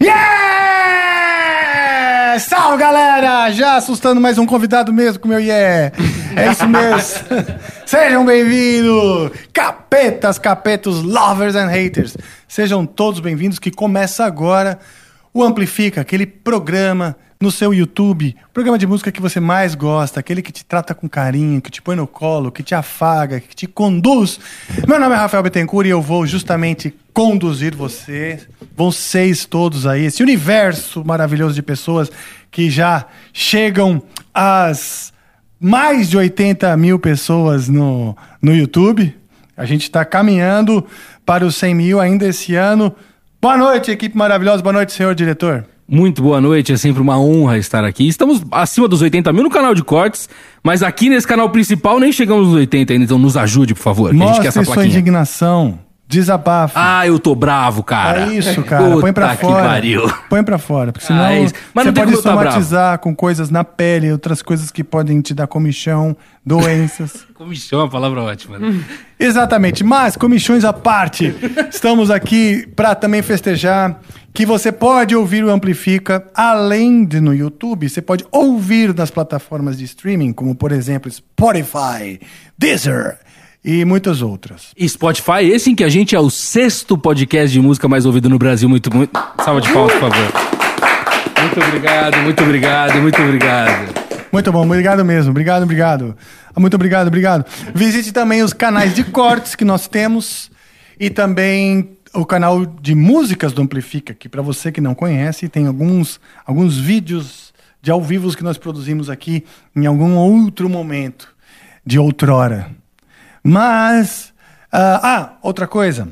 Yeah! Salve, galera! Já assustando mais um convidado mesmo com o meu yeah! É isso mesmo! Sejam bem-vindos! Capetas, capetos, lovers and haters! Sejam todos bem-vindos que começa agora o Amplifica, aquele programa no seu YouTube, programa de música que você mais gosta, aquele que te trata com carinho, que te põe no colo, que te afaga, que te conduz. Meu nome é Rafael Bittencourt e eu vou justamente conduzir você, vocês todos aí, esse universo maravilhoso de pessoas que já chegam às mais de 80 mil pessoas no, no YouTube. A gente está caminhando para os 100 mil ainda esse ano. Boa noite, equipe maravilhosa. Boa noite, senhor diretor. Muito boa noite, é sempre uma honra estar aqui. Estamos acima dos 80 mil no canal de cortes, mas aqui nesse canal principal nem chegamos nos 80 ainda, então nos ajude, por favor. que a gente quer essa sua indignação. Desabafe. Ah, eu tô bravo, cara. É isso, cara. Põe pra Puta que fora. pariu. Põe pra fora. Porque senão Ah, é. Mas você pode tá somatizar com coisas na pele, outras coisas que podem te dar comichão, doenças. Comichão é uma palavra ótima. Né? Exatamente, mas comichões à parte, estamos aqui para também festejar que você pode ouvir o Amplifica além de no YouTube, você pode ouvir nas plataformas de streaming, como por exemplo Spotify, Deezer e muitas outras. E Spotify, esse em que a gente é o sexto podcast de música mais ouvido no Brasil. Muito, muito. Salva de palmas, por favor. Muito obrigado, muito obrigado, muito obrigado. Muito bom, obrigado mesmo, obrigado, obrigado. Muito obrigado, obrigado. Visite também os canais de cortes que nós temos e também o canal de músicas do Amplifica, que para você que não conhece, tem alguns, alguns vídeos de ao vivo que nós produzimos aqui em algum outro momento, de outrora. Mas, ah, ah, outra coisa.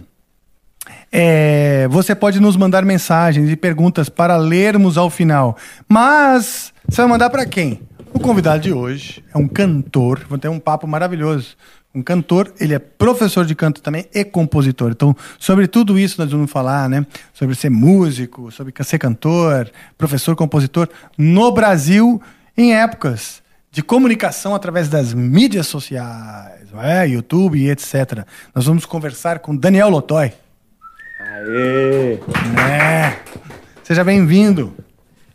É, você pode nos mandar mensagens e perguntas para lermos ao final. Mas você vai mandar para quem? O convidado de hoje é um cantor, vou ter um papo maravilhoso. Um cantor, ele é professor de canto também e compositor. Então, sobre tudo isso nós vamos falar, né? Sobre ser músico, sobre ser cantor, professor, compositor no Brasil em épocas de comunicação através das mídias sociais, é? YouTube e etc. Nós vamos conversar com Daniel Lotói. Aê! É. Seja bem-vindo.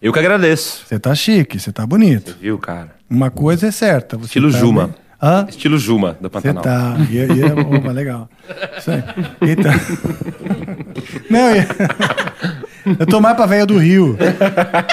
Eu que agradeço. Você tá chique, você tá bonito. Viu, cara? Uma coisa é certa. Você Estilo tá Juma. bem- Hã? Estilo Juma, da Você Pantanal. tá. E, e, opa, legal. Isso aí. Então... Não, e- eu tô mais pra velha do Rio.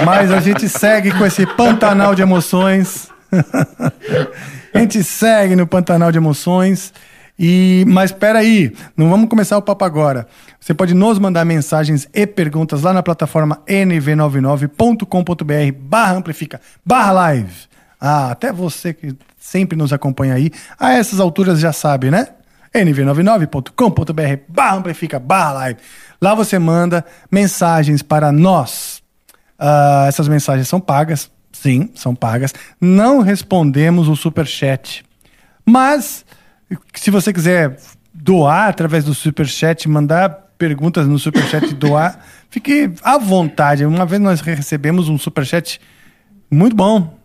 Mas a gente segue com esse Pantanal de emoções. A gente segue no Pantanal de emoções. E, mas espera aí, não vamos começar o papo agora. Você pode nos mandar mensagens e perguntas lá na plataforma nv99.com.br barra amplifica, barra live. Ah, até você que sempre nos acompanha aí, a essas alturas já sabe, né? nv99.com.br barra amplifica, barra live. Lá você manda mensagens para nós. Ah, essas mensagens são pagas, sim, são pagas. Não respondemos o superchat. Mas, se você quiser doar através do Superchat, mandar perguntas no Superchat e doar, fique à vontade. Uma vez nós recebemos um Superchat muito bom.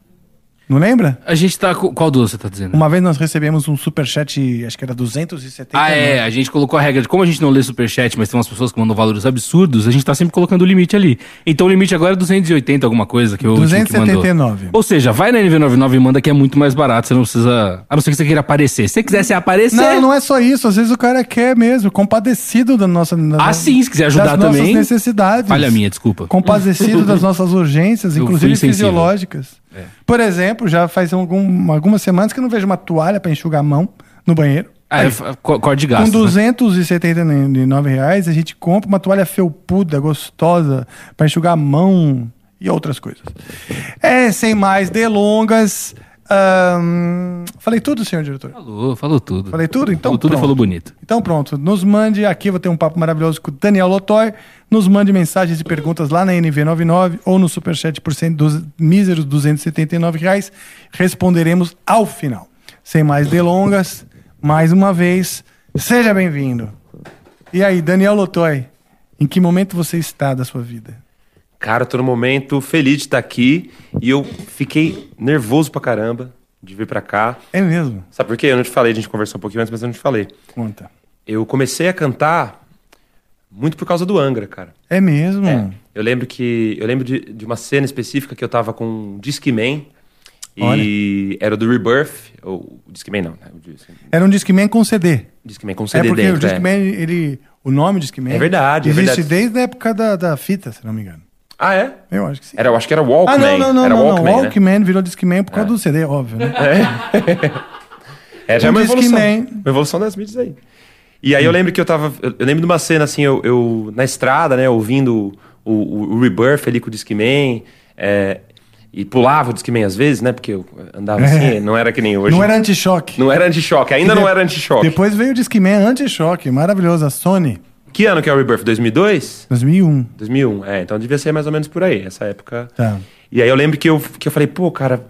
Não lembra? A gente tá. Qual duas você tá dizendo? Uma vez nós recebemos um Superchat, acho que era 270. Ah, é. A gente colocou a regra de como a gente não lê superchat, mas tem umas pessoas que mandam valores absurdos, a gente tá sempre colocando o limite ali. Então o limite agora é 280, alguma coisa que eu 279. Ou seja, vai na NV99 e manda que é muito mais barato, você não precisa. A não ser que você queira aparecer. Se você quisesse aparecer. Não, não é só isso. Às vezes o cara quer mesmo, compadecido da nossa. da- Ah, sim, se quiser ajudar das também. nossas necessidades. Falha minha, desculpa. Compadecido das nossas urgências, inclusive fisiológicas. É. Por exemplo, já faz algum- algumas semanas que eu não vejo uma toalha para enxugar a mão no banheiro. Ah, é, f- co- corte de gasto. Com né? 279 reais, a gente compra uma toalha felpuda, gostosa, para enxugar a mão e outras coisas. É, sem mais delongas. Ahn, falei tudo, senhor diretor? Falou, falou tudo. Falei tudo? Então falou tudo e pronto. falou bonito. Então pronto, nos mande, aqui vou ter um papo maravilhoso com o Daniel Lotói, nos mande mensagens e perguntas lá na NV99 ou no Superchat por cento dos míseros 279 reais, responderemos ao final. Sem mais delongas, mais uma vez, seja bem-vindo. E aí, Daniel Lotói, em que momento você está da sua vida? Cara, eu tô num momento feliz de estar aqui e eu fiquei nervoso pra caramba de vir pra cá. É mesmo? Sabe por quê? Eu não te falei, a gente conversou um pouquinho antes, mas eu não te falei. Conta. Eu comecei a cantar muito por causa do Angra, cara. É mesmo? Eu lembro que. Eu lembro de, de uma cena específica que eu tava com um Discman. E era o do Rebirth. Ou Discman não, né? Era um Discman com CD. Discman com É CD porque dentro. o Discman, ele, o nome Discman É verdade, é existe verdade. desde a época da, da fita, se não me engano. Ah, é? Eu acho que sim. Era, eu acho que era Walkman. Ah, não, não, não, era não, Walkman, não. né? Walkman virou Discman por causa do CD, óbvio, né? É, já é Um uma evolução. Uma evolução das mídias aí. E aí eu lembro que eu tava. Eu lembro de uma cena assim, eu, eu na estrada, né, ouvindo o, o, o Rebirth ali com o Discman. É, e pulava o Discman às vezes, né? Porque eu andava assim, não era que nem hoje. Não era anti-choque. Não era anti-choque, ainda não era anti-choque. Depois veio o Discman anti-choque, maravilhoso, a Sony, Que ano que é o Rebirth? 2002? 2001. 2001, é, então devia ser mais ou menos por aí, essa época. Tá. E aí eu lembro que eu, que eu falei, pô, cara,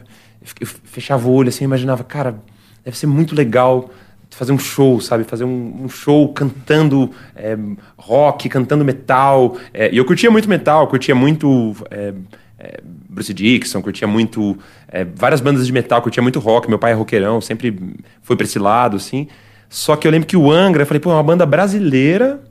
eu fechava o olho assim, eu imaginava, cara, deve ser muito legal fazer um show, sabe? Fazer um, um show cantando é, rock, cantando metal. É, e eu curtia muito metal, curtia muito é, é, Bruce Dixon, curtia muito é, várias bandas de metal, curtia muito rock. Meu pai é roqueirão, sempre foi pra esse lado, assim. Só que eu lembro que o Angra, eu falei, pô, é uma banda brasileira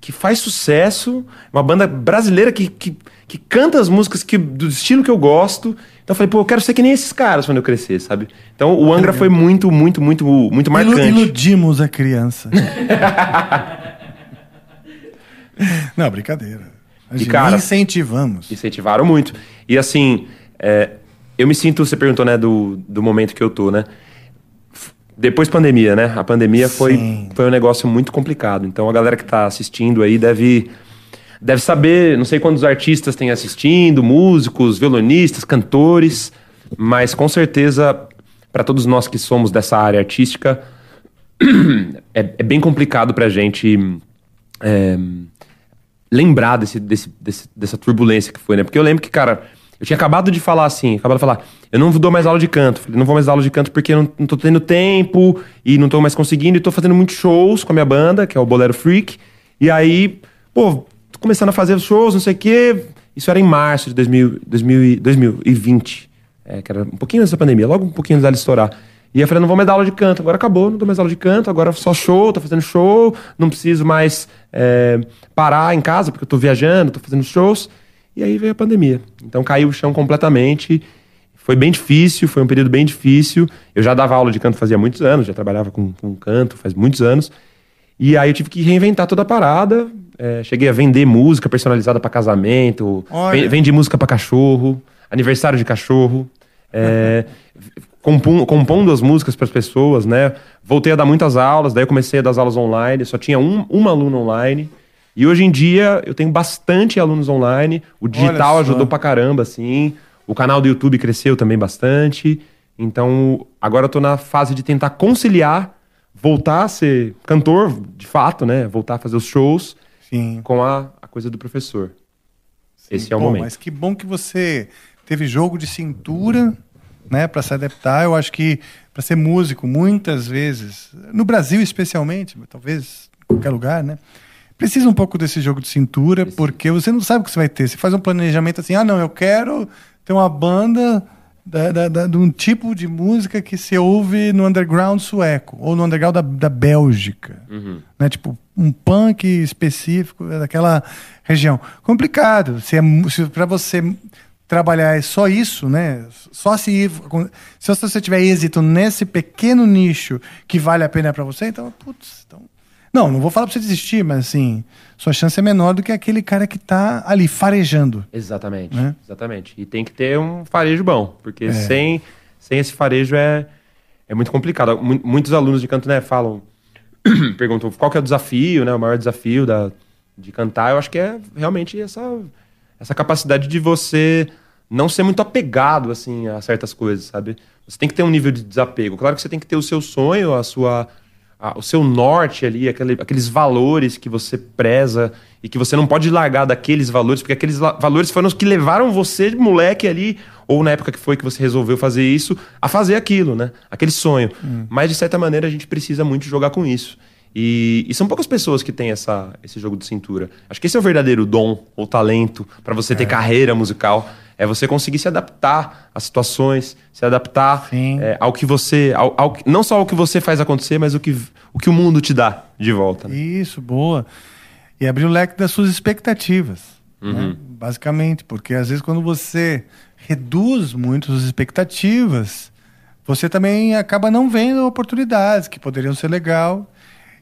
que faz sucesso, uma banda brasileira que, que, que canta as músicas que, do estilo que eu gosto. Então eu falei, pô, eu quero ser que nem esses caras quando eu crescer, sabe? Então o Angra foi muito, muito, muito, muito marcante. iludimos a criança. não, brincadeira. Gente cara- incentivamos. Incentivaram muito. E assim, é, eu me sinto, você perguntou, né, do, do momento que eu tô, né? Depois pandemia, né? A pandemia foi, Sim. foi um negócio muito complicado. Então a galera que tá assistindo aí deve, deve saber, não sei quantos artistas tem assistindo, músicos, violonistas, cantores, mas com certeza, para todos nós que somos dessa área artística, é, é bem complicado pra gente. é, lembrar desse, desse, desse- dessa turbulência que foi, né? Porque eu lembro que, cara, eu tinha acabado de falar assim, acabado de falar, eu não dou mais aula de canto. Falei, não vou mais dar aula de canto porque não, não tô tendo tempo e não tô mais conseguindo e tô fazendo muitos shows com a minha banda, que é o Bolero Freak. E aí, pô, tô começando a fazer shows, não sei o quê. Isso era em março de 2000, 2000, e- 2020. É, que era um pouquinho antes da pandemia, logo um pouquinho antes dela estourar. E eu falei, não vou mais dar aula de canto, agora acabou, não dou mais aula de canto, agora só show, tô fazendo show, não preciso mais é, parar em casa, porque eu tô viajando, tô fazendo shows. E aí veio a pandemia. Então caiu o chão completamente. Foi bem difícil, foi um período bem difícil. Eu já dava aula de canto fazia muitos anos, já trabalhava com, com canto faz muitos anos. E aí eu tive que reinventar toda a parada. É, cheguei a vender música personalizada para casamento, Olha. vendi música para cachorro, aniversário de cachorro. É, compom- compondo as músicas para as pessoas, né? Voltei a dar muitas aulas, daí eu comecei a dar as aulas online, só tinha um, uma aluna online. E hoje em dia eu tenho bastante alunos online. O digital ajudou pra caramba, assim. O canal do YouTube cresceu também bastante. Então, agora eu tô na fase de tentar conciliar, voltar a ser cantor, de fato, né? Voltar a fazer os shows Sim. com a, a coisa do professor. Esse é o Bom, momento. Mas que bom que você teve jogo de cintura, né, para se adaptar. Eu acho que para ser músico, muitas vezes, no Brasil especialmente, talvez em qualquer lugar, né, precisa um pouco desse jogo de cintura, porque você não sabe o que você vai ter. Você faz um planejamento assim, ah, não, eu quero ter uma banda da, da- da- de um tipo de música que se ouve no underground sueco ou no underground da, da Bélgica, né? Tipo um punk específico daquela região. Complicado. Se, é, se para você trabalhar é só isso, né? Só se se você tiver êxito nesse pequeno nicho que vale a pena para você, então, putz, então não, não vou falar para você desistir, mas assim, sua chance é menor do que aquele cara que tá ali farejando. Exatamente, Né? exatamente. E tem que ter um farejo bom, porque É. sem, sem esse farejo é, é muito complicado. Mu- Muitos alunos de canto né, falam, perguntou qual que é o desafio, né? O maior desafio da, de cantar, eu acho que é realmente essa, essa capacidade de você não ser muito apegado, assim, a certas coisas, sabe? Você tem que ter um nível de desapego. Claro que você tem que ter o seu sonho, a sua, a- o seu norte ali, aquele- aqueles valores que você preza e que você não pode largar daqueles valores, porque aqueles valores foram os que levaram você, moleque ali, ou na época que foi que você resolveu fazer isso, a fazer aquilo, né? Aquele sonho. Mas, de certa maneira, a gente precisa muito jogar com isso. E, e são poucas pessoas que têm essa, esse jogo de cintura. Acho que esse é o verdadeiro dom ou talento para você ter carreira musical. É você conseguir se adaptar às situações, se adaptar Sim. é, ao que você. Ao, ao não só ao que você faz acontecer, mas o que, o que o mundo te dá de volta. né? Isso, boa. E abrir o leque das suas expectativas. né? Basicamente, porque às vezes quando você reduz muito as expectativas, você também acaba não vendo oportunidades que poderiam ser legal.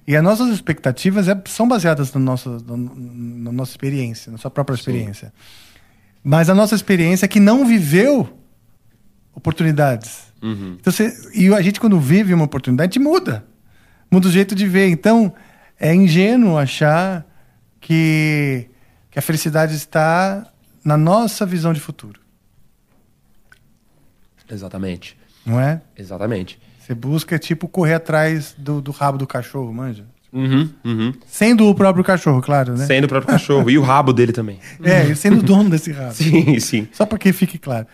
E as nossas expectativas é- são baseadas na nossa, na, na nossa experiência, na sua própria experiência. Mas a nossa experiência é que não viveu oportunidades. Então, você, e a gente, quando vive uma oportunidade, muda. Muda o jeito de ver. Então, é ingênuo achar que, que a felicidade está na nossa visão de futuro. Exatamente. Não é? Exatamente. Você busca, tipo, correr atrás do, do rabo do cachorro, manja? Uhum, uhum. Sendo o próprio cachorro, claro, né? Sendo o próprio cachorro. e o rabo dele também. É, e sendo o dono desse rabo. Sim, sim. Só para que fique claro.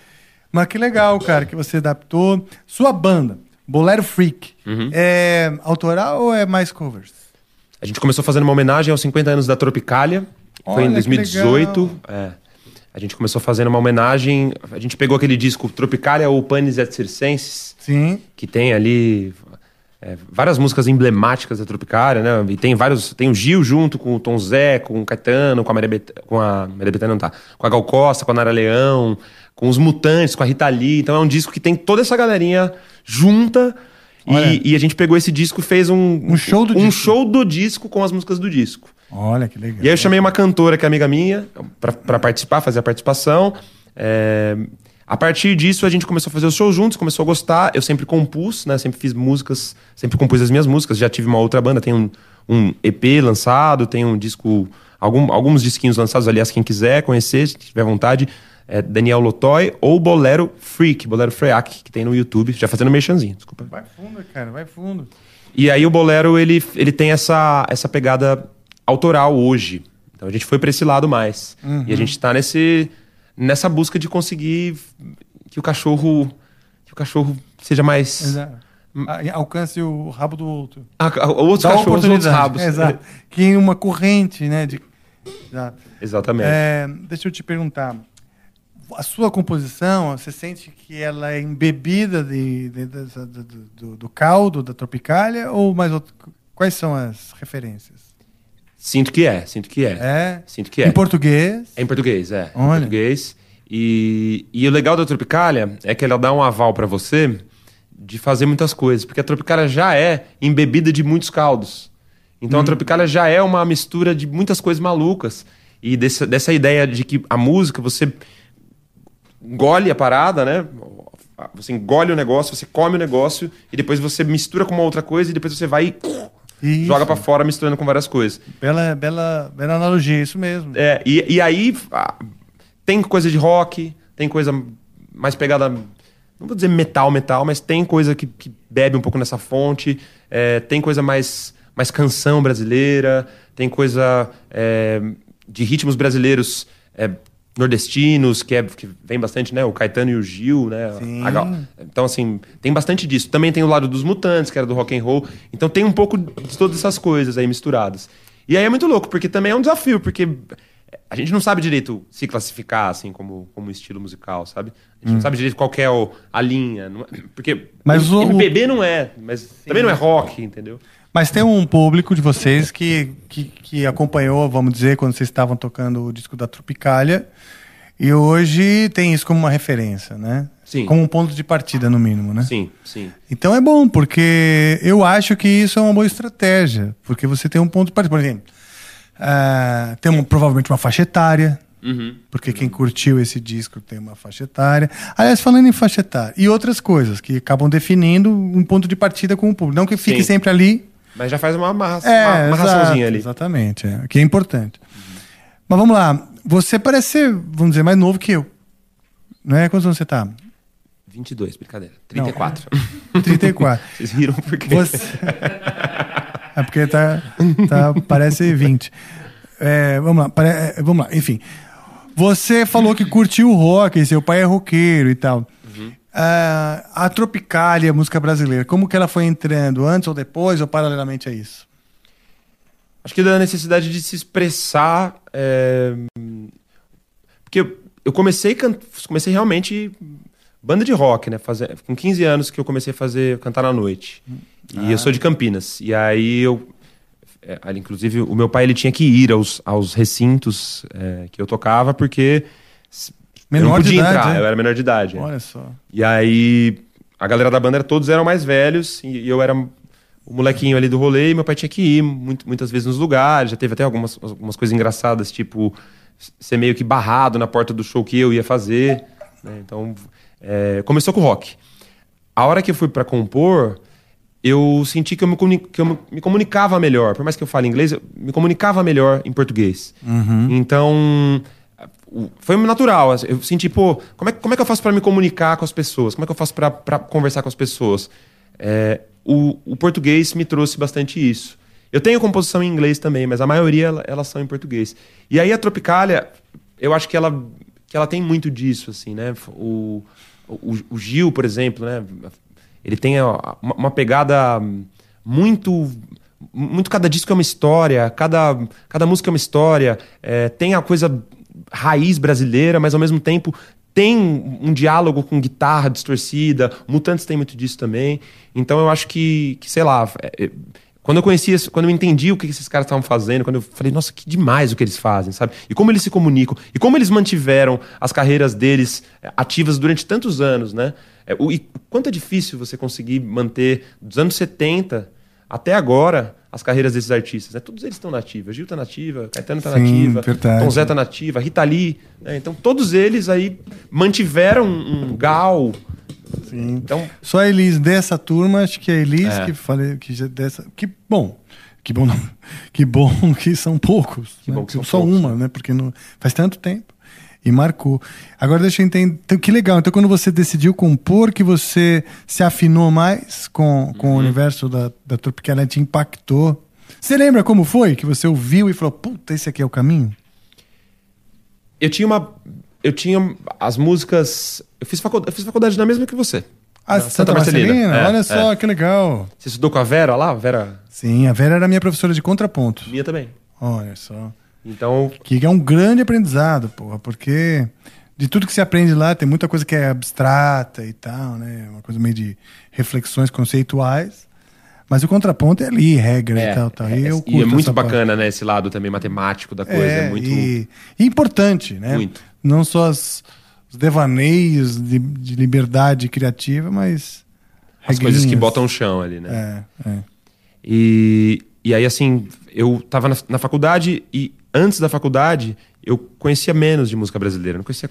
Mas que legal, cara, que você adaptou. Sua banda, Bolero Freak, Uhum. é autoral ou é mais covers? A gente começou fazendo uma homenagem aos 50 anos da Tropicália. Foi em que 2018. legal. É. A gente começou fazendo uma homenagem. A gente pegou aquele disco Tropicália ou Panis et Circenses, Sim. que tem ali é, várias músicas emblemáticas da Tropicália, né? E tem vários. Tem o Gil junto com o Tom Zé, com o Caetano, com a Maria Bet... com a Maria Bethânia não tá. Com a Gal Costa, com a Nara Leão, com os Mutantes, com a Rita Lee. Então é um disco que tem toda essa galerinha junta. E, e a gente pegou esse disco e fez um, Um show do um disco. show do disco com as músicas do disco. Olha que legal. E aí eu chamei uma cantora que é amiga minha pra- pra participar, fazer a participação. É, A partir disso a gente começou a fazer os shows juntos, começou a gostar. Eu sempre compus, né? Sempre fiz músicas, sempre compus as minhas músicas. Já tive uma outra banda, tem um, um EP lançado, tem um disco, algum- alguns disquinhos lançados. Aliás, quem quiser conhecer, se tiver vontade, é Daniel Lotoy ou Bolero Freak, Bolero Freak, que tem no YouTube. Já fazendo merchanzinho, desculpa. Vai fundo, cara, vai fundo. E aí o bolero ele, ele tem essa, essa pegada autoral hoje. Então a gente foi para esse lado mais. E a gente tá nesse nessa busca de conseguir que o cachorro que o cachorro seja mais Exato. Alcance o rabo do outro. Ah, outros Dá cachorros, outros rabos. Exato. Que em uma corrente, né? De... Exato. Exatamente. É, deixa eu te perguntar. A sua composição, você sente que ela é embebida de, de- dessa- do, do- do caldo da Tropicália ou mais outro, quais são as referências? Sinto que é, sinto que é. É? Sinto que é. Em português? É em português, é. Em Olha. português. E, e o legal da Tropicália é que ela dá um aval pra você de fazer muitas coisas, porque a Tropicália já é embebida de muitos caldos. Então a Tropicália já é uma mistura de muitas coisas malucas. E dessa, dessa ideia de que a música, você engole a parada, né? Você engole o negócio, você come o negócio, e depois você mistura com uma outra coisa, e depois você vai e Isso. joga pra fora misturando com várias coisas. Bela, bela, bela analogia, isso mesmo. É, e, e aí ah, tem coisa de rock, tem coisa mais pegada. Não vou dizer metal, metal, mas tem coisa que, que bebe um pouco nessa fonte. é, tem coisa mais, mais canção brasileira, tem coisa é, de ritmos brasileiros é, nordestinos, que, é, que vem bastante, né? O Caetano e o Gil, né? Sim. a então, assim, tem bastante disso. Também tem o lado dos Mutantes, que era do rock and roll. Então tem um pouco de todas essas coisas aí misturadas. E aí é muito louco, porque também é um desafio, porque a gente não sabe direito se classificar, assim, como, como estilo musical, sabe? A gente não sabe direito qual é o- a linha. não é- porque Hum. Mas o- MPB não é, mas também não é rock, entendeu? Mas tem um público de vocês que, que, que acompanhou, vamos dizer, quando vocês estavam tocando o disco da Tropicália. E hoje tem isso como uma referência, né? Sim. Como um ponto de partida, no mínimo, né? Sim, sim. Então é bom, porque eu acho que isso é uma boa estratégia. Porque você tem um ponto de partida. Por exemplo, ah, tem um- provavelmente uma faixa etária. Uhum. Porque quem curtiu esse disco tem uma faixa etária. Aliás, falando em faixa etária, e outras coisas que acabam definindo um ponto de partida com o público. Não que fique Sim. sempre ali, Mas já faz uma amarra, É, uma amarraçãozinha exato, ali. Exatamente, é, que é importante. Mas vamos lá, você parece ser, vamos dizer, mais novo que eu. Não é? Quantos anos você tá? 22, brincadeira. 34. 34. Vocês riram porque... Você... é porque tá, tá parece 20. É, vamos lá, pare- é, vamos lá, enfim. Você falou que curtiu o rock, e seu pai é roqueiro e tal. Ah, a Tropicália, música brasileira, como que ela foi entrando? Antes ou depois, ou paralelamente a isso? Acho que da necessidade de se expressar. é, Porque eu- comecei, can- comecei realmente banda de rock, né? Fazer... Com 15 anos que eu comecei a fazer cantar na noite. E eu sou de Campinas. E aí eu. é, inclusive, o meu pai ele tinha que ir aos, aos recintos é, que eu tocava, porque s- eu não Menor de podia idade, entrar, é? eu era menor de idade. Olha só. E aí, a galera da banda, todos eram mais velhos, e eu era o molequinho ali do rolê, e meu pai tinha que ir muito- muitas vezes nos lugares. Já teve até algumas, algumas coisas engraçadas, tipo, ser meio que barrado na porta do show que eu ia fazer. né? Então, é, começou com o rock. A hora que eu fui pra compor, eu senti que eu, me, que eu me comunicava melhor. Por mais que eu fale inglês, eu me comunicava melhor em português. Então, o- foi natural. assim, Eu senti, pô, como é, como é que eu faço pra me comunicar com as pessoas? Como é que eu faço pra conversar com as pessoas? É, o, o português me trouxe bastante isso. Eu tenho composição em inglês também, mas a maioria ela- elas são em português. E aí a Tropicália, eu acho que ela, que ela tem muito disso, assim, né? O, o, o Gil, por exemplo, né? Ele tem uma, uma pegada muito muito cada disco é uma história, cada, cada música é uma história, é, tem a coisa raiz brasileira, mas ao mesmo tempo tem um diálogo com guitarra distorcida, Mutantes tem muito disso também. Então eu acho que, que sei lá, é, é, quando eu conheci, esse- quando eu entendi o que esses caras estavam fazendo, quando eu falei, nossa, que demais o que eles fazem, sabe? E como eles se comunicam, e como eles mantiveram as carreiras deles é, ativas durante tantos anos, né? E quanto é difícil você conseguir manter dos anos 70 até agora as carreiras desses artistas, né? Todos eles estão nativos. Gil tá nativa, Caetano tá Sim, nativa, verdade. Tom Zé tá nativa, Rita Lee, né? Então todos eles aí mantiveram um gal. Sim. Então, Só a Elis dessa turma, acho que é a Elis É. que falei que já dessa. Que bom. Que bom, não. Que bom que são poucos. Que né? bom que são Só poucos, uma, né? Porque não, faz tanto tempo. E marcou. Agora deixa eu entender. Então, que legal. Então, quando você decidiu compor, que você se afinou mais com, com Uhum. o universo da, da Tropicana, te impactou. Você lembra como foi? Que você ouviu e falou, puta, esse aqui é o caminho? eu tinha uma. Eu tinha as músicas. Eu fiz faculdade, eu fiz faculdade na mesma que você. Ah, Na Santa, Marcelina? É, Olha é. só, que legal. Você estudou com a Vera lá? Vera Sim, a Vera era minha professora de contraponto. minha também. Olha só. Então, Que é um grande aprendizado, porra, porque de tudo que se aprende lá tem muita coisa que é abstrata e tal, né? Uma coisa meio de reflexões conceituais. Mas o contraponto é ali, regra e tal, tal. E, eu e é muito essa parte. bacana, né? Esse lado também matemático da coisa. É, muito. e, e importante, né? Muito. Não só as- os devaneios de, de liberdade criativa, mas As coisas que regrinhas. botam o chão ali, né? É, é. E, e aí, assim, eu tava na, na faculdade e antes da faculdade eu conhecia menos de música brasileira. Não conhecia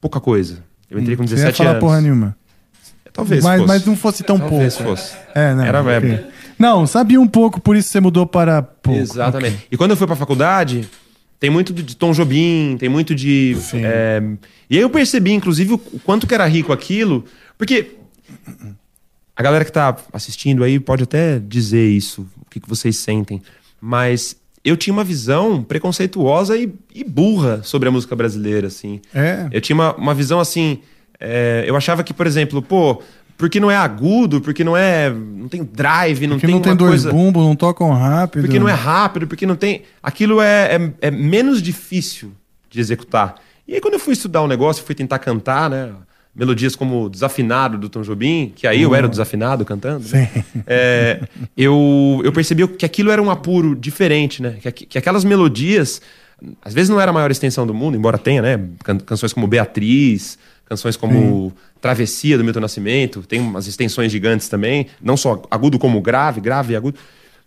pouca coisa. Eu entrei com Você ia 17 falar anos. porra nenhuma. Talvez mas, fosse. mas não fosse tão Talvez pouco. fosse. É, não. Era ok. web. Não, sabia um pouco, por isso você mudou para pouco. Exatamente. E quando eu fui pra faculdade, tem muito de- de Tom Jobim, tem muito de. é, E aí eu percebi, inclusive, o quanto que era rico aquilo, porque a galera que tá assistindo aí pode até dizer isso, o que, que vocês sentem, mas eu tinha uma visão preconceituosa e, e burra sobre a música brasileira, assim. É. Eu tinha uma, uma visão assim. é, eu achava que, por exemplo, pô, porque não é agudo, porque não é. Não tem drive, não Porque tem não tem dois coisa. bumbos, não tocam rápido. Porque não é rápido, porque não tem. Aquilo é, é, é menos difícil de executar. E aí, quando eu fui estudar o negócio, fui tentar cantar, né? Melodias como Desafinado do Tom Jobim, que aí eu era o desafinado cantando. né? Sim. É, eu, eu percebi que aquilo era um apuro diferente, né? Que, que aquelas melodias, às vezes não era a maior extensão do mundo, embora tenha, né? Can- canções como Beatriz, canções como Travessia do Milton Nascimento, tem umas extensões gigantes também, não só agudo como grave, grave e agudo.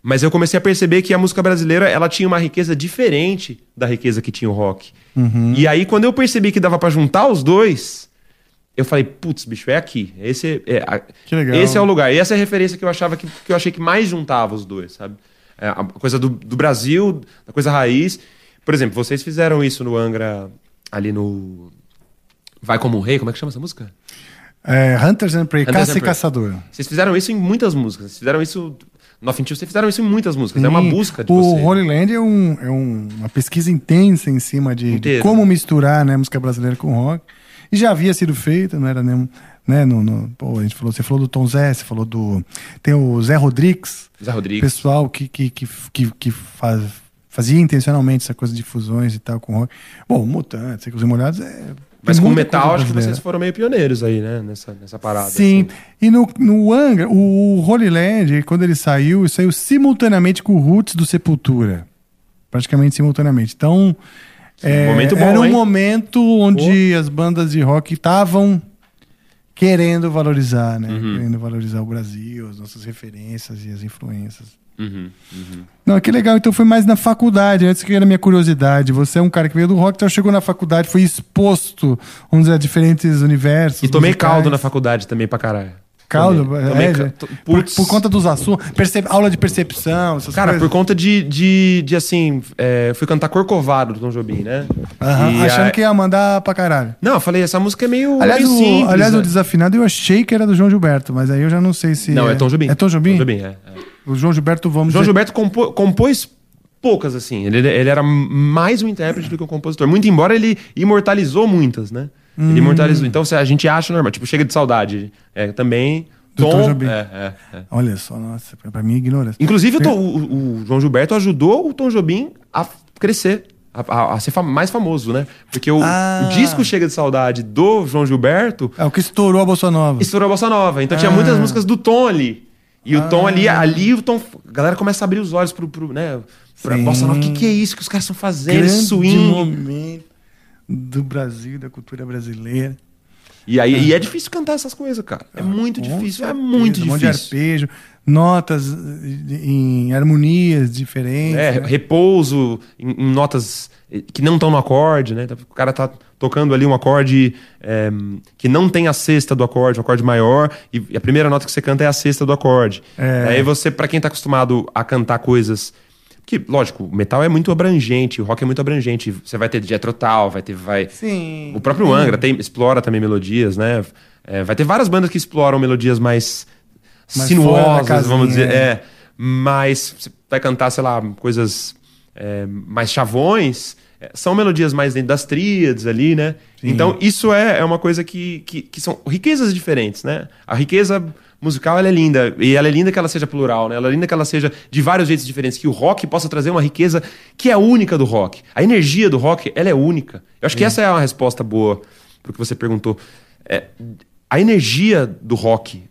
Mas eu comecei a perceber que a música brasileira ela tinha uma riqueza diferente da riqueza que tinha o rock. E aí, quando eu percebi que dava pra juntar os dois, eu falei, putz, bicho, é aqui. Esse é, a- Que legal. Esse é o lugar. E essa é a referência que eu achava que, que eu achei que mais juntava os dois, sabe? É, a coisa do, do Brasil, da coisa raiz. Por exemplo, vocês fizeram isso no Angra, ali no. Vai como um rei, como é que chama essa música? É, Hunters and Prey, Hunters Caça and e. Caçador. Vocês fizeram isso em muitas músicas. Vocês fizeram isso. Nothing to, vocês fizeram isso em muitas músicas. É uma Sim. busca de O você. Holy Land é, um, é um- uma pesquisa intensa em cima de, de como misturar né, música brasileira com rock. E já havia sido feita, não era nem. Né, no, no- pô, a gente falou, você falou do Tom Zé, você falou do. Tem o Zé Rodrigues, Zé Rodrigues. pessoal que, que, que, que, que faz, fazia intencionalmente essa coisa de fusões e tal com rock. Bom, o Mutantes, Secos e Molhados é. Mas com metal, acho que vocês foram meio pioneiros aí, né? Nessa, nessa parada. Sim, assim. e no, no Angra, o, o Holy Land, quando ele saiu, saiu simultaneamente com o Roots do Sepultura. Praticamente simultaneamente. Então, é, momento bom, era um hein? momento onde as bandas de rock estavam querendo valorizar, né? Uhum. Querendo valorizar o Brasil, as nossas referências e as influências. Uhum, uhum. Não, que legal. Então foi mais na faculdade, antes que era a minha curiosidade. Você é um cara que veio do rock, então chegou na faculdade, foi exposto, vamos dizer, a diferentes universos. E tomei musicais. caldo na faculdade também pra caralho. Caldo? É, ca- to- por, por conta dos assuntos. aula de percepção, essas Cara, por coisas. conta de, de, de assim, é, fui cantar Corcovado do Tom Jobim, né? E achando a- que ia mandar pra caralho. Não, eu falei, essa música é meio, Aliás, meio o, simples. aliás né? o desafinado eu achei que era do João Gilberto, mas aí eu já não sei se. Não, é Tom Jobim. É Tom Jobim? Tom Jobim, é. é. O João Gilberto, vamos João dizer- Gilberto compo- compôs poucas, assim. Ele, ele era mais um intérprete do que um compositor. Muito embora ele imortalizou muitas, né? Hum. Ele imortalizou. Então se a gente acha normal. Tipo, chega de saudade. É, também. Tom. Jobim. é, é, é. Olha só, nossa, pra- mim é ignorância. Inclusive, o, Tom- o- o João Gilberto ajudou o Tom Jobim a crescer. A, a- ser fam- mais famoso, né? Porque o, Ah. o disco Chega de Saudade do João Gilberto É o que estourou a Bolsa Nova. estourou a Bossa Nova. Então tinha Ah. muitas músicas do Tom ali. E o Tom ali, ali o Tom. A galera começa a abrir os olhos pro, pro, né? Pra Sim. Bossa Nova. O que, que é isso que os caras estão fazendo? Grande swing. momento do Brasil, da cultura brasileira. E aí e é difícil cantar essas coisas, cara. É muito Com difícil. É muito Um monte de difícil. arpejo, notas eh, em harmonias diferentes. É, né? repouso em, em notas eh, que não estão no acorde, né? O cara tá tocando ali um acorde eh, que não tem a sexta do acorde, um acorde maior, e a primeira nota que você canta é a sexta do acorde. É. Aí você, pra quem tá acostumado a cantar coisas. Que, lógico, o metal é muito abrangente, o rock é muito abrangente. Você vai ter Jethro Tull, vai ter. Vai... Sim. O próprio Angra tem, explora também melodias, né? É, vai ter várias bandas que exploram melodias mais, Mais sinuosas, casinha, vamos dizer. é. É. Mas você vai cantar, sei lá, coisas é, mais chavões. É, São melodias mais dentro das tríades ali, né? Sim. Então, isso é, é uma coisa que, que, que são riquezas diferentes, né? A riqueza musical ela é linda. E ela é linda que ela seja plural, né? Ela é linda que ela seja de vários jeitos diferentes. Que o rock possa trazer uma riqueza que é única do rock. A energia do rock, ela é única. Eu acho que essa é uma resposta boa pro que você perguntou. É, a energia do rock,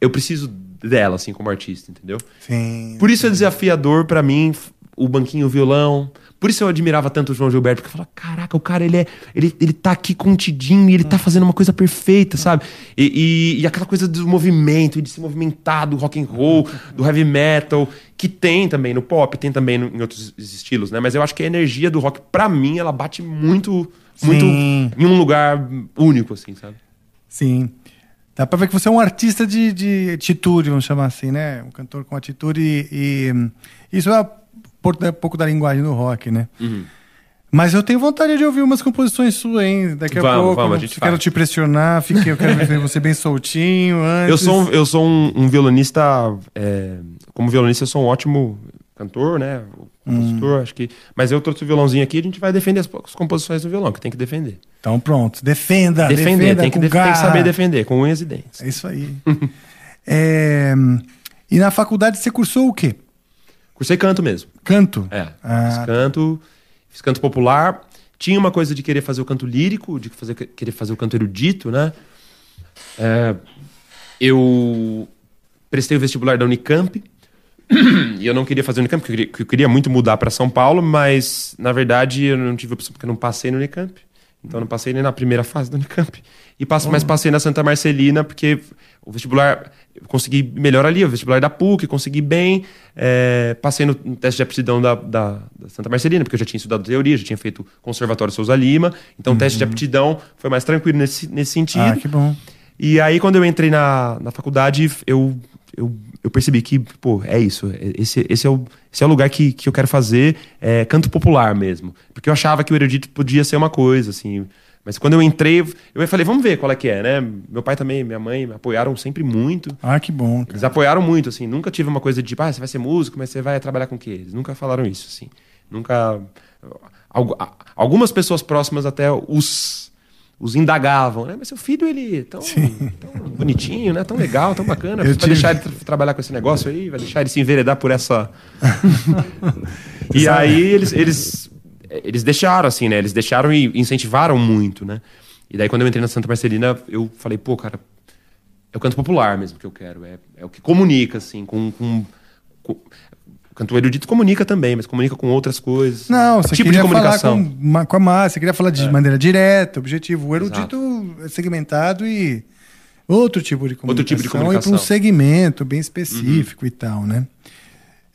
eu preciso dela, assim, como artista, entendeu? Sim. Por isso é desafiador pra mim o banquinho o violão. Por isso eu admirava tanto o João Gilberto, porque eu falava, caraca, o cara, ele é. Ele, ele tá aqui contidinho e ele tá fazendo uma coisa perfeita, sabe? E, e- e aquela coisa do movimento, de se movimentar, do rock and roll, do heavy metal, que tem também no pop, tem também no- em outros estilos, né? Mas eu acho que a energia do rock, pra mim, ela bate muito, muito Sim. em um lugar único, assim, sabe? Sim. Dá pra ver que você é um artista de, de atitude, vamos chamar assim, né? Um cantor com atitude e, e, isso é é um pouco da linguagem do rock, né? Uhum. Mas eu tenho vontade de ouvir umas composições suas, hein? Daqui a Vamos, pouco. vamos, a eu gente quero faz. te pressionar, fiquei, eu quero ver você bem soltinho antes. Eu sou, um, eu sou um, um violonista. é, como violonista, eu sou um ótimo cantor, né? Compositor, acho que. Mas eu trouxe o violãozinho aqui e a gente vai defender as, as composições do violão, que tem que defender. Então pronto, defenda, defender, defenda tem, que def- tem que saber defender, com unhas e dentes. É isso aí. É, e na faculdade você cursou o quê? Cursei canto mesmo. Canto? É. Ah, Fiz canto, fiz canto popular. Tinha uma coisa de querer fazer o canto lírico, de fazer, querer fazer o canto erudito, né? É, eu prestei o vestibular da Unicamp. E eu não queria fazer Unicamp, porque eu queria, eu queria muito mudar para São Paulo, mas na verdade eu não tive opção porque eu não passei no Unicamp. Então eu não passei nem na primeira fase da Unicamp. E passo, Mas passei na Santa Marcelina, porque o vestibular. Consegui melhor ali, o vestibular da PUC, consegui bem. é, passei no, no teste de aptidão da, da- da Santa Marcelina, porque eu já tinha estudado teoria, já tinha feito Conservatório Souza Lima. Então o teste de aptidão foi mais tranquilo nesse, nesse sentido. Ah, que bom. E aí, quando eu entrei na, na faculdade, eu, eu, eu percebi que, pô, é isso. é- Esse, esse, é, o, esse é o lugar que, que eu quero fazer, é canto popular mesmo. Porque eu achava que o erudito podia ser uma coisa, assim. Mas quando eu entrei, eu falei, vamos ver qual é que é, né? Meu pai também, minha mãe me apoiaram sempre muito. Ah, que bom. cara. Eles apoiaram muito, assim. Nunca tive uma coisa de, tipo, ah, você vai ser músico, mas você vai trabalhar com o quê? Eles nunca falaram isso, assim. Nunca... Algumas pessoas próximas até os, os indagavam, né? Mas seu filho, ele é tão, tão bonitinho, né? Tão legal, tão bacana. Eu vai tive- deixar ele tra- trabalhar com esse negócio aí? Vai deixar ele se enveredar por essa... e aí eles, eles, eles deixaram, assim, né? Eles deixaram e incentivaram muito, né? E daí quando eu entrei na Santa Marcelina, eu falei, pô, cara, é o canto popular mesmo que eu quero. É, é o que comunica, assim, com. com, com- o canto erudito comunica também, mas comunica com outras coisas. Não, É você tipo de queria falar comunicação. com, ma- com a massa, você queria falar de maneira direta, objetivo. O erudito é segmentado e outro tipo de comunicação. Outro tipo de E para um comunicação. segmento bem específico e tal, né?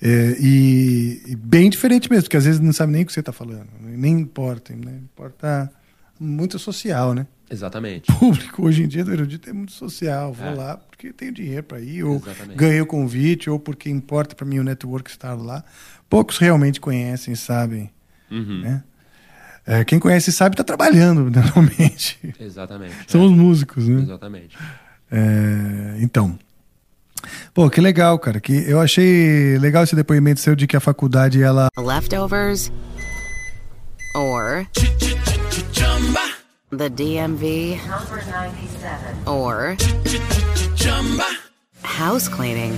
É, e, e bem diferente mesmo, porque às vezes não sabe nem o que você está falando. Nem importa, né? Importa muito social, né? Exatamente. público hoje em dia do erudito é muito social. Vou É. lá porque tenho dinheiro para ir, ou Exatamente. ganhei o convite, ou porque importa para mim o network estar lá. Poucos realmente conhecem, sabem. Uhum. Né? É, quem conhece sabe está trabalhando normalmente. Exatamente. São é. os músicos, né? Exatamente. É, então. Pô, que legal, cara. Que eu achei legal esse depoimento seu de que a faculdade ela Leftovers? Or the DMV? Number 97. Or house cleaning?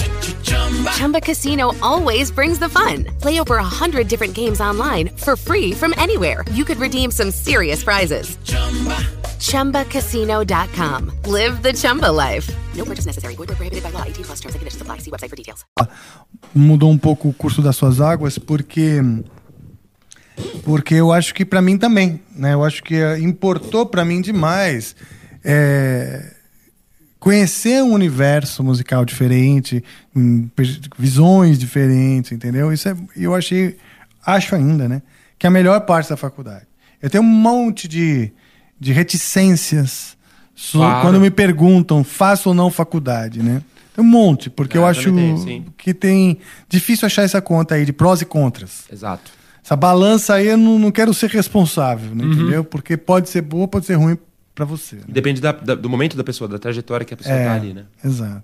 Chumba Casino always brings the fun. Play over a hundred different games online for free from anywhere. You could redeem some serious prizes. ChumbaCasino.com. Live the Chumba life. No purchase necessary. Void prohibited by law. 18 plus terms and conditions apply. See website for details. mudou um pouco o curso das suas águas, porque porque eu acho que para mim também, né? Eu acho que importou para mim demais é, conhecer um universo musical diferente, visões diferentes, entendeu? Isso é, eu achei, acho ainda, né? Que é a melhor parte da faculdade. Eu tenho um monte de, de reticências Claro. quando me perguntam faço ou não faculdade, né? Tem um monte, porque É, eu acho sim. que tem difícil achar essa conta aí de prós e contras. Exato. Essa balança aí eu não, não quero ser responsável, né, entendeu? Porque pode ser boa, pode ser ruim para você. né? Depende da- da- do momento da pessoa, da trajetória que a pessoa tá ali, né? Exato.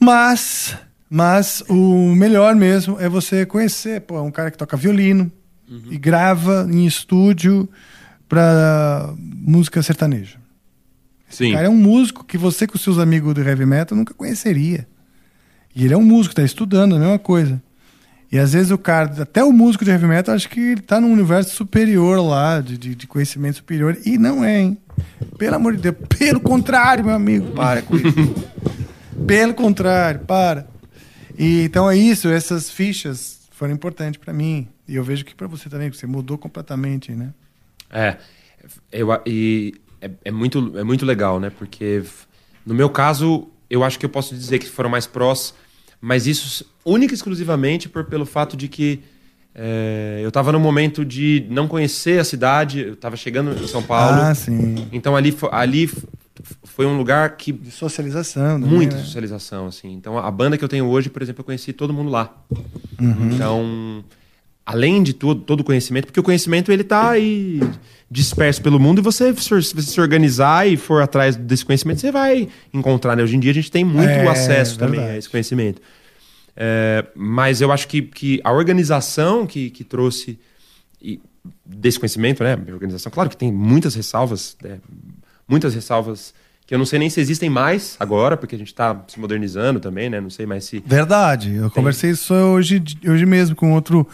Mas, mas o melhor mesmo é você conhecer, pô, um cara que toca violino Uhum. e grava em estúdio para música sertaneja. Sim. O cara é um músico que você com seus amigos do heavy metal nunca conheceria. E ele é um músico, tá estudando, a mesma coisa. E às vezes o cara, até o músico de heavy metal, acho que ele tá num universo superior lá, de, de, de conhecimento superior. E não é, hein? Pelo amor de Deus. Pelo contrário, meu amigo, para com isso. Pelo contrário, para. E, então é isso, essas fichas foram importantes para mim. E eu vejo que para você também, porque você mudou completamente, né? É, eu, e é, é muito, é muito legal, né? Porque no meu caso, eu acho que eu posso dizer que foram mais prós, mas isso única e exclusivamente por, pelo fato de que é, eu estava num momento de não conhecer a cidade, eu estava chegando em São Paulo. Ah, sim. Então ali, ali foi um lugar que De socialização. também, muita né? socialização, assim. Então, a banda que eu tenho hoje, por exemplo, eu conheci todo mundo lá. Uhum. Então, além de todo, todo o conhecimento, porque o conhecimento, ele tá aí disperso pelo mundo e você, se se você se organizar e for atrás desse conhecimento, você vai encontrar, né? Hoje em dia a gente tem muito É, acesso também verdade. a esse conhecimento. É, mas eu acho que, que a organização que, que trouxe e desse conhecimento, né? A organização, claro que tem muitas ressalvas, né, muitas ressalvas que eu não sei nem se existem mais agora, porque a gente está se modernizando também, né? Não sei mais se. Verdade. Eu conversei isso hoje, hoje mesmo com outro,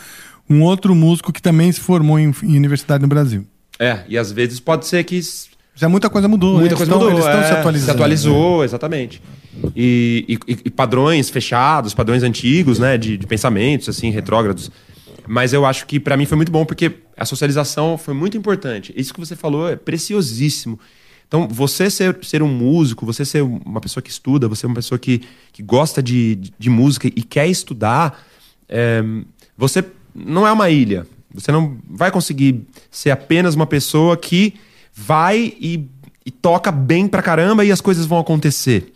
um outro músico que também se formou em, em universidade no Brasil. É, e às vezes pode ser que Já muita coisa mudou. né? Muita coisa estão- mudou. Eles estão é, se atualizando. Se atualizou, exatamente. E, e- e padrões fechados, padrões antigos, né? De, de pensamentos, assim, retrógrados. Mas eu acho que pra mim foi muito bom, porque a socialização foi muito importante. Isso que você falou é preciosíssimo. Então, você ser, ser um músico, você ser uma pessoa que estuda, você ser uma pessoa que, que gosta de, de, de música e quer estudar, é, você não é uma ilha. Você não vai conseguir ser apenas uma pessoa que vai e, e toca bem pra caramba e as coisas vão acontecer.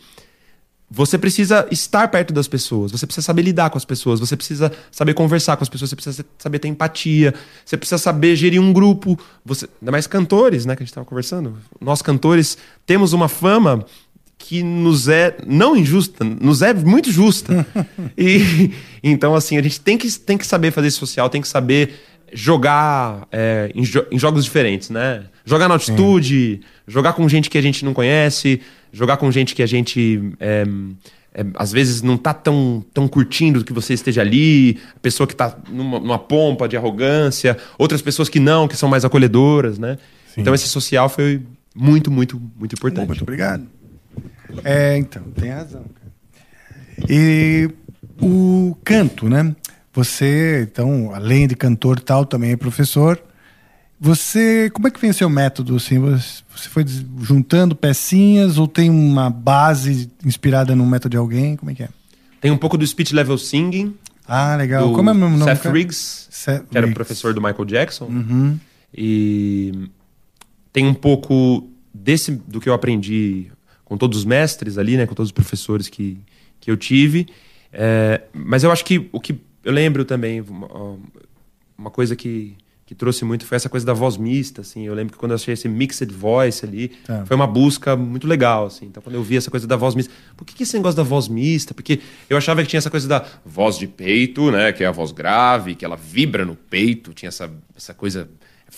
Você precisa estar perto das pessoas, você precisa saber lidar com as pessoas, você precisa saber conversar com as pessoas, você precisa saber ter empatia, você precisa saber gerir um grupo. Você, ainda mais cantores, né, que a gente estava conversando. Nós cantores temos uma fama que nos é não injusta, nos é muito justa. e então assim, a gente tem que, tem que saber fazer social, tem que saber jogar é, em, jo- em jogos diferentes, né? Jogar na altitude, jogar com gente que a gente não conhece, jogar com gente que a gente é, é, às vezes não tá tão, tão curtindo que você esteja ali, a pessoa que tá numa, numa pompa de arrogância, outras pessoas que não, que são mais acolhedoras, né? Então esse social foi muito, muito, muito importante. Muito obrigado. É, então, tem razão. E o canto, né? Você, então, além de cantor e tal, também é professor. Você, como é que vem seu método? Assim, você foi juntando pecinhas ou tem uma base inspirada no método de alguém? Como é que é? Tem um pouco do speech level singing, Ah, legal. como é o meu nome? Seth? Riggs, Seth que era o professor do Michael Jackson. Uhum. E tem um pouco desse do que eu aprendi com todos os mestres ali, né? Com todos os professores que, que eu tive. É, mas eu acho que o que eu lembro também, uma, uma coisa que, que trouxe muito foi essa coisa da voz mista, assim. Eu lembro que quando eu achei esse mixed voice ali, Tá. foi uma busca muito legal, assim. Então quando eu vi essa coisa da voz mista, por que, que esse negócio da voz mista? Porque eu achava que tinha essa coisa da voz de peito, né? Que é a voz grave, que ela vibra no peito, tinha essa, essa coisa...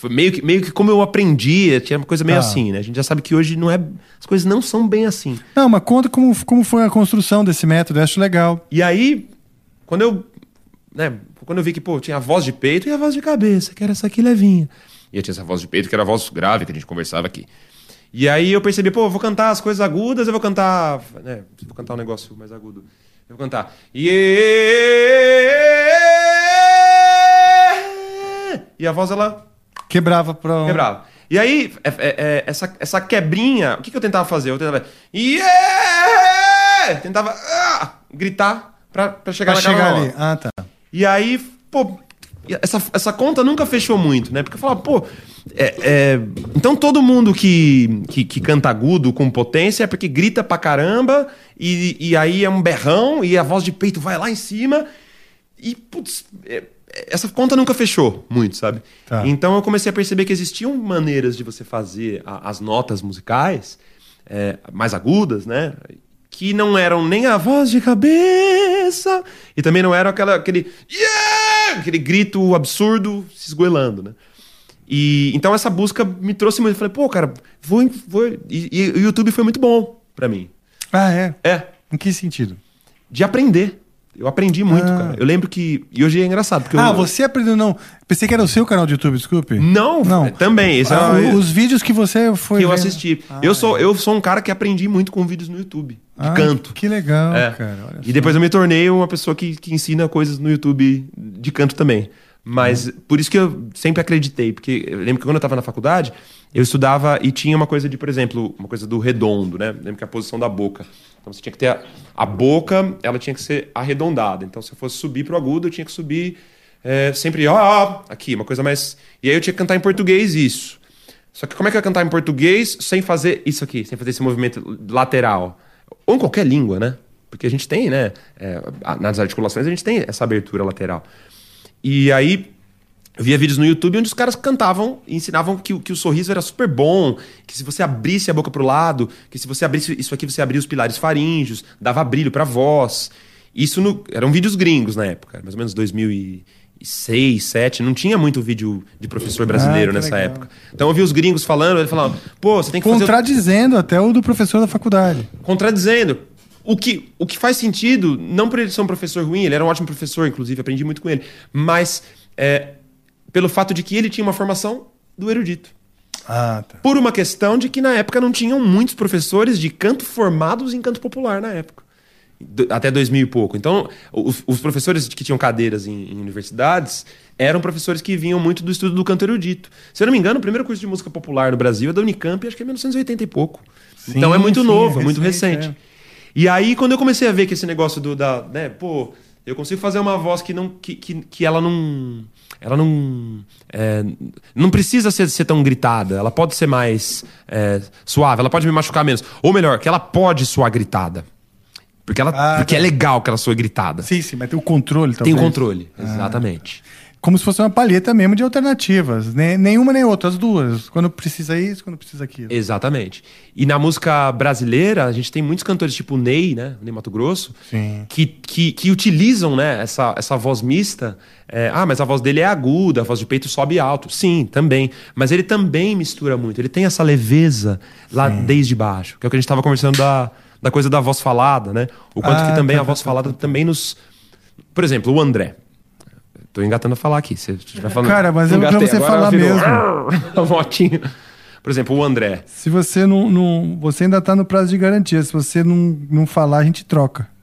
Foi meio que, meio que como eu aprendi, tinha uma coisa meio Tá. assim, né? A gente já sabe que hoje não é, as coisas não são bem assim. Não, mas conta como, como foi a construção desse método, eu acho legal. E aí, quando eu, né, quando eu vi que, pô, tinha a voz de peito e a voz de cabeça, que era essa aqui levinha. E eu tinha essa voz de peito, que era a voz grave, que a gente conversava aqui. E aí eu percebi, pô, eu vou cantar as coisas agudas, eu vou cantar, né, vou cantar um negócio mais agudo. Eu vou cantar. Yeah! E a voz, ela Quebrava pra. quebrava. E aí, é- é- é, essa, essa quebrinha, o que, que eu tentava fazer? Eu tentava. Yeah! Tentava ah, gritar pra, pra chegar Pra naquela chegar ali. Ah, tá. E aí, pô, essa, essa conta nunca fechou muito, né? Porque eu falava, pô, é- é, então todo mundo que, que, que canta agudo com potência é porque grita pra caramba, e, e aí é um berrão, e a voz de peito vai lá em cima, e, putz, é- essa conta nunca fechou muito, sabe? Tá. Então eu comecei a perceber que existiam maneiras de você fazer a- as notas musicais é, mais agudas, né? Que não eram nem a voz de cabeça e também não era aquela, aquele yeah! aquele grito absurdo se esgoelando, né? E então essa busca me trouxe muito. Eu falei, pô, cara, vou, vou... E, e o YouTube foi muito bom pra mim. Ah, é? É, Em que sentido? de aprender. Eu aprendi muito, Ah. cara. Eu lembro que. E hoje é engraçado, porque Ah, eu... você aprendeu não. Pensei que era o seu canal de YouTube, desculpe. Não, Não. também. Esse Ah, é, Os vídeos que você foi. que eu assisti. Ah, eu, sou, eu sou um cara que aprendi muito com vídeos no YouTube, de ah, canto. Que legal, É. cara. E só. depois eu me tornei uma pessoa que, que ensina coisas no YouTube de canto também. Mas Uhum. por isso que eu sempre acreditei, porque eu lembro que quando eu estava na faculdade, eu estudava e tinha uma coisa de, por exemplo, uma coisa do redondo, né? Lembro que a posição da boca. Então você tinha que ter a, a boca, ela tinha que ser arredondada. Então se eu fosse subir pro agudo, eu tinha que subir é, sempre, ó, aqui, uma coisa mais. E aí eu tinha que cantar em português isso. Só que como é que eu ia cantar em português sem fazer isso aqui, sem fazer esse movimento lateral? Ou em qualquer língua, né? Porque a gente tem, né? é, nas articulações a gente tem essa abertura lateral. E aí eu via vídeos no YouTube onde os caras cantavam e ensinavam que, o- que o sorriso era super bom, que se você abrisse a boca pro lado, que se você abrisse isso aqui, você abria os pilares faríngeos, dava brilho pra voz. Isso no- eram vídeos gringos na época, mais ou menos 2006, 2007. Não tinha muito vídeo de professor brasileiro Ah, nessa legal. época. Então eu vi os gringos falando, ele falava, pô, você tem que fazer. Contradizendo até o do professor da faculdade. Contradizendo. O que, o que faz sentido, não por ele ser um professor ruim, ele era um ótimo professor, inclusive, aprendi muito com ele, mas é, pelo fato de que ele tinha uma formação do erudito. Ah, tá. Por uma questão de que na época não tinham muitos professores de canto formados em canto popular na época. Até 2000 e pouco. Então, os, os professores que tinham cadeiras em, em universidades eram professores que vinham muito do estudo do canto erudito. Se eu não me engano, o primeiro curso de música popular no Brasil é da Unicamp, acho que é 1980 e pouco. então é muito sim, novo, é é muito recente, recente. é. E aí, quando eu comecei a ver que esse negócio do da, né, pô, eu consigo fazer uma voz que não que, que, que ela não ela não é, não precisa ser, ser tão gritada, ela pode ser mais é, suave, ela pode me machucar menos, ou melhor, que ela pode soar gritada. Porque ela Ah, porque tá. é legal que ela soe gritada. Sim, sim, mas tem o controle Tem talvez. o controle, exatamente. Como se fosse uma palheta mesmo de alternativas. Nem, nenhuma nem outra, as duas. Quando precisa isso, quando precisa aquilo. Exatamente. E na música brasileira, a gente tem muitos cantores tipo o Ney, né? Ney Mato Grosso, Sim. que, que, que utilizam né, essa, essa voz mista. É, ah, mas a voz dele é aguda, a voz de peito sobe alto. Sim, também. Mas ele também mistura muito. Ele tem essa leveza lá desde baixo, que é o que a gente estava conversando da, da coisa da voz falada, né? O quanto Ah, que também tá, a voz tá, falada também nos. Por exemplo, o André. Tô engatando a falar aqui. Você vai falando. Cara, mas é pra você agora falar virou mesmo. A motinha. Por exemplo, o André. Se você não, não- Você ainda tá no prazo de garantia. Se você não, não falar, a gente troca.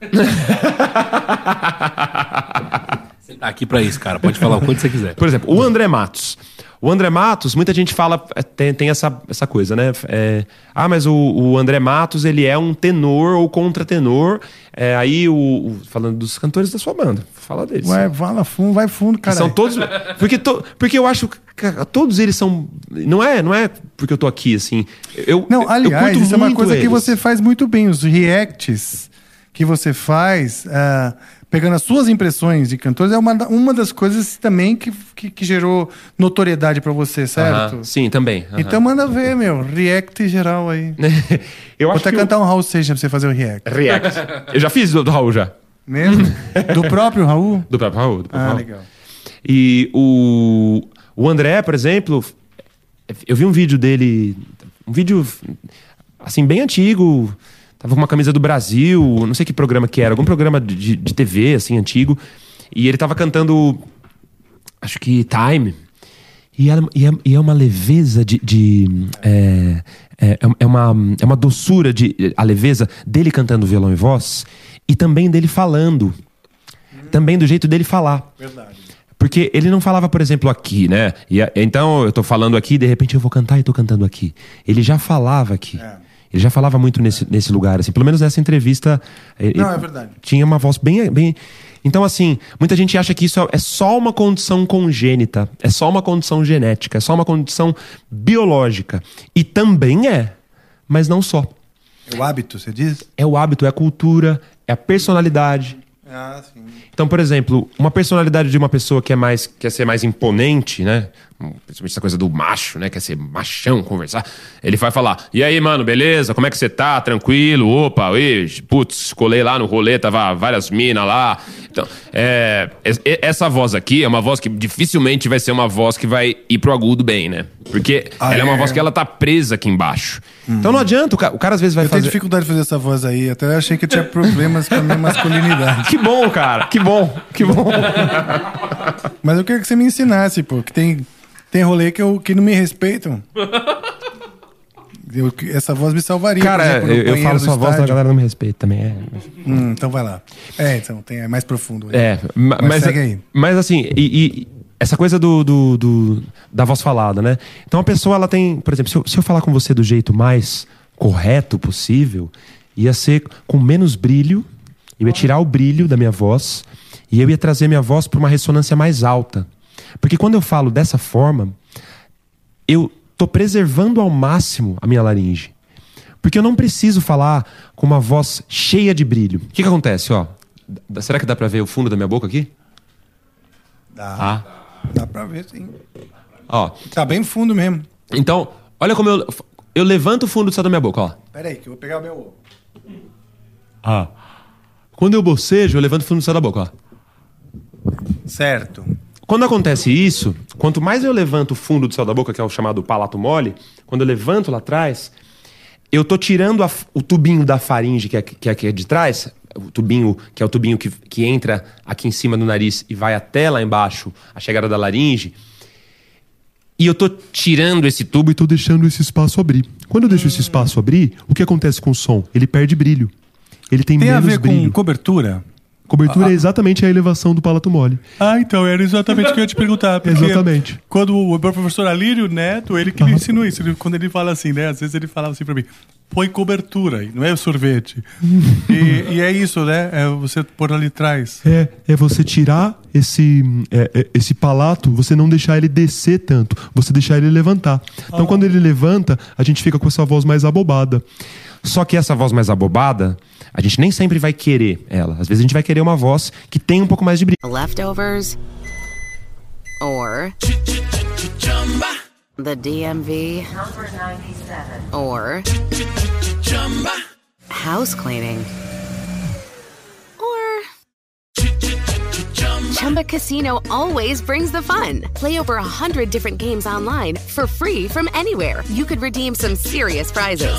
Você tá aqui pra isso, cara. Pode falar o quanto você quiser. Por exemplo, o André Matos. O André Matos, muita gente fala, é, tem, tem essa, essa coisa, né? É, ah, mas o, o André Matos, ele é um tenor ou contratenor. É, aí, o, o- falando dos cantores da sua banda, fala deles. Vai, vai fundo, vai fundo, Que cara. são todos. Porque, to- porque eu acho que cara, todos eles são. Não é, não é porque eu tô aqui, assim. Eu, Não, eu aliás, curto isso é uma coisa que eles. você faz muito bem. Os reacts que você faz, ah, pegando as suas impressões de cantores, é uma, uma das coisas também que, que, que gerou notoriedade pra você, certo? Aham, Sim, também. aham. Então manda ver, meu. React geral aí. eu Vou até que. cantar um Raul Seixas pra você fazer o react. React. Eu já fiz do, do Raul já. Mesmo? Do próprio Raul? Do próprio Raul. Do próprio Ah, Raul. legal. E o, o André, por exemplo, eu vi um vídeo dele, um vídeo assim bem antigo, tava com uma camisa do Brasil, não sei que programa que era, algum programa de, de TV assim antigo, e ele tava cantando, acho que Time. E é, e é, e é uma leveza de. de é, é, é uma, é uma doçura de. A leveza dele cantando violão e voz e também dele falando. Também do jeito dele falar. Verdade. Porque ele não falava, por exemplo, aqui, né? E, então eu tô falando aqui, de repente eu vou cantar e tô cantando aqui. Ele já falava aqui. É. Ele já falava muito nesse, nesse lugar, assim. Pelo menos nessa entrevista. Não, é verdade. Tinha uma voz bem, bem. Então, assim, muita gente acha que isso é só uma condição congênita, é só uma condição genética, é só uma condição biológica. E também é, mas não só. É o hábito, você diz? É o hábito, é a cultura, é a personalidade. Ah, sim. Então, por exemplo, uma personalidade de uma pessoa que é mais quer ser mais imponente, né? Principalmente essa coisa do macho, né? Quer ser machão, conversar. Ele vai falar: "E aí, mano, beleza? Como é que você tá? Tranquilo? Opa, ui, putz, colei lá no rolê, tava várias minas lá". Então, é, es- e- essa voz aqui é uma voz que dificilmente vai ser uma voz que vai ir pro agudo bem, né? Porque Ah, ela é uma é? voz que ela tá presa aqui embaixo. Então não adianta, o ca- o cara, às vezes vai Eu tenho fazer dificuldade de fazer essa voz aí. Até achei que eu tinha problemas com a minha masculinidade. Que bom, cara. Que bom. Que bom. Mas eu queria que você me ensinasse, pô, que tem, tem rolê que, eu, que não me respeitam. Eu- essa voz me salvaria. Cara, exemplo, eu, eu falo sua voz, a galera não me respeita também. É, Hum, então vai lá. É, então, tem, é mais profundo. aí. é ma- Mas mas, segue aí. mas assim, e, e essa coisa do, do- do- da voz falada, né? Então a pessoa, ela tem, por exemplo, se eu, se eu falar com você do jeito mais correto possível, ia ser com menos brilho, ia tirar o brilho da minha voz e eu ia trazer minha voz para uma ressonância mais alta. Porque quando eu falo dessa forma, eu tô preservando ao máximo a minha laringe. Porque eu não preciso falar com uma voz cheia de brilho. O que, que acontece, ó? Será que dá pra ver o fundo da minha boca aqui? Dá, Ah. dá pra ver, sim. Ó. Tá bem fundo mesmo. Então, olha como eu eu levanto o fundo do céu da minha boca, ó. Pera aí, que eu vou pegar o meu... Ah. Quando eu bocejo, eu levanto o fundo do céu da boca, ó. Certo. Quando acontece isso, quanto mais eu levanto o fundo do céu da boca, que é o chamado palato mole, quando eu levanto lá atrás, eu tô tirando a o tubinho da faringe, que é, que é aqui de trás, o tubinho, que é o tubinho que, que entra aqui em cima do nariz e vai até lá embaixo, a chegada da laringe. E eu tô tirando esse tubo E tô deixando esse espaço abrir. Quando eu deixo esse espaço abrir, o que acontece com o som? Ele perde brilho. Ele tem, Tem a menos ver brilho. com cobertura? Cobertura é exatamente a elevação do palato mole. Ah, então, era exatamente o que eu ia te perguntar. Exatamente. Quando o professor Alírio Neto, ele que me ensinou isso. Ele- quando ele fala assim, né? Às vezes ele falava assim pra mim, põe cobertura, não é sorvete. e, e é isso, né? É você pôr ali atrás. É, é você tirar esse, é, é, esse palato, você não deixar ele descer tanto, você deixar ele levantar. Então, quando ele levanta, a gente fica com essa voz mais abobada. Só que essa voz mais abobada, a gente nem sempre vai querer ela. Às vezes a gente vai querer uma voz que tem um pouco mais de brilho. Leftovers? Or the DMV? Number 97. Or house cleaning? Chumba Casino always brings the fun. Play over a hundred different games online for free from anywhere. You could redeem some serious prizes.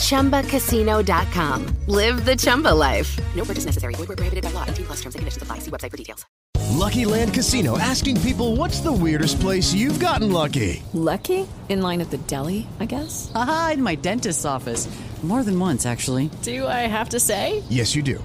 Chumba. ChumbaCasino.com. Live the Chumba life. No purchase necessary. Void where prohibited by law. 18 plus terms and conditions apply. See website for details. Lucky Land Casino asking people what's the weirdest place you've gotten lucky? Lucky? In line at the deli, I guess? Aha, in my dentist's office. More than once, actually. Do I have to say? Yes, you do.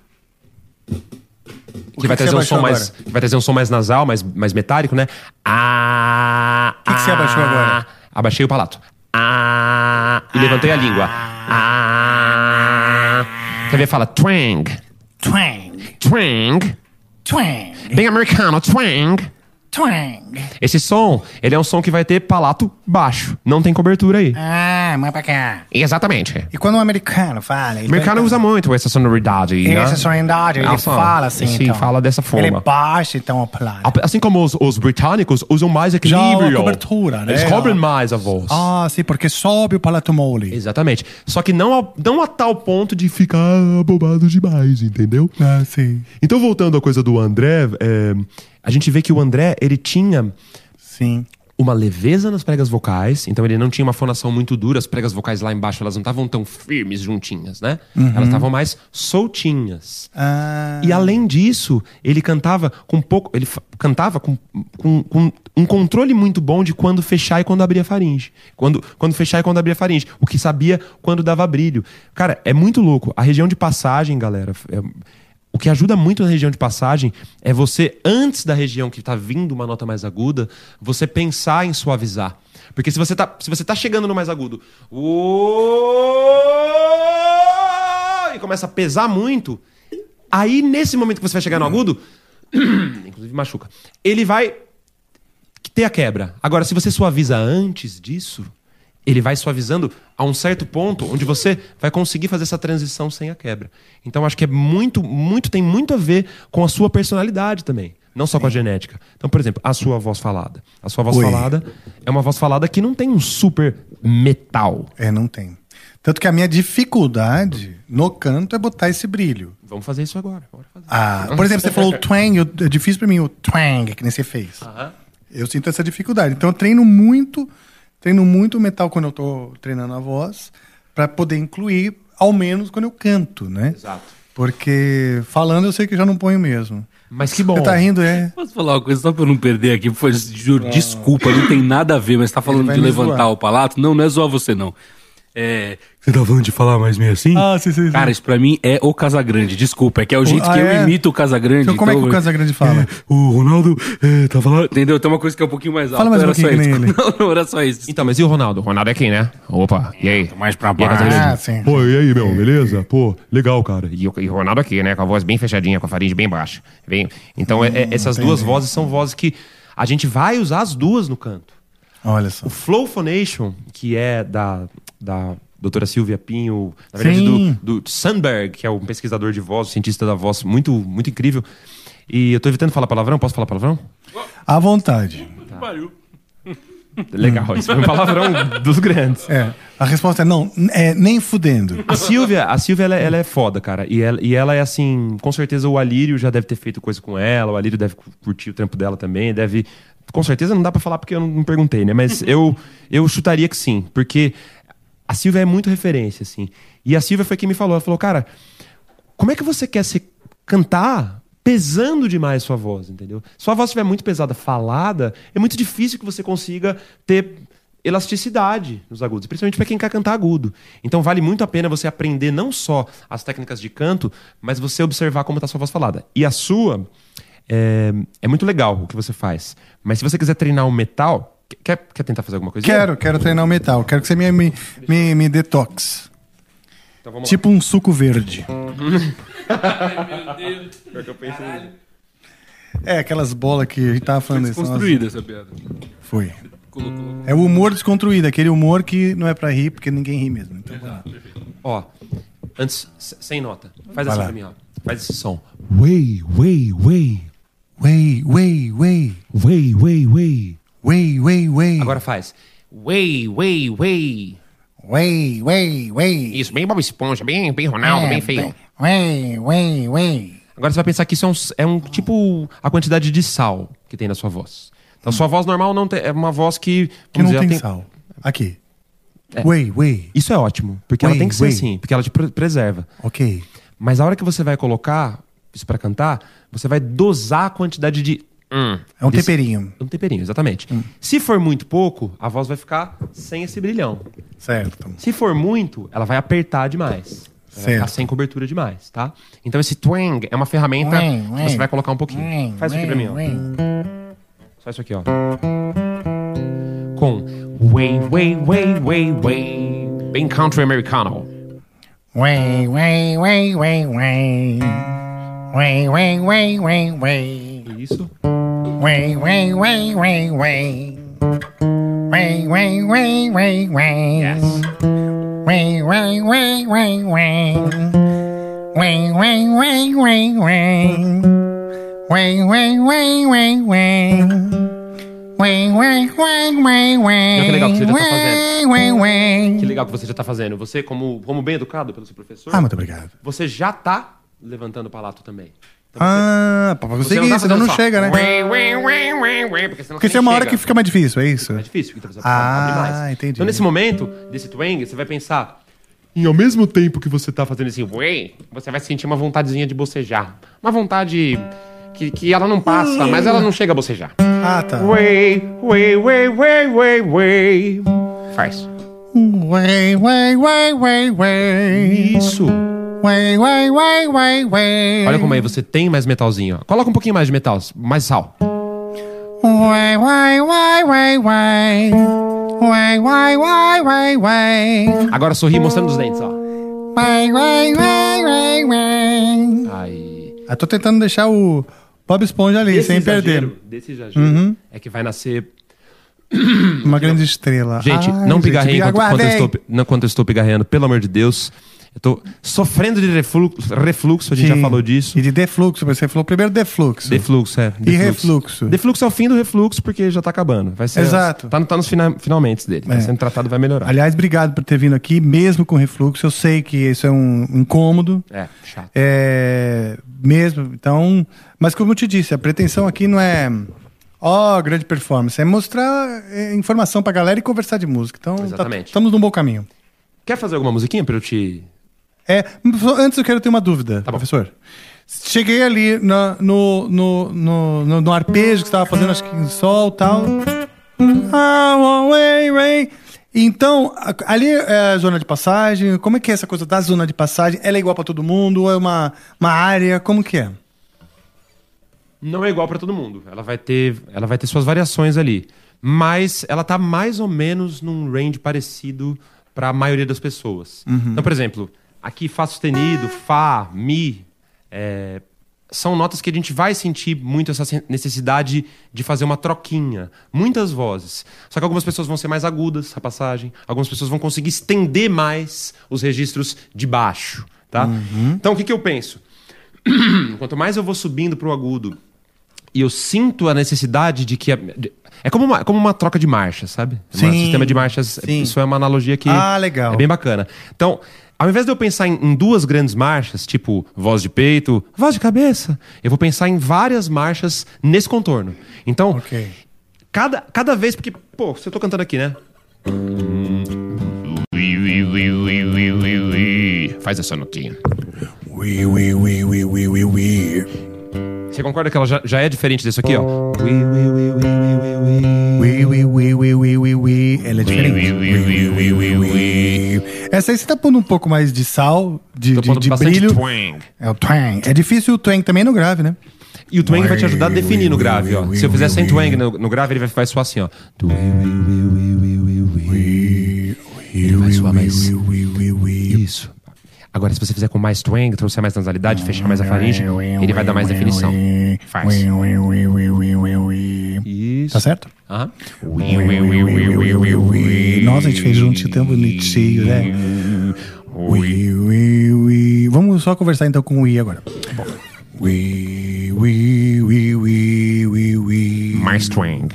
que, que vai que trazer um som mais, vai trazer um som mais nasal, mais, mais metálico, né? Ah, que que você abaixou agora? Abaixei o palato. Ah, e levantei a língua. Ah, quer ver? Fala twang, Twang. twang, Twang. bem americano, twang. Twang. Esse som, ele é um som que vai ter palato baixo. Não tem cobertura aí. Ah, mas pra cá. Exatamente. E quando o americano fala? O americano vai- usa muito essa sonoridade. né? Essa sonoridade, ele Nossa, fala assim, Sim, então. fala dessa forma. Ele baixa, então, a plana. Assim como os, os britânicos usam mais Já equilíbrio. a cobertura, né? Eles cobrem mais a voz. Ah, sim, porque sobe o palato mole. Exatamente. Só que não a, não a tal ponto de ficar abobado demais, entendeu? Ah, sim. Então, voltando à coisa do André, é, A gente vê que o André, ele tinha Sim. uma leveza nas pregas vocais, então ele não tinha uma fonação muito dura, as pregas vocais lá embaixo, elas não estavam tão firmes juntinhas, né? Elas estavam mais soltinhas. Ah, E além disso, ele cantava com pouco. Ele cantava com, com, com um controle muito bom de quando fechar e quando abrir a faringe. Quando, quando fechar e quando abrir a faringe. O que sabia quando dava brilho. Cara, é muito louco. A região de passagem, galera. é- o que ajuda muito na região de passagem é você, antes da região que tá vindo uma nota mais aguda, você pensar em suavizar. Porque se você tá, se você tá chegando no mais agudo. E começa a pesar muito. Aí, nesse momento que você vai chegar no agudo, inclusive machuca, ele vai ter a quebra. Agora, se você suaviza antes disso, ele vai suavizando a um certo ponto onde você vai conseguir fazer essa transição sem a quebra. Então, acho que é muito, muito, tem muito a ver com a sua personalidade também. Não só com a genética. Então, por exemplo, a sua voz falada. A sua voz Oi. falada é uma voz falada que não tem um super metal. É, não tem. Tanto que a minha dificuldade no canto é botar esse brilho. Vamos fazer isso agora. Fazer. Ah, por exemplo, você falou o twang, é difícil pra mim o twang, que nem você fez. Eu sinto essa dificuldade. Então eu treino muito, treino muito metal quando eu tô treinando a voz, pra poder incluir, ao menos quando eu canto, né? Exato. Porque falando eu sei que já não ponho mesmo. Mas que bom. Você tá rindo, é? Posso falar uma coisa só pra eu não perder aqui? Foi, juro, desculpa, não tem nada a ver, mas tá falando de levantar zoar. o palato? Não, não é zoar você, não. É, você tá falando de falar mais meio assim? Ah, sim, sim, sim. Cara, isso pra mim é o Casagrande. Desculpa, é que é o jeito ah, que eu é? imito o Casagrande. Então como é que o Casagrande fala? O Ronaldo é, tava lá. Entendeu? Tem uma coisa que é um pouquinho mais alta. Fala mais um era só pouquinho nem ele. Não, não, era só isso. Então, mas e o Ronaldo? O Ronaldo é aqui, né? Opa, e aí? Mais pra Casagrande? Ah, sim. Pô, e aí, meu, beleza? Pô, legal, cara. E o, e o Ronaldo aqui, né? Com a voz bem fechadinha, com a faringe bem baixa. Bem, então, é- é- essas duas vozes são vozes que a gente vai usar as duas no canto. Olha só. O Flow Phonation, que é da, da doutora Silvia Pinho, na verdade Sim. do, do Sandberg, que é um pesquisador de voz, cientista da voz, muito, muito incrível. E eu tô evitando falar palavrão, posso falar palavrão? À vontade. Legal, isso foi um palavrão dos grandes. É. A resposta é não, é nem fudendo. A Silvia, a Silvia ela, é- ela é foda, cara. E ela, e ela é assim, com certeza o Alírio já deve ter feito coisa com ela, o Alírio deve cu- curtir o trampo dela também, deve. Com certeza não dá pra falar porque eu não, não perguntei, né? Mas eu, eu chutaria que sim, porque a Silvia é muito referência, assim. E a Silvia foi quem me falou, ela falou, cara, como é que você quer se cantar pesando demais sua voz, entendeu? Se sua voz estiver muito pesada, falada, é muito difícil que você consiga ter elasticidade nos agudos, principalmente para quem quer cantar agudo. Então vale muito a pena você aprender não só as técnicas de canto, mas você observar como está sua voz falada. E a sua é, é muito legal o que você faz. Mas se você quiser treinar o metal, quer, quer tentar fazer alguma coisa? Quero, quero treinar o metal. Quero que você me, me, me, me detox. Então vamos Tipo um suco verde. Pior que eu nisso. É, aquelas bolas que a gente tava falando. isso, Desconstruída essa piada. Foi. Colocou. É o humor desconstruído, aquele humor que não é pra rir, porque ninguém ri mesmo. Então, lá. Ó, antes, sem nota. Faz Vai assim lá. pra mim, ó. Faz esse som. Way, way, way. Way, way, way. Way, way, way. Way, way, way. Agora faz. Way, way, way. Way, way, way. Isso, bem Bob Esponja, bem, bem Ronaldo, É, bem feio. Way, way, way. Agora você vai pensar que isso é um, é um tipo a quantidade de sal que tem na sua voz. Então, sua voz normal não tem, é uma voz que. Que não dizer, tem ela sal. Aqui. É. Way, way. Isso é ótimo, porque ela Way, tem que ser way. assim, porque ela te pre- preserva. Ok. Mas a hora que você vai colocar isso pra cantar, você vai dosar a quantidade de. Hum, É um temperinho. Um temperinho, exatamente. Se for muito pouco, a voz vai ficar sem esse brilhão. Certo. Se for muito, ela vai apertar demais. Ela Vai ficar Certo. sem cobertura demais, tá? Então esse twang é uma ferramenta que você vai colocar um pouquinho. Faz isso aqui pra mim, ó. Só isso aqui, ó. Com way, way, way, way, way. Bem country americano. Way, way, way, way, way. Way, way, way, way, way. Isso. Way, way, way, way, way. Way, way, way, way, way. Yes. Way, way, way, way, way. Way, way, way, way, way. Way, way, way, way, way. Way, way, way, way, way. Olha que legal que você já tá way, way. Que legal que você já tá fazendo. Você, como, como bem educado pelo seu professor, Ah, muito obrigado. você já tá levantando o palato também. Ah, pra Você conseguir, não senão fazendo não só. chega, né? Porque Porque você tem uma nem hora que fica mais difícil, é isso? É difícil, então você Ah, entendi. Então nesse momento, desse twang, você vai pensar, E ao mesmo tempo que você tá fazendo esse way, você vai sentir uma vontadezinha de bocejar. Uma vontade que, que ela não passa, mas ela não chega a bocejar. Ah, tá. Way, way, way, way, way, way. Faz. Way, way, way, way, way. Isso. Olha como aí você tem mais metalzinho. ó. Coloca um pouquinho mais de metal, mais sal. Agora sorri mostrando os dentes, ó. Way, way. Aí. Eu tô tentando deixar o Bob Esponja ali, Desse sem exagero, perder. Desse exagero. Uhum. É que vai nascer. Uma grande estrela. Gente, Ai, não pigarreiem me enquanto, enquanto eu aguardem. estou, não, enquanto eu estou pigarreando, pelo amor de Deus. Eu tô sofrendo de refluxo, refluxo a gente já Sim. falou disso. E de defluxo, você falou primeiro defluxo. Defluxo, é. E refluxo. Defluxo é o fim do refluxo, porque já tá acabando. Vai ser, Exato. Tá, no- tá nos fina, finalmente dele. Tá É. sendo tratado, vai melhorar. Aliás, obrigado por ter vindo aqui, mesmo com refluxo. Eu sei que isso é um incômodo. É, chato. É, mesmo, então. Mas como eu te disse, a pretensão aqui não é. Ó, grande performance. É mostrar é, informação pra galera e conversar de música. Então, tá- Exatamente. estamos num bom caminho. Quer fazer alguma musiquinha pra eu te. É, antes eu quero ter uma dúvida, Tá professor. Cheguei ali na- no, no, no, no, arpejo que você estava fazendo, acho que em sol e tal. Ah, way. Então, ali é a zona de passagem. Como é que é essa coisa da zona de passagem? Ela é igual para todo mundo? É uma, uma área? Como que é? Não é igual pra todo mundo. Ela vai ter, ela vai ter suas variações ali, mas ela tá mais ou menos num range parecido pra a maioria das pessoas. Uhum. Então, por exemplo, aqui fá sustenido, fá, mi, é, são notas que a gente vai sentir muito essa necessidade de fazer uma troquinha. Muitas vozes. Só que algumas pessoas vão ser mais agudas a passagem, algumas pessoas vão conseguir estender mais os registros de baixo, tá? Então o que, que eu penso? Quanto mais eu vou subindo pro agudo e eu sinto a necessidade de que. a- de- é como uma, como uma troca de marchas, sabe? Um Sim, sistema de marchas. sim. Isso é uma analogia que. Ah, legal. É bem bacana. Então, ao invés de eu pensar em, em duas grandes marchas, tipo voz de peito, voz de cabeça, eu vou pensar em várias marchas nesse contorno. Então, Ok. cada, cada vez, porque, pô, se eu tô cantando aqui, né? Faz essa notinha. Ui, ui, ui, ui, ui, ui, ui. Você concorda que ela já, já é diferente disso aqui, ó? Ui, ui, ui, ui, ui, ui, ui. Ela é diferente. Ui, ui, ui, ui, ui. Essa aí você tá pondo um pouco mais de sal, de, de, de bastante brilho. twang. É o twang. É difícil o twang também no grave, né? E o twang vai te ajudar a definir no grave, ó. Se eu fizer sem twang no, no grave, ele vai, vai soar assim, ó. Ele vai soar mais. Isso. Agora, se você fizer com mais twang, trouxer mais nasalidade, fechar mais a faringe, ele vai dar mais definição. Faz. Isso. Tá certo? Aham. Nossa, a gente fez junto tão bonitinho, né? Ui, ui, ui. Vamos só conversar então com o I agora. Ui, ui, ui, ui, ui, ui. Mais twang.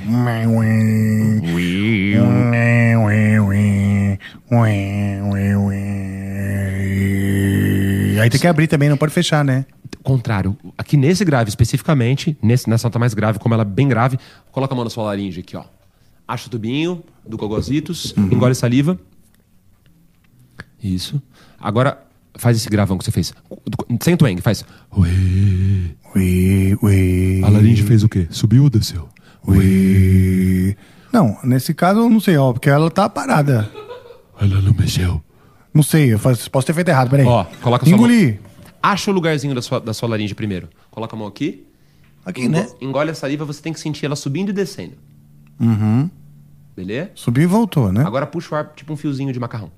Aí tem que abrir também, não pode fechar, né? Contrário. Aqui nesse grave especificamente, nesse, nessa nota mais grave, como ela é bem grave, coloca a mão na sua laringe aqui, ó. Acha o tubinho do Gogositos, engole saliva. Isso. Agora, faz esse gravão que você fez. Sem twang, faz. Ui, ui. A laringe fez o quê? Subiu ou desceu? Ui. Não, nesse caso eu não sei, ó, porque ela tá parada. Ela não mexeu. Não sei, eu faço- posso ter feito errado, peraí. Ó, coloca a sua Engoli. Acha o lugarzinho da sua, da sua laringe primeiro. Coloca a mão aqui. Aqui, Engo- né? Engole a saliva, você tem que sentir ela subindo e descendo. Uhum. Beleza? Subiu e voltou, né? Agora puxa o ar tipo um fiozinho de macarrão.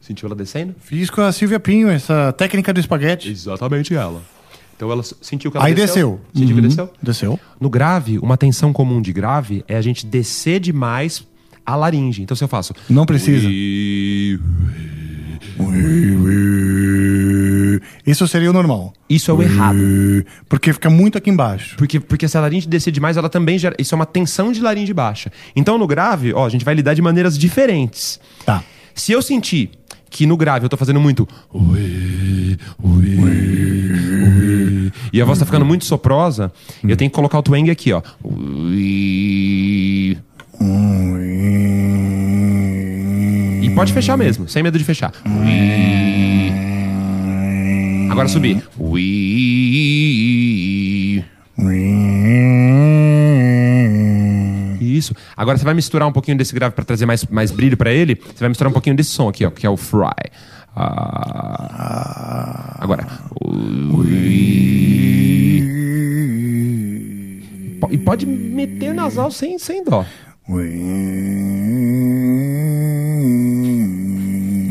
Sentiu ela descendo? Fiz com a Silvia Pinho essa técnica do espaguete. Exatamente ela. Então ela s- sentiu que ela Aí desceu. desceu. Sentiu que Uhum. desceu? Desceu. No grave, uma tensão comum de grave é a gente descer demais a laringe. Então se eu faço. Não precisa. Isso seria o normal. Isso é o errado. Porque fica muito aqui embaixo. Porque, porque se a laringe descer demais, ela também gera. Isso é uma tensão de laringe baixa. Então no grave, ó, a gente vai lidar de maneiras diferentes. Tá. Se eu sentir que no grave eu tô fazendo muito. ui, ui, ui, E a voz tá ficando muito soprosa, eu tenho que colocar o twang aqui, ó. E pode fechar mesmo, sem medo de fechar. Agora subir. Isso. Agora você vai misturar um pouquinho desse grave para trazer mais, mais brilho para ele. Você vai misturar um pouquinho desse som aqui, ó, que é o fry. Ah. Agora. E pode meter nasal sem, sem dó.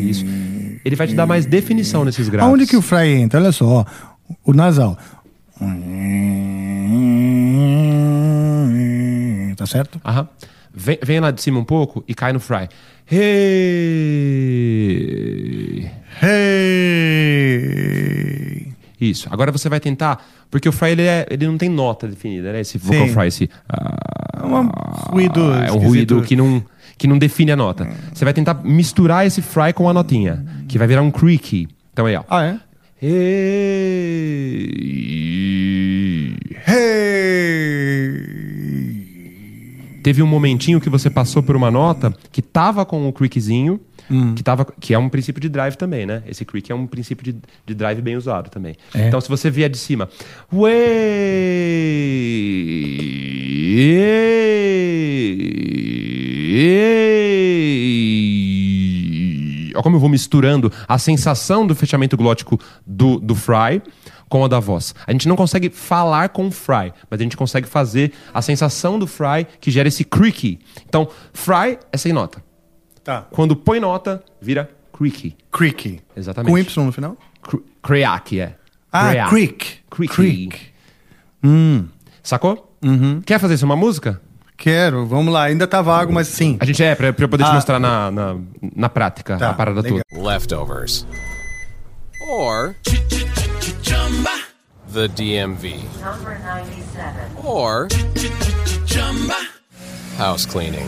Isso. Ele vai te dar mais definição nesses graves. Aonde que o fry entra? Olha só. O nasal. Tá certo? Aham. Vem, vem lá de cima um pouco e cai no fry. Hey. Hey. Isso. Agora você vai tentar. Porque o fry ele, é- ele não tem nota definida, né? Esse vocal Sim. fry, esse. ah, um ruído. é um esquisito. ruído que não, que não define a nota. Você vai tentar misturar esse fry com a notinha, que vai virar um creaky. Então aí, ó. Ah, é? Hey. Hey. Teve um momentinho que você passou por uma nota que tava com o creakzinho, que, tava, que é um princípio de drive também, né? Esse creak é um princípio de, de drive bem usado também. É. Então, se você vier de cima, Way, Olha como eu vou misturando a sensação do fechamento glótico do, do fry com a da voz. A gente não consegue falar com o fry, mas a gente consegue fazer a sensação do fry que gera esse creaky. Então, fry é sem nota. Tá. Quando põe nota, vira creaky. Creaky. Exatamente. Com Y no final? Cre- Creaky, é. Ah, Creek. Creek. Creek. Creek. Hum. Sacou? Uhum. Quer fazer isso uma música? Quero, vamos lá. Ainda tá vago, mas sim. A gente é, pra, pra eu poder te Ah. mostrar na, na, na prática Tá, a parada legal. toda. Leftovers. Or the DMV. Number 97. Or house cleaning.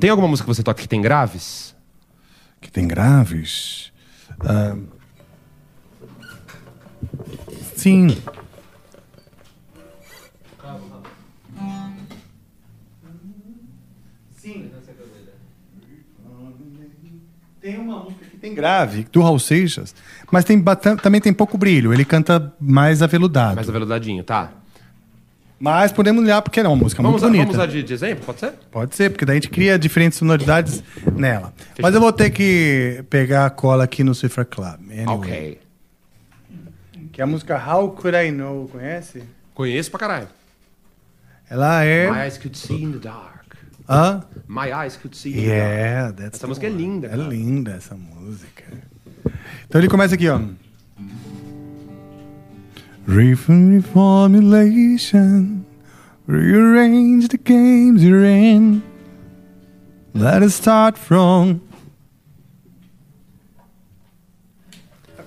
Tem alguma música que você toca que tem graves? Que tem graves. Ah, sim. Sim. Tem uma música que tem grave, do Raul Seixas, mas tem também tem pouco brilho. Ele canta mais aveludado. Mais aveludadinho, tá. Mas podemos olhar porque é uma música Vamos, muito usar- bonita. vamos usar de, de exemplo, pode ser? Pode ser, porque daí a gente cria diferentes sonoridades nela. Mas eu vou ter que pegar a cola aqui no Cifra Club. Anyway. Ok. Que é a música How Could I Know, conhece? Conheço pra caralho. Ela é. My eyes could see in the dark. Hã? My eyes could see in the Yeah, dark. that's Essa the música é one. linda. É cara. linda essa música. Então ele começa aqui, ó. Reform- Reformulation, rearrange the games you're in. Let us start from.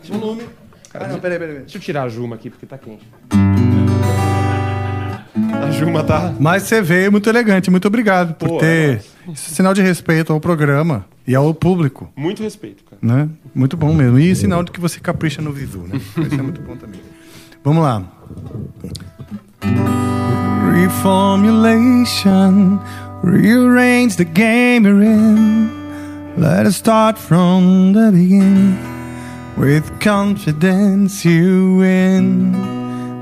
Volume. Ah, não, peraí, peraí. peraí. Deixa eu tirar a Juma aqui, porque tá quente. A Juma tá... Mas você veio muito elegante, muito obrigado por Pô, ter. é Isso é sinal de respeito ao programa e ao público. Muito respeito, cara. né? Muito bom mesmo. E sinal de que você capricha no visu, né? Isso é muito bom também. Vamos lá. Reformulation, rearrange the game you're in. Let us start from the beginning. With confidence you win.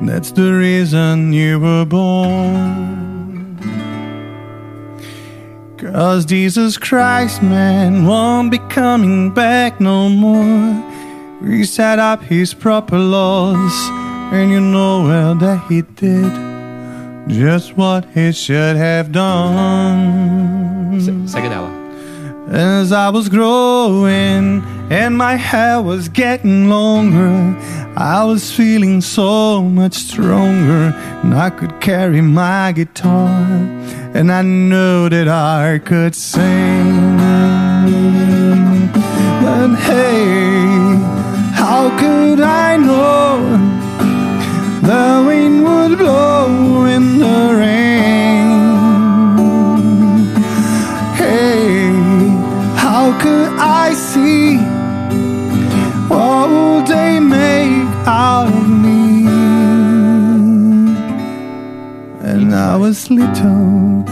That's the reason you were born. Cause Jesus Christ, man, won't be coming back no more. He set up his proper laws, and you know well that he did just what he should have done. Segue nela. As I was growing and my hair was getting longer, I was feeling so much stronger, and I could carry my guitar, and I knew that I could sing. But hey, how could I know was little,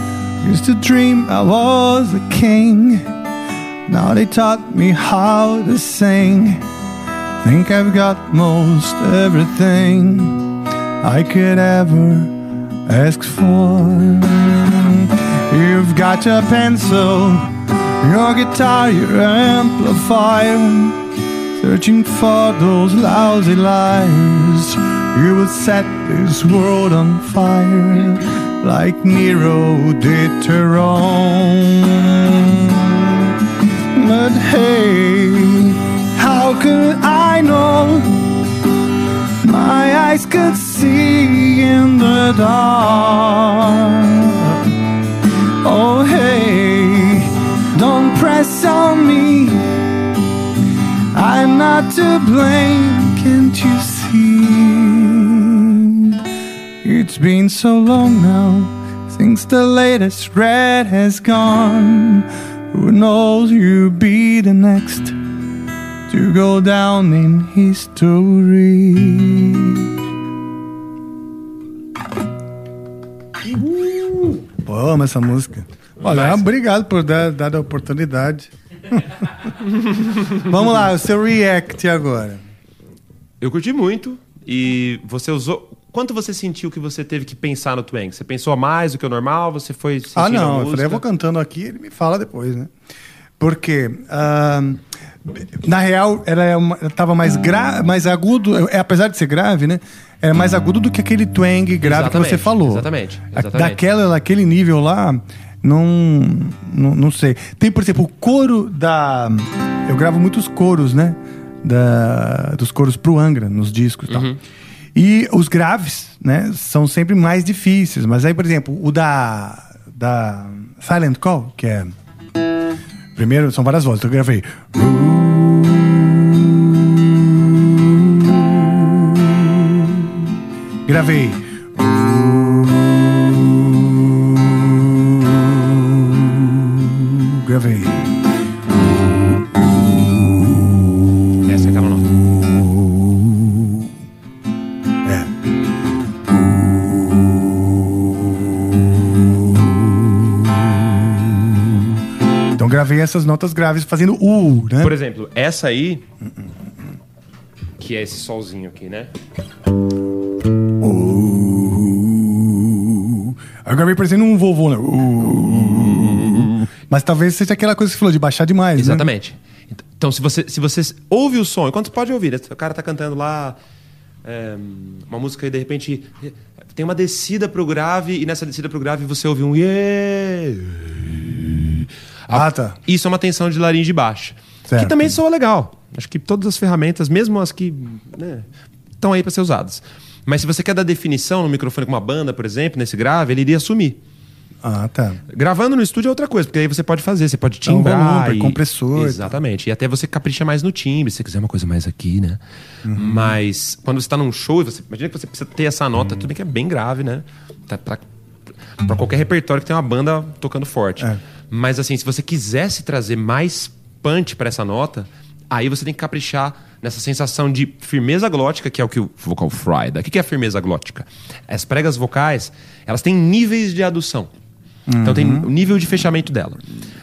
used to dream I was a king. Now they taught me how to sing. Think I've got most everything I could ever ask for. You've got your pencil, your guitar, your amplifier. Searching for those lousy lies, You will set this world on fire like Nero did to Rome. But hey, how could I know? My eyes could see in the dark. Oh, hey, don't press on me. I'm not to blame, can't you see? It's been so long now since the latest red has gone. Who knows you'll be the next to go down in history. Pô, eu amo essa música. Olha, obrigado por dar, dar a oportunidade. Vamos lá, o seu react agora. Eu curti muito e você usou. Quanto você sentiu que você teve que pensar no Twang? Você pensou mais do que o normal? Você foi sentindo Ah, não, eu falei, eu vou cantando aqui, ele me fala depois, né? Porque, ah, na real, ela, é uma, ela tava mais, gra, mais agudo, é, apesar de ser grave, né? Era mais agudo do que aquele twang grave que você Exatamente, falou. exatamente, exatamente. Daquela, daquele nível lá, não, não, não sei. Tem, por exemplo, o coro da... Eu gravo muitos coros, né? Da, dos coros pro Angra, nos discos e tal. Uhum. E os graves, né, são sempre mais difíceis. Mas aí, por exemplo, o da, da Silent Call, que é. Primeiro, são várias vozes. Então eu gravei. Gravei. Gravei. Gravei essas notas graves fazendo U, né? Por exemplo, essa aí. Que é esse solzinho aqui, né? Uh, eu gravei parecendo um vovô, né? Uh, mas talvez seja aquela coisa que você falou de baixar demais, Exatamente. Então, se você, se você ouve o som, enquanto você pode ouvir, né? o cara tá cantando lá é, uma música e de repente tem uma descida pro grave e nessa descida pro grave você ouve um yeah. Ah, tá. Isso é uma tensão de laringe baixa. Certo. Que também soa legal. Acho que todas as ferramentas, mesmo as que né, estão aí para ser usadas. Mas se você quer dar definição no microfone com uma banda, por exemplo, nesse grave, ele iria sumir. Ah, tá. Gravando no estúdio é outra coisa, porque aí você pode fazer, você pode um timbrar. volume, e- compressor e Exatamente. E até você capricha mais no timbre, se você quiser uma coisa mais aqui, né? Mas quando você tá num show, e você, imagina que você precisa ter essa nota, tudo bem que é bem grave, né? Tá pra, pra qualquer repertório que tem uma banda tocando forte. Mas assim, se você quisesse trazer mais punch pra essa nota, aí você tem que caprichar nessa sensação de firmeza glótica, que é o que o vocal fry dá. O que é a firmeza glótica? As pregas vocais, elas têm níveis de adução. Então tem o nível de fechamento dela.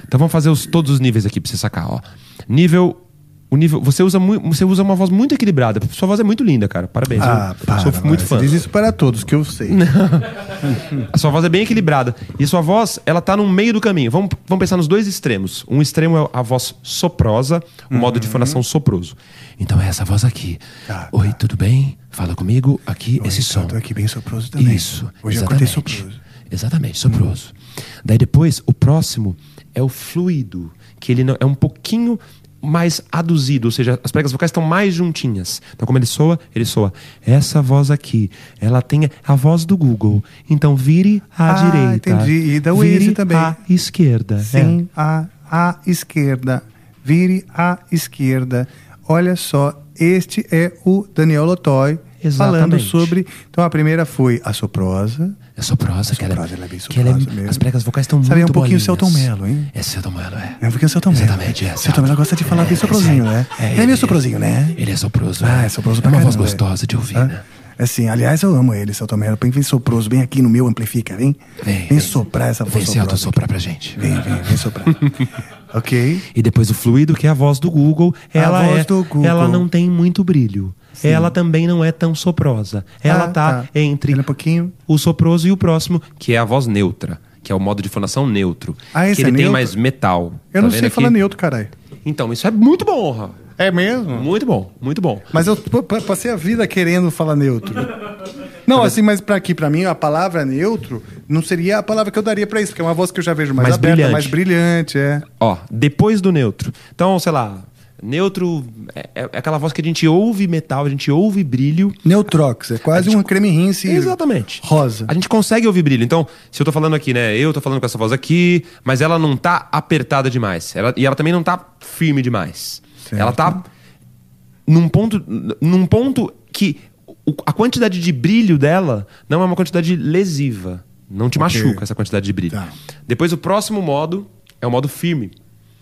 Então vamos fazer os- todos os níveis aqui pra você sacar, ó. Nível. O nível. Você usa, mui- você usa uma voz muito equilibrada. Sua voz é muito linda, cara. Parabéns. Ah, eu para, sou muito você fã. Diz isso para todos, que eu sei. A sua voz é bem equilibrada. E a sua voz, ela tá no meio do caminho. Vamos, vamos pensar nos dois extremos. Um extremo é a voz soprosa, o modo de fonação soproso. Então é essa voz aqui. Oi, tudo bem? Fala comigo. Aqui, esse som. Tô aqui bem soproso também. Isso. Hoje eu exatamente. cortei soproso. Exatamente, soproso. Daí depois, o próximo é o fluido, que ele não- é um pouquinho mais aduzido, ou seja, as pregas vocais estão mais juntinhas. Então, como ele soa, ele soa. Essa voz aqui, ela tem a voz do Google. Então, vire à Ah, direita. entendi. E da vire também. à esquerda. Sim, à, à esquerda. Vire à esquerda. Olha só, este é o Daniel Lotoy falando Exatamente. sobre. Então a primeira foi a soprosa. É soprosa, que ela, soprosa, ela é bem que ela é-. As pregas vocais estão muito Sabe, é um pouquinho bolinhas. Celton Mello, hein? É Celton Mello, é. É um pouquinho Celton Mello. Exatamente, é. Celton Mello gosta de falar bem soprosinho, né? ele é meio soprosinho, né? Ele é soproso. Ah, é. é soproso É pra uma voz caramba, gostosa de ouvir, Ah, né? Assim, aliás, eu amo ele, Celton Mello. Vem soproso, bem aqui no meu amplifica, vem. Vem, Vem soprar essa Vem voz se soprosa. autossoprar pra gente. Vem, vem, vem soprar. ok. E depois o fluido, que é a voz do Google, ela, voz é, do Google. ela não tem muito brilho. Ela também não é tão soprosa. Ela Ah, tá, tá. entre um pouquinho. o soproso e o próximo, que é a voz neutra, que é o modo de fonação neutro. Ah, esse que é ele tem neutro? mais metal. Eu Tá não sei aqui? falar neutro, caralho. Então, isso é muito bom, Rafa. É mesmo? Muito bom, muito bom. Mas eu passei a vida querendo falar neutro. Não, assim, mas pra aqui, pra mim, a palavra neutro não seria a palavra que eu daria pra isso, porque é uma voz que eu já vejo mais, Mais aberta, brilhante. mais brilhante, é. Ó, depois do neutro. Então, sei lá, neutro é, é aquela voz que a gente ouve metal, a gente ouve brilho. Neutrox, é quase um creme rinse Exatamente. rosa. A gente consegue ouvir brilho. Então, se eu tô falando aqui, né? Eu tô falando com essa voz aqui, mas ela não tá apertada demais. Ela, e ela também não tá firme demais. Ela tá num ponto, num ponto que a quantidade de brilho dela não é uma quantidade lesiva. Não te Ok. machuca essa quantidade de brilho. Tá. Depois, o próximo modo é o modo firme.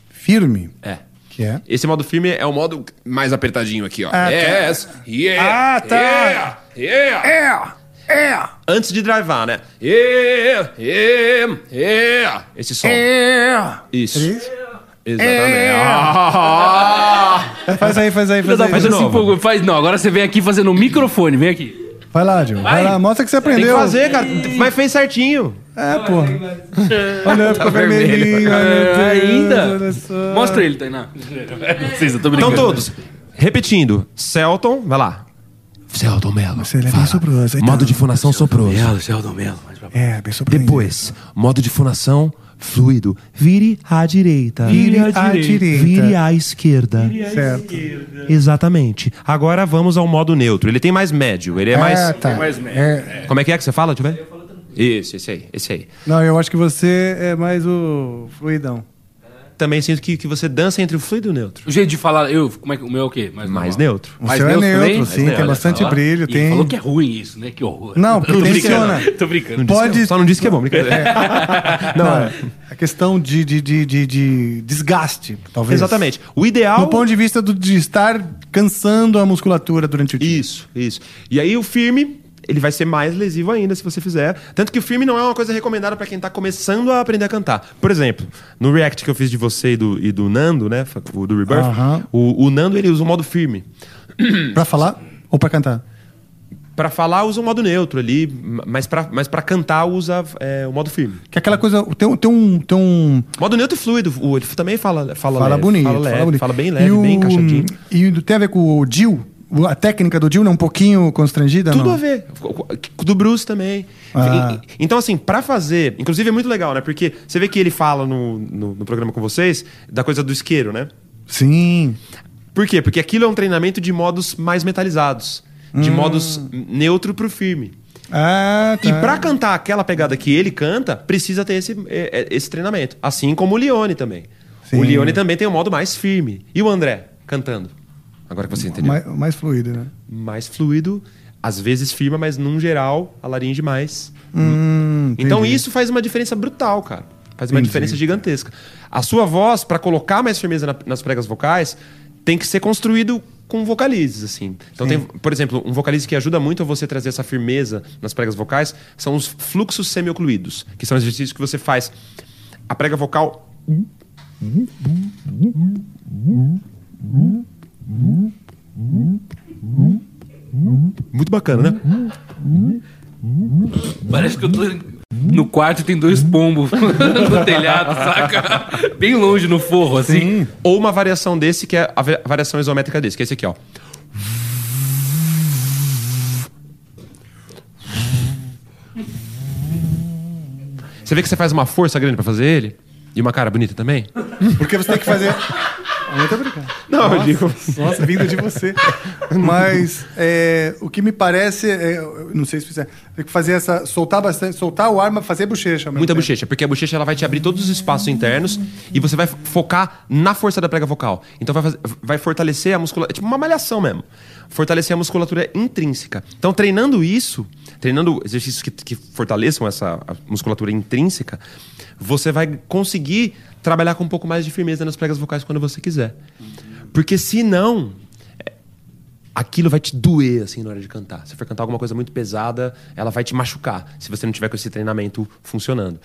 firme. É. Que é? Esse modo firme é o modo mais apertadinho aqui, ó. Ah, tá. yes, yeah, Ah, tá. yeah, yeah. É! É! Antes de drivar, né? Yeah, yeah, yeah. Esse som. É! Isso. Isso? Exatamente. Ah! Faz aí, faz aí, faz aí. puta, se empolgou. Faz, não, agora você vem aqui fazendo o microfone, vem aqui. Vai lá, Diogo. Vai. Vai. lá, mostra que você Tem que aprendeu. fazer, cara. Mas fez certinho. É, pô. Olha, ficou vermelho. vermelhinho. É, ainda? Mostra ele, Tainá. Vocês, eu tô brincando. Então todos. Repetindo. Celton, vai lá. Celton Mello. Você é bem tá. Modo de fonação soproso. Melo, Sheldon Melo. mais pra- É, bem soproso. Depois, modo de fonação fluido. Vire à direita. Vire à direita. Vire à esquerda. Certo. Exatamente. Agora vamos ao modo neutro. Ele tem mais médio. Ele é mais. É, tá. mais médio. É. Como é que é que você fala? Deixa eu ver. Isso, esse aí, esse aí. Não, eu acho que você é mais o fluidão. Também sinto que, que você dança entre o fluido e o neutro. O jeito de falar, eu, como é que o meu é o quê? Mais, Mais neutro. O Mais seu é neutro neutro, também? sim, Mais tem bastante só. brilho, E tem- falou que é ruim isso, né? Que horror. Não, porque brincando, Tô brincando. Pode. Só não disse que é bom, brincadeira. Não, a questão de, de, de, de, de desgaste, talvez. Exatamente. O ideal. Do ponto de vista do- de estar cansando a musculatura durante o dia. Isso, isso. E aí o firme, ele vai ser mais lesivo ainda se você fizer. Tanto que o firme não é uma coisa recomendada pra quem tá começando a aprender a cantar. Por exemplo, no react que eu fiz de você e do, e do Nando, né? O do Rebirth, Aham. o, o Nando ele usa o modo firme. Pra falar ou pra cantar? Pra falar, usa o modo neutro ali, mas pra, mas pra cantar, usa é, o modo firme. Que é aquela coisa. Tem, um- tem um. Tem um Modo neutro e fluido. O, ele também fala, fala, fala leve, bonito. Fala, leve, bonito. fala bem leve, o- bem encaixadinho. E tem a ver com o Jill? A técnica do não é um pouquinho constrangida? Tudo não? a ver. Do Bruce também. Ah. Então, assim, pra fazer. Inclusive é muito legal, né? Porque você vê que ele fala no, no, no programa com vocês da coisa do isqueiro, né? Sim. Por quê? Porque aquilo é um treinamento de modos mais metalizados. De Hum. modos neutro pro firme. Ah, tá. E pra cantar aquela pegada que ele canta, precisa ter esse, é, é, esse treinamento. Assim como o Leone também. Sim. O Leone também tem um modo mais firme. E o André, cantando? Agora que você entendeu. Mais, mais fluido, né? mais fluido, às vezes firma, mas num geral a laringe mais. Hum, então entendi. isso faz uma diferença brutal, cara. Faz uma Entendi. diferença gigantesca. A sua voz, pra colocar mais firmeza na- nas pregas vocais, tem que ser construído com vocalizes, assim. Então tem, por exemplo, um vocalize que ajuda muito a você trazer essa firmeza nas pregas vocais são os fluxos semiocluídos, que são exercícios que você faz a prega vocal muito bacana, né? Parece que eu tô no quarto e tem dois pombos no telhado, saca? Bem longe no forro, assim. Ou uma variação desse, que é a va- variação isométrica desse, que é esse aqui, ó. Você vê que você faz uma força grande pra fazer ele? E uma cara bonita também? Porque você tem que fazer. Muito obrigado. Não, eu nossa, digo- Nossa, vindo de você. Mas é, o que me parece, é, não sei se fizer, tem que fazer essa. soltar bastante, soltar o ar, mas fazer bochecha. Muita tempo. bochecha, porque a bochecha ela vai te abrir todos os espaços internos e você vai focar na força da prega vocal. Então vai, fazer- vai fortalecer a musculatura. É tipo uma malhação mesmo. Fortalecer a musculatura intrínseca. Então, treinando isso, treinando exercícios que, que fortaleçam essa musculatura intrínseca, você vai conseguir trabalhar com um pouco mais de firmeza nas pregas vocais quando você quiser. Porque se não, é, aquilo vai te doer assim na hora de cantar. Se for cantar alguma coisa muito pesada, ela vai te machucar, se você não tiver com esse treinamento funcionando.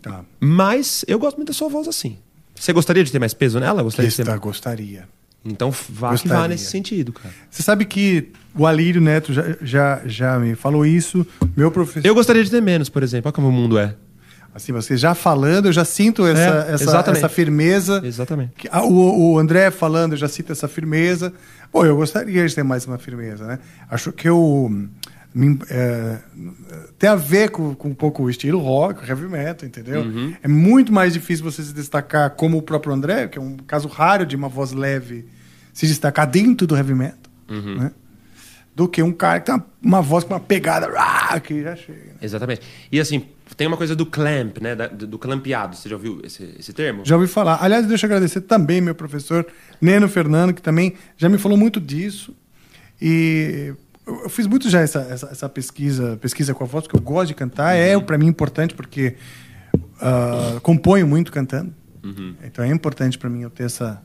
Tá. Mas eu gosto muito da sua voz assim. Você gostaria de ter mais peso nela? Gostaria de ter... Gostaria. Então vá que vá Gostaria. nesse sentido, cara. Você sabe que o Alírio Neto já, já, já me falou isso. Meu professor. Eu gostaria de ter menos, por exemplo. Olha como o mundo é. Assim, você já falando, eu já sinto essa, É, essa, exatamente. essa firmeza. Exatamente. Que- ah, O, o André falando, eu já sinto essa firmeza. Pô, eu gostaria de ter mais uma firmeza, né? Acho que eu. me- é, tem a ver com, com um pouco o estilo rock, o heavy metal, entendeu? Uhum. É muito mais difícil você se destacar como o próprio André, que é um caso raro de uma voz leve se destacar dentro do heavy metal, Uhum. né? Do que um cara que tem uma, uma voz com uma pegada ah, que já chega. Exatamente. E assim, tem uma coisa do clamp, né? da- do, do clampeado. Você já ouviu esse, esse termo? Já ouvi falar. Aliás, deixa eu agradecer também meu professor Neno Fernando, que também já me falou muito disso. E eu fiz muito já essa, essa, essa pesquisa, pesquisa com a voz, porque eu gosto de cantar. É para mim importante porque ah, componho muito cantando. Uhum. Então é importante pra mim eu ter essa,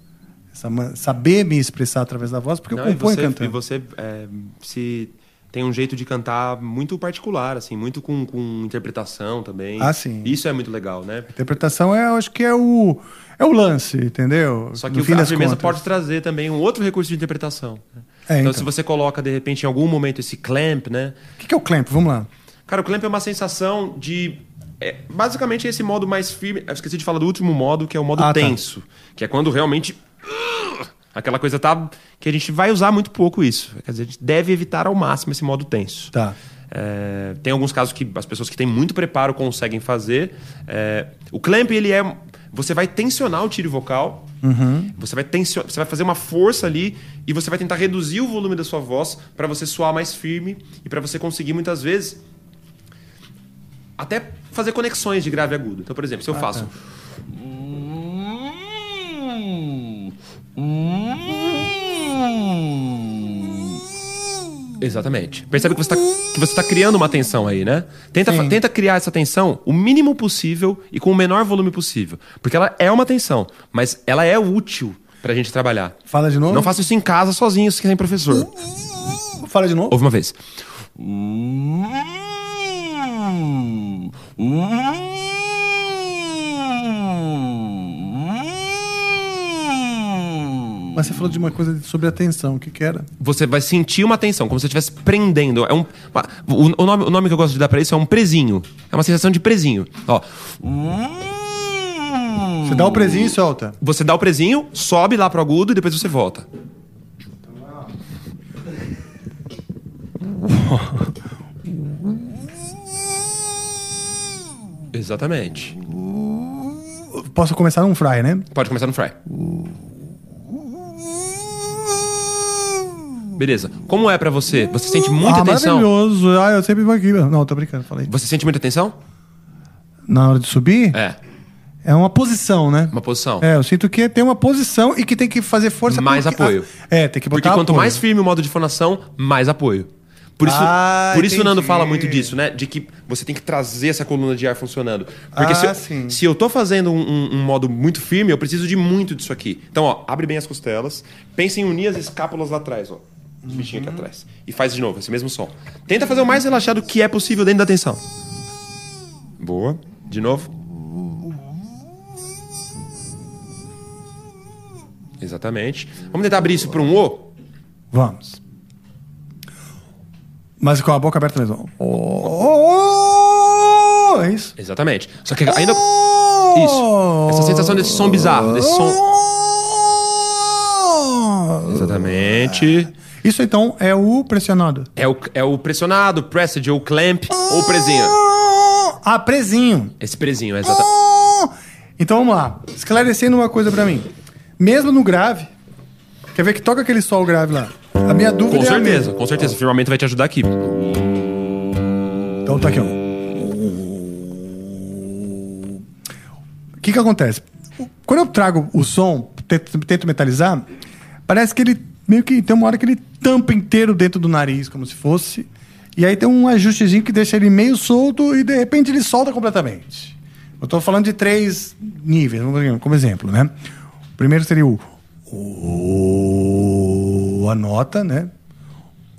saber me expressar através da voz, porque Não, eu e componho você, cantando. E você é, se tem um jeito de cantar muito particular, assim, muito com, com interpretação também. Ah, sim. Isso é muito legal, né? Interpretação é, eu acho que é o é o lance, entendeu? Só que No o, fim a firmeza pode trazer também um outro recurso de interpretação. né? É, então, então. se você coloca, de repente, em algum momento, esse clamp, né? O que, que é o clamp? Vamos lá. Cara, o clamp é uma sensação de. é, basicamente, esse modo mais firme. Eu esqueci de falar do último modo, que é o modo Ah, tá. tenso. Que é quando realmente. Aquela coisa tá. Que a gente vai usar muito pouco isso. Quer dizer, a gente deve evitar ao máximo esse modo tenso. Tá. É, tem alguns casos que as pessoas que têm muito preparo conseguem fazer. É, o clamp, ele é. Você vai tensionar o tiro vocal. Uhum. Você vai, tensionar, você vai fazer uma força ali e você vai tentar reduzir o volume da sua voz para você soar mais firme e para você conseguir muitas vezes até fazer conexões de grave e agudo. Então, por exemplo, se eu Ah, faço. Tá. Exatamente. Percebe que você está criando uma tensão aí, né? Tenta, Sim. tenta criar essa tensão o mínimo possível e com o menor volume possível. Porque ela é uma tensão, mas ela é útil pra gente trabalhar. Fala de novo. Não faça isso em casa sozinho, sem professor. Fala de novo. Ouve uma vez. Mas você falou de uma coisa sobre atenção. O que, que era? Você vai sentir uma tensão, como se você estivesse prendendo. É um, uma- o, o nome, o nome que eu gosto de dar pra isso é um presinho. É uma sensação de presinho. Ó. Você dá o presinho e solta. Você dá o presinho, sobe lá pro agudo e depois você volta. Exatamente. Posso começar num fry, né? Pode começar no fry. Beleza. Como é pra você? Você sente muita ah, tensão? maravilhoso. Ah, eu sempre vou aqui. Não, tô brincando, falei. Você sente muita tensão? Na hora de subir, É. é uma posição, né? Uma posição. É, eu sinto que tem uma posição e que tem que fazer força. Mais porque- apoio. É, tem que botar Porque quanto apoio. mais firme o modo de fonação, mais apoio. Por isso, Ah, por isso o Nando fala muito disso, né? De que você tem que trazer essa coluna de ar funcionando. Porque Ah, se, eu, sim. se eu tô fazendo um, um- um modo muito firme, eu preciso de muito disso aqui. Então, ó, abre bem as costelas. Pensa em unir as escápulas lá atrás, ó. Os bichinhos Uhum. aqui atrás. E faz de novo, esse mesmo som. Tenta fazer o mais relaxado que é possível dentro da tensão. Boa. De novo. Exatamente. Vamos tentar abrir isso para um O? Vamos. Mas com a boca aberta mesmo. Oh, é isso? Exatamente. Só que ainda. Isso. Essa sensação desse som bizarro, desse som. Exatamente. Isso então é o pressionado. É o, é o pressionado, pressed, ou clamp, ou presinho. Ah, presinho. Esse presinho, é exatamente. Então vamos lá. Esclarecendo uma coisa pra mim. Mesmo no grave, quer ver que toca aquele sol grave lá? A minha dúvida Com é certeza, mesma. com certeza. O firmamento vai te ajudar aqui. Então tá aqui, ó. O que que acontece? Quando eu trago o som, tento, tento metalizar, parece que ele meio que tem uma hora que ele tampa inteiro dentro do nariz, como se fosse. E aí tem um ajustezinho que deixa ele meio solto e de repente ele solta completamente. Eu tô falando de três níveis, como exemplo, né? O primeiro seria o, o a nota, né?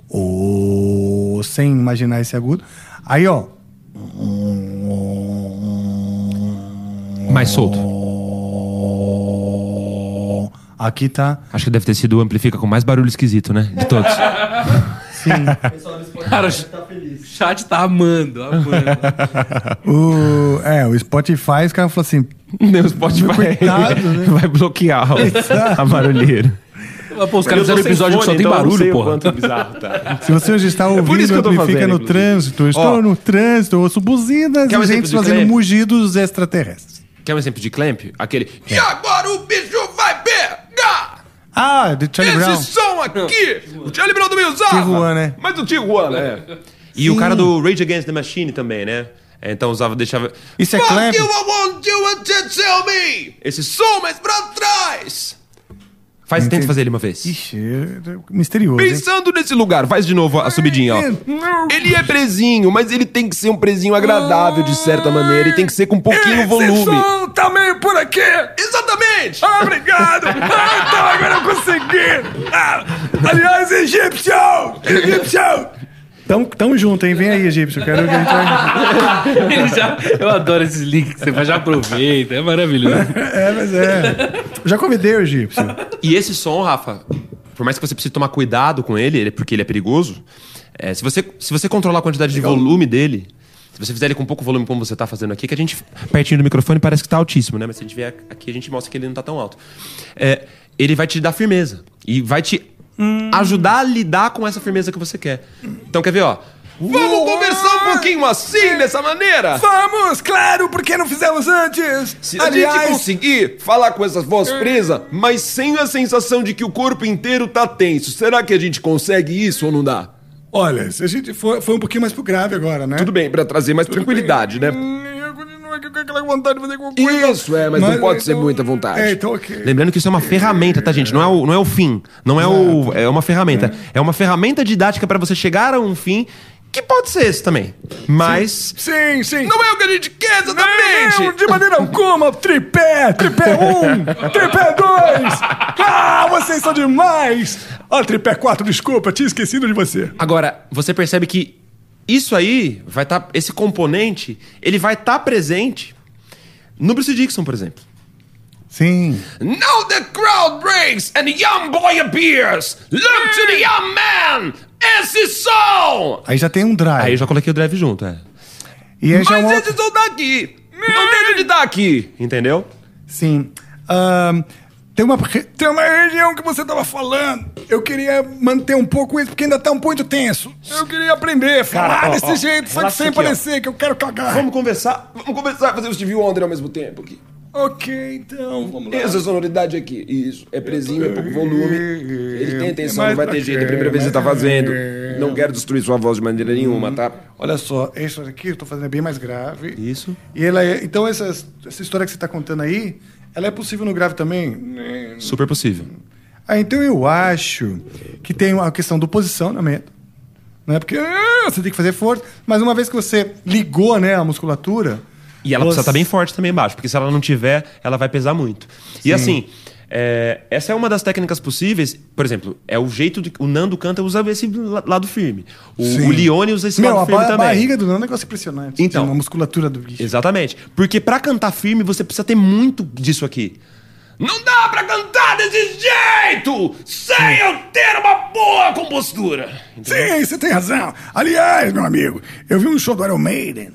O sem imaginar esse agudo. Aí, ó, Mais solto. Aqui tá Acho que deve ter sido o amplifica com mais barulho esquisito, né? De todos. Cara, o chat tá amando, amando. o é, o Spotify, os caras falam assim, o Spotify Coitado, né? vai bloquear o- a barulheira. Pô, os caras fizeram um episódio que só tem então barulho, porra. tá. Se você hoje está É por ouvindo, isso que eu tô amplifica fazendo, no inclusive. trânsito. Eu estou Ó. no trânsito, eu ouço buzinas Quer um e exemplo gente de fazendo clamp? mugidos extraterrestres. Quer um exemplo de clamp? Aquele. E agora o bicho! Ah, de Charlie Brown. Esse som aqui! O Charlie Brown também usava! Tijuana, né? Mas o Tijuana, é. E Sim. o cara do Rage Against the Machine também, né? É, Então usava, deixava. Isso é Fuck clamp? you, I want you to tell me! Esse som mais pra trás! Faz, tenta fazer ele uma vez. Ixi, é- misterioso. hein? Pensando nesse lugar, faz de novo a subidinha, ó. Ele é presinho, mas ele tem que ser um presinho agradável de certa maneira e tem que ser com um pouquinho volume. tá meio por aqui. Exatamente! Ah, obrigado. Ah, então agora eu consegui. Ah, aliás, egípcio! Egípcio! Tamo, tamo junto, hein? Vem aí, egípcio. Quero que a gente já- eu adoro esses links que você faz, já aproveita, é maravilhoso. É, mas é. Eu já convidei o egípcio. E esse som, Rafa, por mais que você precise tomar cuidado com ele, ele- porque ele é perigoso, é, se, você, se você controlar a quantidade de volume dele, se você fizer ele com pouco volume como você tá fazendo aqui, que a gente, pertinho do microfone, parece que tá altíssimo, né? Mas se a gente vier aqui, a gente mostra que ele não tá tão alto. É, ele vai te dar firmeza. E vai te ajudar a lidar com essa firmeza que você quer. Então, quer ver, ó? Vamos conversar um pouquinho assim, dessa maneira? Vamos, claro, por que não fizemos antes? Se a gente conseguir falar com essa voz presa, mas sem a sensação de que o corpo inteiro tá tenso, será que a gente consegue isso ou não dá? Olha, se a gente for, foi um pouquinho mais pro grave agora, né? Tudo bem, pra trazer mais tranquilidade, né? Aquela vontade de fazer alguma coisa. Isso, é, mas, não pode ser muita vontade. É, então ok. Lembrando que isso é uma ferramenta, tá, gente? Não é o, não é o fim. Não é o. É uma ferramenta. É uma ferramenta didática pra você chegar a um fim que pode ser esse também. Mas. Sim, sim. Não é o que a gente quer exatamente! Não, de maneira alguma. Tripé, tripé 1, tripé 2. Ah, vocês são demais. Ó, tripé 4, desculpa, tinha esquecido de você. Agora, você percebe que isso aí vai estar. esse componente, ele vai estar presente no Bruce Dixon, por exemplo. Sim. Now the crowd breaks and the young boy appears. Look to the young man. Esse som. Aí já tem um drive. Aí eu já coloquei o drive junto, é. E aí já Mas uma... esse som daqui! Não deixa de dar aqui! Entendeu? Sim. Ahn, tem uma, tem uma região que você tava falando. Eu queria manter um pouco isso, porque ainda tá muito tenso. Eu queria aprender falar Cara, ó, desse ó, jeito, só que sem aqui, ó. parecer que eu quero cagar. Vamos conversar. Vamos conversar fazer o Stevie Wonder ao mesmo tempo aqui. Ok, então, vamos lá. Essa sonoridade aqui. Isso. É presinho, é pouco volume. Ele tem atenção, Mais não vai ter jeito. É a primeira vez que você tá fazendo. Não quero destruir sua voz de maneira nenhuma, tá? Olha só, isso aqui eu tô fazendo é bem mais grave. Isso. E ela é, então essa, essa história que você tá contando aí, ela é possível no grave também? Super possível. Ah, então eu acho que tem uma questão do posicionamento. Né? Porque ah, você tem que fazer força, mas uma vez que você ligou né, a musculatura. E ela você- precisa estar bem forte também embaixo, porque se ela não tiver, ela vai pesar muito. E assim, é, essa é uma das técnicas possíveis. Por exemplo, é o jeito de. O Nando canta usa esse la- lado firme. O, Sim. o Leone usa esse Meu, lado a, firme ba- a também. barriga do Nando é um negócio impressionante. Então. Tem uma musculatura do bicho. Exatamente. Porque pra cantar firme, você precisa ter muito disso aqui. Não dá pra cantar desse jeito sem eu ter uma boa compostura. Sim, você tem razão. Aliás, meu amigo, eu vi um show do Iron Maiden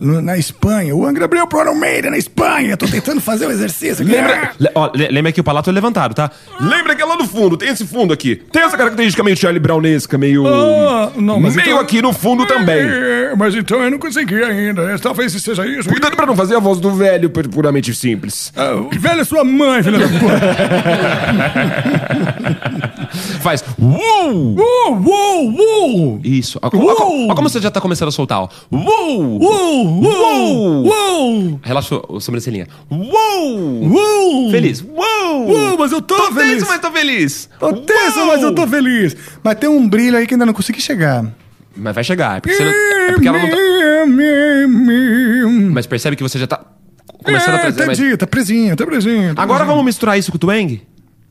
na Espanha. O Angra abriu pro Maiden na Espanha. Tô tentando fazer o exercício aqui. Lembra, le- ó, le- lembra que o palato é levantado, tá? Lembra que é lá no fundo, tem esse fundo aqui. Tem essa característica meio Charlie Brownesca, meio. Ah, não, mas meio então- aqui no fundo também. É, mas então eu não consegui ainda. É, Talvez seja isso. Cuidado pra não fazer a voz do velho pu- puramente simples. Ah, velho é sua mãe, filha da puta. Faz. Uou! Uou, uou, uou! Isso. Ó, ó, ó, ó como você já tá começando a soltar, ó. Uou! Uou, uou, uou! Relaxa a sobrancelhinha. Uou! Uou! Feliz. Uou! Uou, mas eu tô, Tô feliz. tenso, mas tô feliz. Tô tenso, mas eu tô feliz. Mas tem um brilho aí que ainda não consegui chegar. Mas vai chegar. É porque, você não- é porque ela não tá... Mas percebe que você já tá começando a é, trazer mais... entendi, tá presinho, tá presinho. tá Agora vamos misturar isso com o twang?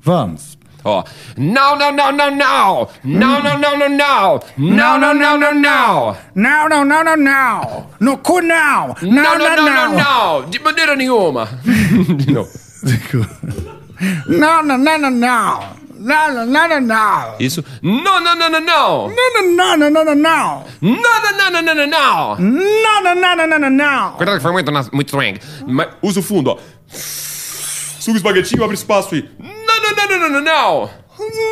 Vamos. Ó. Não, não, não, não, não. Não, não, não, não, não. Não, não, não, não, não. Não, não, não, não, não. No cu não. Não, não, não, não, não. De maneira nenhuma. Não. Não, não, não, não, não. Não, não, não, não, não. Isso. Não, não, não, não, não. Não, não, não, não, não, não. Não, não, não, não, não, não. Não, não, não, não, não, não, não. Cuidado que foi muito, na- muito swing. Usa o fundo, ó. Suga o espaguetinho, abre espaço e...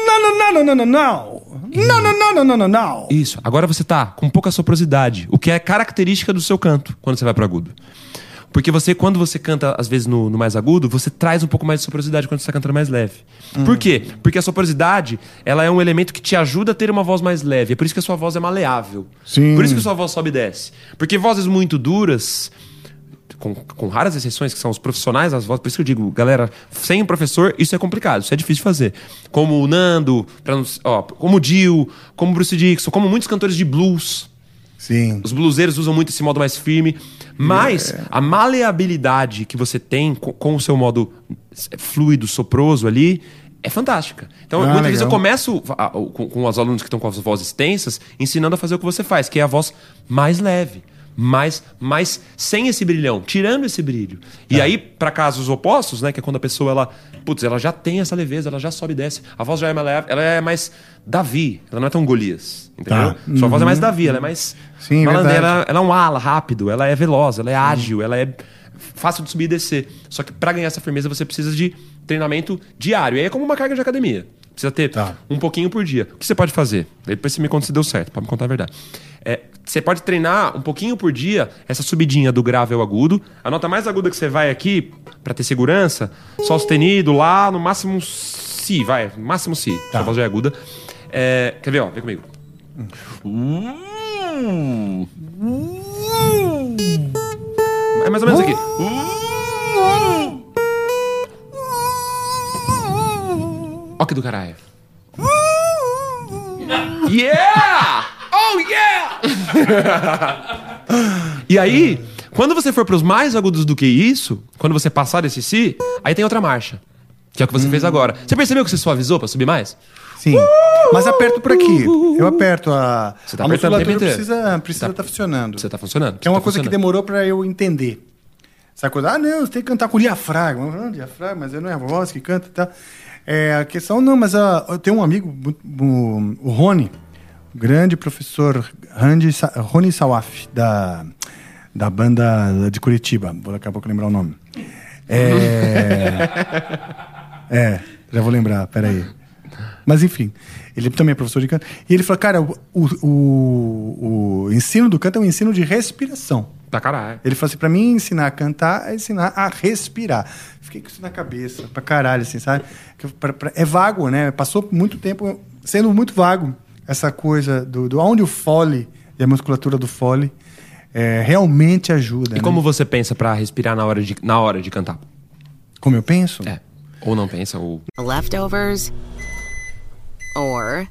Não, não, não, não, não, não, não. Não, não, não, não, não, não, não. Não, não, não. Isso. Agora você tá com pouca soprosidade, o que é característica do seu canto quando você vai pro agudo. Porque você, quando você canta, às vezes, no, no mais agudo, você traz um pouco mais de soprosidade quando você tá cantando mais leve. Por quê? Porque a soprosidade, ela é um elemento que te ajuda a ter uma voz mais leve. É por isso que a sua voz é maleável. Sim. Por isso que a sua voz sobe e desce. Porque vozes muito duras, com, com raras exceções, que são os profissionais das vozes, por isso que eu digo, galera, sem um professor, isso é complicado, isso é difícil de fazer. Como o Nando, não- ó, como o Dio, como o Bruce Dixon, como muitos cantores de blues. Sim. Os bluseiros usam muito esse modo mais firme. Mas É. a maleabilidade que você tem com, com o seu modo fluido, soproso ali, é fantástica. Então, Ah, muitas vezes eu legal. começo a- com, com os alunos que estão com as vozes tensas, ensinando a fazer o que você faz, que é a voz mais leve. Mais, mais sem esse brilhão, tirando esse brilho. E aí, para casos opostos, né? Que é quando a pessoa, ela, putz, ela já tem essa leveza, ela já sobe e desce. A voz já é mais leve, ela é mais Davi, ela não é tão Golias, entendeu? Tá. Sua voz é mais Uhum. Davi, ela é mais Sim, verdade. ela, ela é um ala rápido, ela é veloz, ela é ágil, ela é fácil de subir e descer. Só que para ganhar essa firmeza você precisa de treinamento diário. E aí é como uma carga de academia. Precisa ter um pouquinho por dia. O que você pode fazer? Depois você me conta se deu certo, pode me contar a verdade. É, você pode treinar um pouquinho por dia essa subidinha do grave ao agudo. A nota mais aguda que você vai aqui, para ter segurança, sol sustenido, lá no máximo si, vai, no máximo si. Sua voz já é aguda. É, quer ver, ó, vem comigo. É mais ou menos aqui. Ó que do caralho. Yeah! Oh yeah! e aí, quando você for pros mais agudos do que isso, quando você passar desse si, aí tem outra marcha. Que é o que você fez agora. Você percebeu que você suavizou pra subir mais? Sim. Mas aperto por aqui. Eu aperto a. Você tá a musculatura precisa precisa estar funcionando. Você tá funcionando. Que é uma Tá coisa que demorou pra eu entender. Essa coisa, ah, não, você tem que cantar com diafragma. Não, diafragma, mas não é a voz que canta e tal. É, a questão, não, mas ah, eu tenho um amigo, o, o Rony, grande professor Randy, Rony Sawaf, da, da banda de Curitiba. Vou daqui a pouco lembrar o nome. É, é, já vou lembrar, peraí. Mas enfim, ele também é professor de canto. E ele falou, cara, o, o, o ensino do canto é um ensino de respiração. Pra caralho. Ele falou assim, pra mim ensinar a cantar é ensinar a respirar. Fiquei com isso na cabeça, pra caralho, assim, sabe? É vago, né? Passou muito tempo sendo muito vago essa coisa do, do onde o fole e a musculatura do fole é, realmente ajuda. E né? como você pensa pra respirar na hora de, na hora de cantar? Como eu penso? É. Ou não pensa, ou. Leftovers or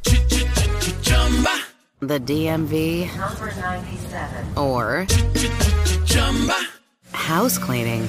the DMV Number 97. or house cleaning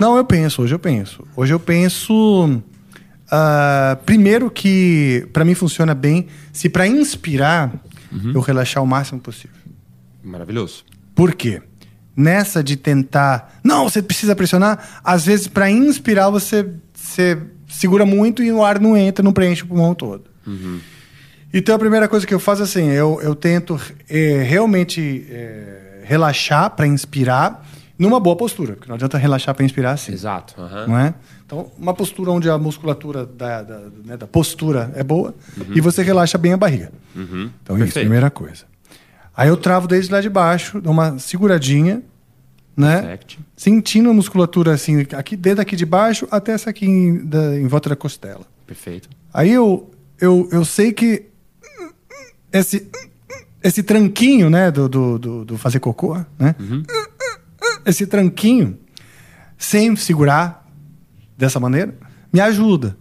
Não, eu penso, hoje eu penso. Hoje eu penso. ah, primeiro que pra mim funciona bem se pra inspirar eu relaxar o máximo possível. Maravilhoso. Por quê? Nessa de tentar. Não, você precisa pressionar. Às vezes, pra inspirar, você, você segura muito e o ar não entra, não preenche o pulmão todo. Então a primeira coisa que eu faço assim, eu, eu tento eh, realmente eh, relaxar para inspirar numa boa postura, porque não adianta relaxar para inspirar assim. Exato. aham. Não é? Então, uma postura onde a musculatura da, da, né, da postura é boa e você relaxa bem a barriga. Uhum. Então, isso, Perfeito. primeira coisa. Aí eu travo desde lá de baixo, dou uma seguradinha, né? Perfect. Sentindo a musculatura assim, aqui desde aqui de baixo até essa aqui em, da- em volta da costela. Perfeito. Aí eu, eu, eu sei que esse, esse tranquinho, né, do, do, do, do fazer cocô, né? Esse tranquinho, sem segurar dessa maneira, me ajuda.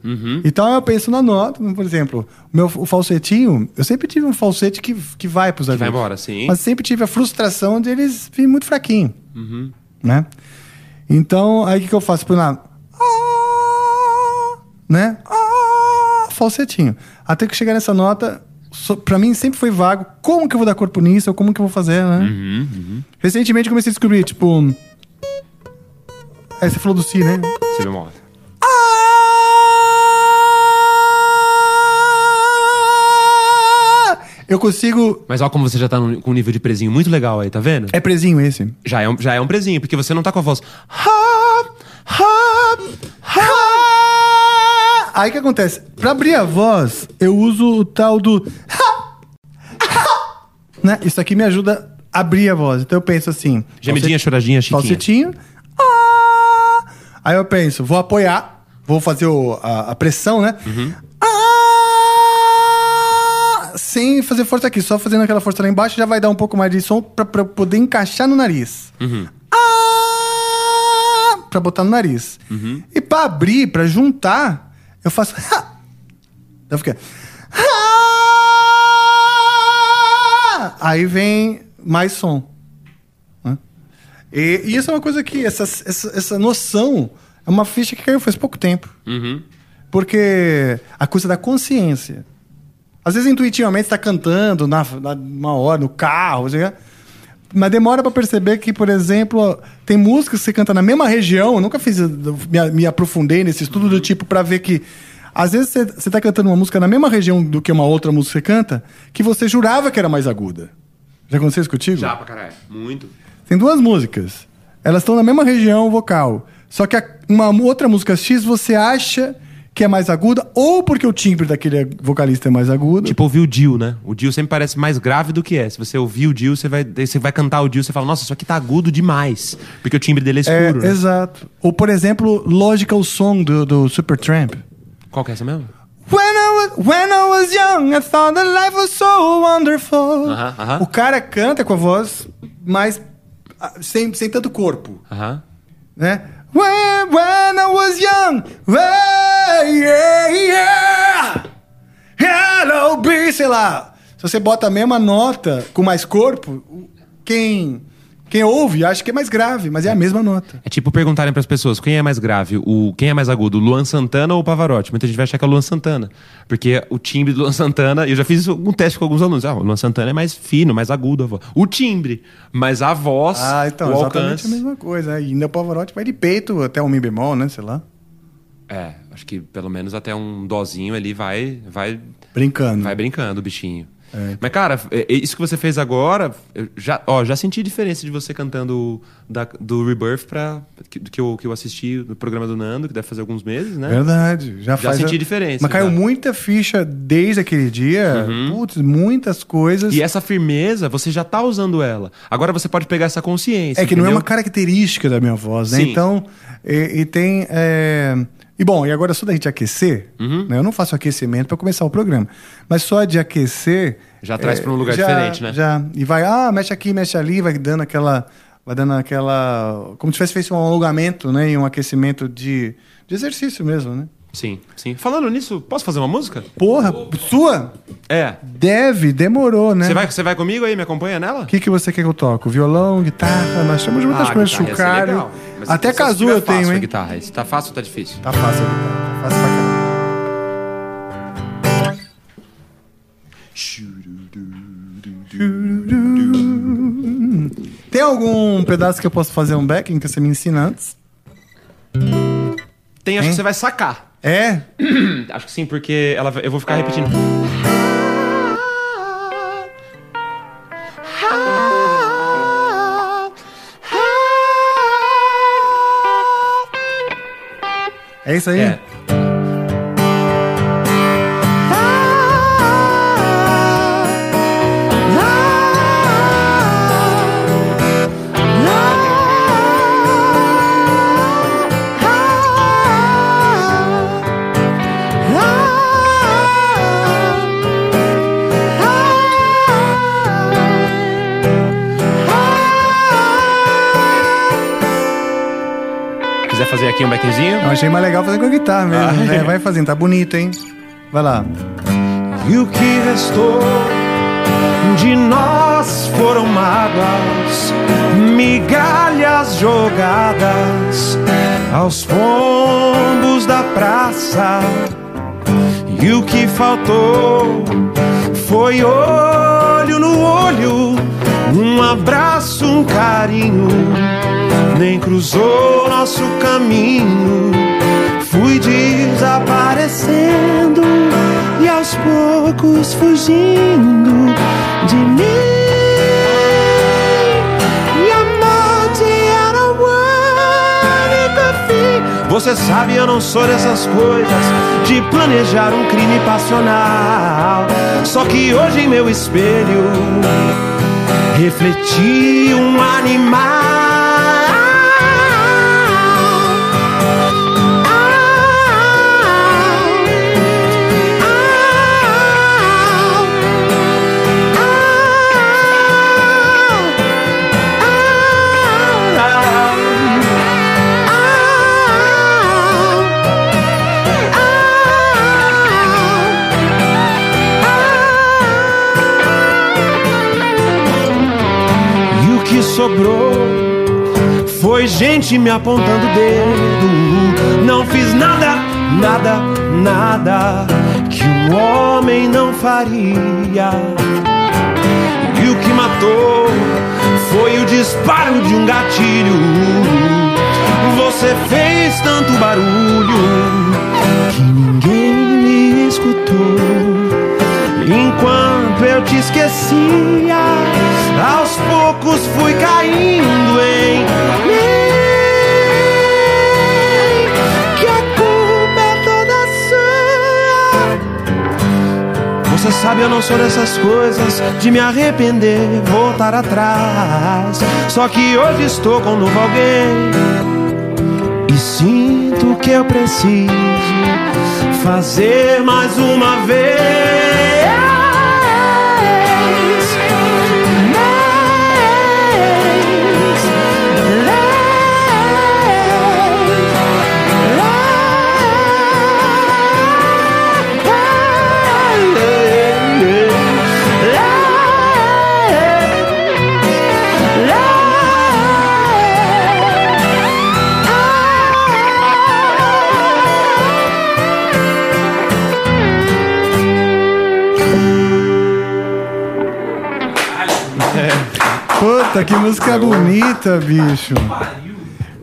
Então eu penso na nota, por exemplo, o meu o falsetinho, eu sempre tive um falsete que, que vai para os vai embora, sim. Mas sempre tive a frustração de eles virem muito fraquinho, Uhum. né? Então, aí o que, que eu faço? Por lá, né? Ah, falsetinho. Até que chegar nessa nota, so, pra mim sempre foi vago. Como que eu vou dar corpo nisso? Ou como que eu vou fazer, né? Uhum, Recentemente comecei a descobrir, tipo. Aí você falou do Si, né? Si bemol. Eu consigo. Mas olha como você já tá num- com um nível de prezinho muito legal aí, tá vendo? É prezinho esse. Já é um, já é um prezinho, porque você não tá com a voz. Aí o que acontece? Pra abrir a voz, eu uso o tal do. né? Isso aqui me ajuda a abrir a voz. Então eu penso assim. Gemidinha, choradinha, chiquinha. Falsetinho. Ah! Aí eu penso, vou apoiar, vou fazer o- a, a pressão, né? Uhum. Ah! Sem fazer força aqui, só fazendo aquela força lá embaixo já vai dar um pouco mais de som pra, pra poder encaixar no nariz. Uhum. Ah! Pra botar no nariz. Uhum. E pra abrir, pra juntar, eu faço. Eu fico. Aí vem mais som. né? E, e isso é uma coisa que, essa, essa, essa noção, é uma ficha que caiu faz pouco tempo. Uhum. Porque a coisa da consciência. Às vezes, intuitivamente, você está cantando na, na, uma hora, no carro, lá. Mas demora para perceber que, por exemplo, tem músicas que você canta na mesma região. Eu nunca fiz, me, me aprofundei nesse estudo do tipo para ver que. Às vezes você, você tá cantando uma música na mesma região do que uma outra música que você canta, que você jurava que era mais aguda. Já aconteceu isso contigo? Já pra caralho. Muito. Tem duas músicas. Elas estão na mesma região vocal. Só que a- uma outra música X você acha que é mais aguda, ou porque o timbre daquele vocalista é mais agudo. Tipo, ouvir o Dio, né? O Dio sempre parece mais grave do que é. Se você ouvir o Dio, você vai, você vai cantar o Dio, você fala, nossa, isso aqui tá agudo demais. Porque o timbre dele é É, escuro, né? Exato. Ou, por exemplo, Logical Song do, do Supertramp. Qual que é essa mesmo? When I, was, when I was young, I thought that life was so wonderful. Aham, aham. O cara canta com a voz, mas ah, sem, sem tanto corpo. Aham. né? When, when I was young, hey, yeah, yeah, hello, be, sei lá. Se você bota a mesma nota com mais corpo, quem, quem ouve acha que é mais grave, mas é a mesma nota. É tipo perguntarem pras pessoas quem é mais grave, o quem é mais agudo, o Luan Santana ou o Pavarotti? Muita gente vai achar que é o Luan Santana. Porque o timbre do Luan Santana, eu já fiz um teste com alguns alunos. Ah, o Luan Santana é mais fino, mais agudo a voz. O timbre, mas a voz, Ah, então, o exatamente alcance. a mesma coisa. E ainda o Pavarotti vai de peito até um mi bemol, né? Sei lá. É, acho que pelo menos até um dozinho ali vai, vai Brincando. Vai brincando o bichinho. Mas, cara, é- é isso que você fez agora, já, ó, já senti diferença de você cantando da- do Rebirth pra, que, que, eu, que eu assisti no programa do Nando, que deve fazer alguns meses, né? Verdade. Já, Já senti a- diferença, Mas caiu já. muita ficha desde aquele dia. Putz, muitas coisas. E essa firmeza, você já tá usando ela. Agora você pode pegar essa consciência. É que não é entendeu? uma característica da minha voz, né? Sim. Então, e, e tem. é, E bom, e agora só da gente aquecer, Uhum. né? eu não faço aquecimento para começar o programa, mas só de aquecer. Já traz é, pra um lugar já- diferente, né? Já. E vai, ah, mexe aqui, mexe ali, vai dando aquela. Vai dando aquela. Como se tivesse feito um alongamento, né? E um aquecimento de, de exercício mesmo, né? Sim, sim. Falando nisso, posso fazer uma música? Porra, sua? É. Deve, demorou, né? Você vai, você vai comigo aí, me acompanha nela? O que, que você quer que eu toque? Violão, guitarra, nós temos muitas Ah, coisas, guitarra legal. Até casu eu tenho, hein? guitarra. Esse tá fácil ou tá difícil? Tá fácil a guitarra, tá fácil pra caramba. Tem algum pedaço que eu posso fazer um backing que você me ensina antes? Tem, acho Hein? que você vai sacar. É? acho que sim, porque ela, eu vou ficar repetindo. É isso aí? É. Um backzinho? Eu achei mais legal fazer com a guitarra mesmo, Ah, né? é. Vai fazendo, tá bonito, hein? Vai lá. E o que restou de nós foram mágoas, migalhas jogadas aos pombos da praça. E o que faltou Foi olho no olho, um abraço, um carinho. Nem cruzou nosso caminho. Fui desaparecendo e aos poucos fugindo de mim. Você sabe, eu não sou dessas coisas de planejar um crime passional. Só que hoje em meu espelho refleti um animal. Sobrou foi gente me apontando o dedo. Não fiz nada, nada, nada que um homem não faria. E o que matou foi o disparo de um gatilho. Você fez tanto barulho que ninguém me escutou. Enquanto eu te esquecia, aos poucos fui caindo em mim. Que a culpa é toda sua. Você sabe, eu não sou dessas coisas de me arrepender, voltar atrás. Só que hoje estou com novo alguém e sinto que eu preciso fazer mais uma vez. Puta, que música bonita, bicho.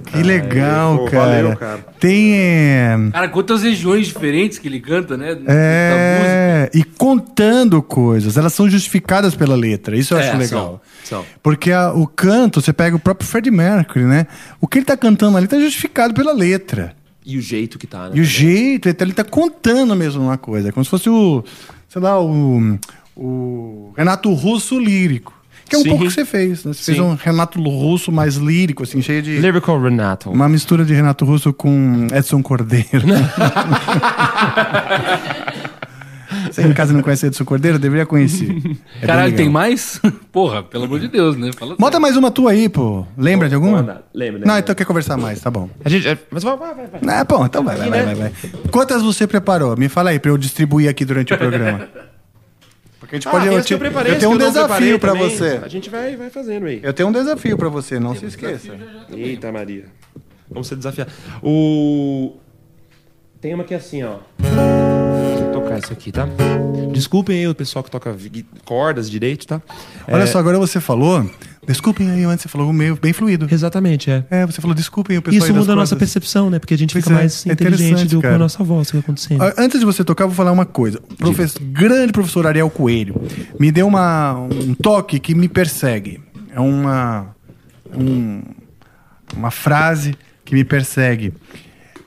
Que legal, pô, cara. valeu, cara. Tem. é, Cara, quantas regiões diferentes que ele canta, né? É, e contando coisas, elas são justificadas pela letra. Isso eu É, acho legal. são, são. Porque a- o canto, você pega o próprio Freddie Mercury, né? O que ele tá cantando ali tá justificado pela letra. E o jeito que tá, né? E o jeito, ele tá, ele tá contando mesmo uma coisa. É como se fosse o, sei lá, o, o Renato Russo lírico. Que é um Sim. pouco que você fez, né? Você fez Sim. um Renato Russo mais lírico, assim, cheio de... Lyrical Renato. Uma mistura de Renato Russo com Edson Cordeiro. Você em casa não conhece Edson Cordeiro? Deveria conhecer. É Caralho, tem mais? Porra, pelo amor de Deus, né? Fala Bota mais uma tua aí, pô. Lembra de alguma? lembro. Não, então quer conversar mais, tá bom. A gente, mas vai, vai, vai. vai. Ah, bom, então vai, vai, vai, vai, vai. Quantas você preparou? Me fala aí pra eu distribuir aqui durante o programa. A gente pode. tem eu, eu te- preparei, eu as tenho um eu desafio também. você. A gente vai, vai fazendo aí. Eu tenho um desafio pra você, não se esqueça. Eita, Maria. Vamos ser desafiados. O. Tem uma que é assim, ó. Eu tocar isso aqui, tá? Desculpem aí o pessoal que toca cordas direito, tá? Olha É, só, agora você falou. Desculpem aí, antes você falou meio bem fluido. Exatamente, é. É, você falou desculpem o pessoal Isso muda a nossa percepção, né? Porque a gente Pois fica é, mais é inteligente do, com a nossa voz, o que tá acontecendo. Antes de você tocar, eu vou falar uma coisa. O professor- grande professor Ariel Coelho me deu uma, um toque que me persegue. É uma, um- uma frase que me persegue.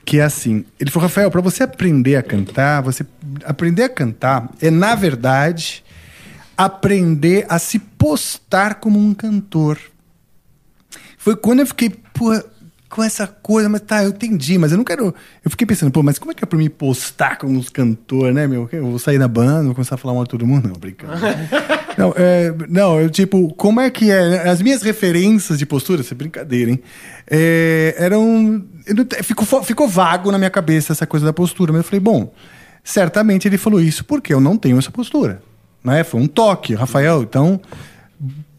Que é assim: ele falou, Rafael, para você aprender a cantar, você aprender a cantar é, na verdade, aprender a se postar como um cantor. Foi quando eu fiquei, pô, com essa coisa, mas tá, eu entendi, mas eu não quero. Eu fiquei pensando, pô, mas como é que é pra mim postar como um cantor, né, meu? Eu vou sair da banda, vou começar a falar mal de todo mundo? Não, brincando. não, é, não, eu, tipo, como é que é? As minhas referências de postura, isso é brincadeira, hein? É, eram. não Ficou, ficou vago na minha cabeça essa coisa da postura, mas eu falei, bom, certamente ele falou isso porque eu não tenho essa postura. Né? Foi um toque, Rafael, então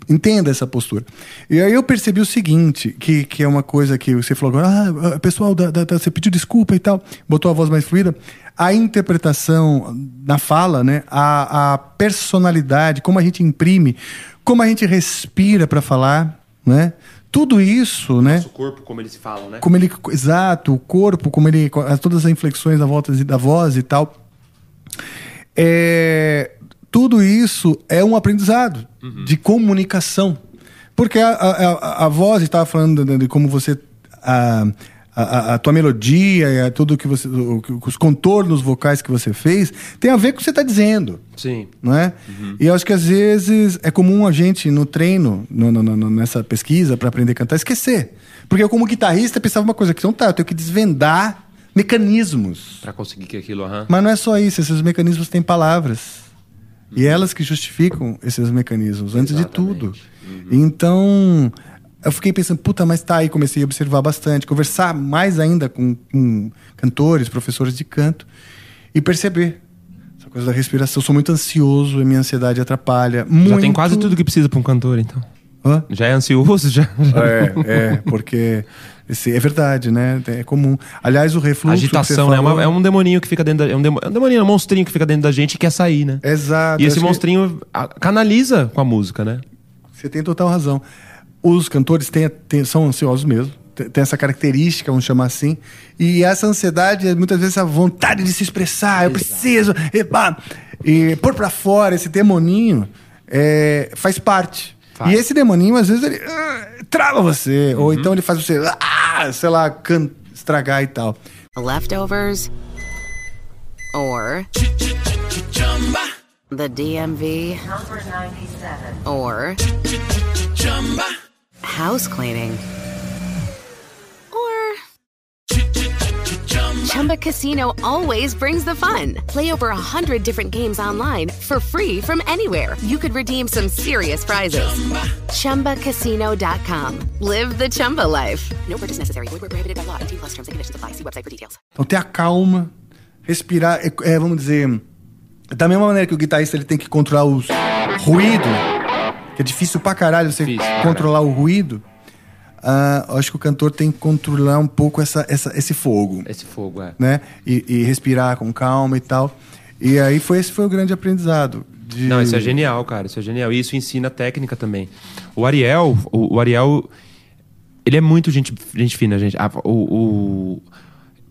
Entenda essa postura. E aí eu percebi o seguinte, que, que é uma coisa que você falou agora, ah, pessoal, da, da- você pediu desculpa e tal, botou a voz mais fluida. A interpretação na fala, né? A, a personalidade, como a gente imprime, como a gente respira para falar, né? Tudo isso, né? O corpo, como eles falam, né? Como ele, exato, o corpo, como ele, todas as inflexões da volta da voz e tal. É, tudo isso é um aprendizado de comunicação. Porque a, a, a- voz, estava falando de, de como você. A, a, a tua melodia e a tudo que você. o- os contornos vocais que você fez tem a ver com o que você está dizendo. Sim. Não é? E eu acho que às vezes é comum a gente, no treino, no- no- no- nessa pesquisa para aprender a cantar, esquecer. Porque eu, como guitarrista, pensava uma coisa: que então tá, eu tenho que desvendar mecanismos. Pra conseguir que aquilo, aham. Mas não é só isso, esses mecanismos têm palavras. E elas que justificam esses mecanismos, antes de tudo. Então, eu fiquei pensando, puta, mas tá aí, comecei a observar bastante, conversar mais ainda com, com cantores, professores de canto, e perceber essa coisa da respiração. Eu sou muito ansioso e minha ansiedade atrapalha. Muito. Já tem quase tudo que precisa pra um cantor, então. Hã? Já é ansioso, já. É, é, porque esse, é verdade, né? É comum. Aliás, o refluxo. que Agitação, né? É, falou- é um demoninho que fica dentro da. É um, é um demoninho, é um monstrinho que fica dentro da gente e quer sair, né? Exato. E esse que- monstrinho ah, canaliza com a música, né? Você tem total razão. Os cantores têm, têm- são ansiosos mesmo. Tem essa característica, vamos chamar assim. E essa ansiedade muitas vezes a vontade de se expressar. Eu preciso. E, e pôr pra fora esse demoninho é, faz parte. E esse demoninho, às vezes, ele ah, trava você. Ou então ele faz você, ah, sei lá, can- estragar e tal. Leftovers or the DMV Number 97. or house cleaning Chumba Casino always brings the fun. Play over a hundred different games online for free from anywhere. You could redeem some serious prizes. ChumbaCasino.com. Live the Chumba life. No purchase necessary. Void where prohibited by law. 18 plus terms and conditions apply. See website for details. Então ter a calma, respirar, é, é, vamos dizer, da mesma maneira que o guitarrista ele tem que controlar os ruído, que é difícil pra caralho você controlar o ruído. Ah, eu acho que o cantor tem que controlar um pouco essa, essa- esse fogo, Esse fogo, é. né? E, e respirar com calma e tal. E aí foi esse foi o grande aprendizado. de- Não, isso é genial, cara. Isso é genial. E isso ensina técnica também. O Ariel, o, o Ariel, ele é muito gente, gente fina, gente. Ah, o, o-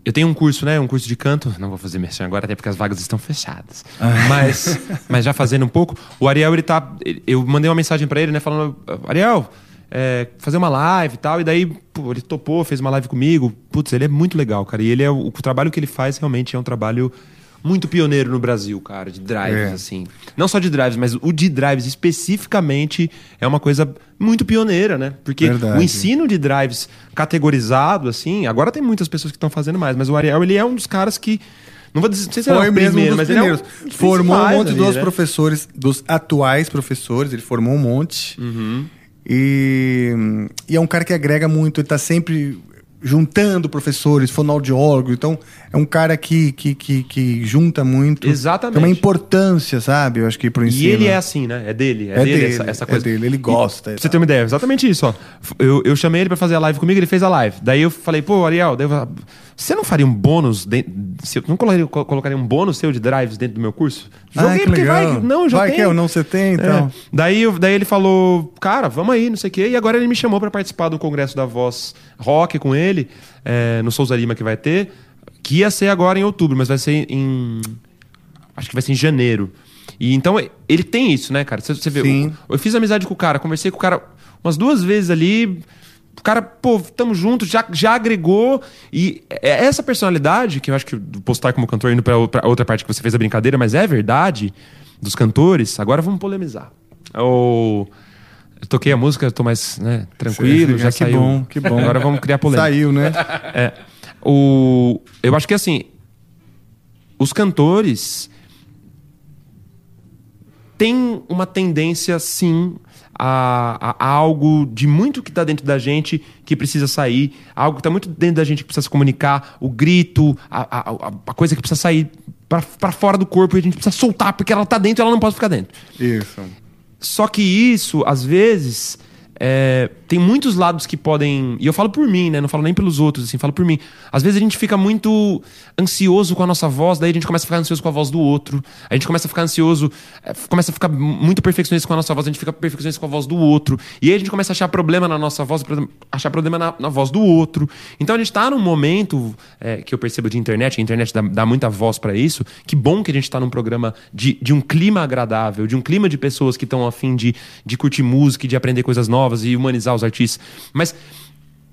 eu tenho um curso, né? Um curso de canto. Não vou fazer merchan agora, até porque as vagas estão fechadas. Mas, mas já fazendo um pouco, o Ariel, ele tá. ele- Eu mandei uma mensagem pra ele, né? Falando, Ariel. É, fazer uma live e tal, e daí pô, ele topou, fez uma live comigo. Putz, ele é muito legal, cara. E ele é o, o trabalho que ele faz realmente é um trabalho muito pioneiro no Brasil, cara, de drives, É. assim. Não só de drives, mas o de drives especificamente é uma coisa muito pioneira, né? Porque Verdade. o ensino de drives categorizado, assim, agora tem muitas pessoas que estão fazendo mais, mas o Ariel, ele é um dos caras que. Não vou dizer, não sei se é Foi o mesmo primeiro, mas ele é um primeiros. formou um monte ali, dos né? professores, dos atuais professores, ele formou um monte. Uhum. E, e é um cara que agrega muito, ele tá sempre juntando professores, fonoaudiólogo, então é um cara que, que, que, que junta muito. Exatamente. Tem uma importância, sabe? Eu acho que pro ensino. E ele é assim, né? É dele. É, É dele, dele, essa, essa é coisa. dele, ele gosta E, pra você ter uma ideia, exatamente isso, ó. Eu, eu chamei ele pra fazer a live comigo, ele fez a live. Daí eu falei, pô, Ariel, daí eu você não faria um bônus? De, se eu não colocaria, co- colocaria um bônus seu de drives dentro do meu curso? Ah, que porque legal. vai. Não, já Vai tem. que eu não você tem, então. É. Daí, daí ele falou, cara, vamos aí, não sei o quê. E agora ele me chamou pra participar do Congresso da Voz Rock com ele, é, no Souza Lima que vai ter, que ia ser agora em outubro, mas vai ser em. Acho que vai ser em janeiro. E então ele tem isso, né, cara? Você, você vê, eu, eu fiz amizade com o cara, conversei com o cara umas duas vezes ali. O cara, pô, tamo junto, já, já agregou. E é essa personalidade, que eu acho que postar como cantor indo pra, pra outra parte que você fez a brincadeira, mas é verdade, dos cantores, agora vamos polemizar. O... Eu toquei a música, eu tô mais né, tranquilo, Sim, já que saiu. bom, que bom. Agora vamos criar polêmica. Saiu, né? É. O... Eu acho que assim, os cantores têm uma tendência, sim, a, a- a algo de muito que está dentro da gente que precisa sair, algo que está muito dentro da gente que precisa se comunicar, o grito, a, a- coisa que precisa sair para fora do corpo e a gente precisa soltar, porque ela tá dentro e ela não pode ficar dentro. Isso. Só que isso, às vezes, é, tem muitos lados que podem. E eu falo por mim, né? Não falo nem pelos outros, assim, falo por mim. Às vezes a gente fica muito ansioso com a nossa voz, daí a gente começa a ficar ansioso com a voz do outro. A gente começa a ficar ansioso, é, começa a ficar muito perfeccionista com a nossa voz, a gente fica perfeccionista com a voz do outro. E aí a gente começa a achar problema na nossa voz, achar problema na, na voz do outro. Então a gente tá num momento é, que eu percebo de internet, a internet dá, dá muita voz para isso. Que bom que a gente tá num programa de, de um clima agradável, de um clima de pessoas que estão afim de, de curtir música de aprender coisas novas e humanizar os artistas. Mas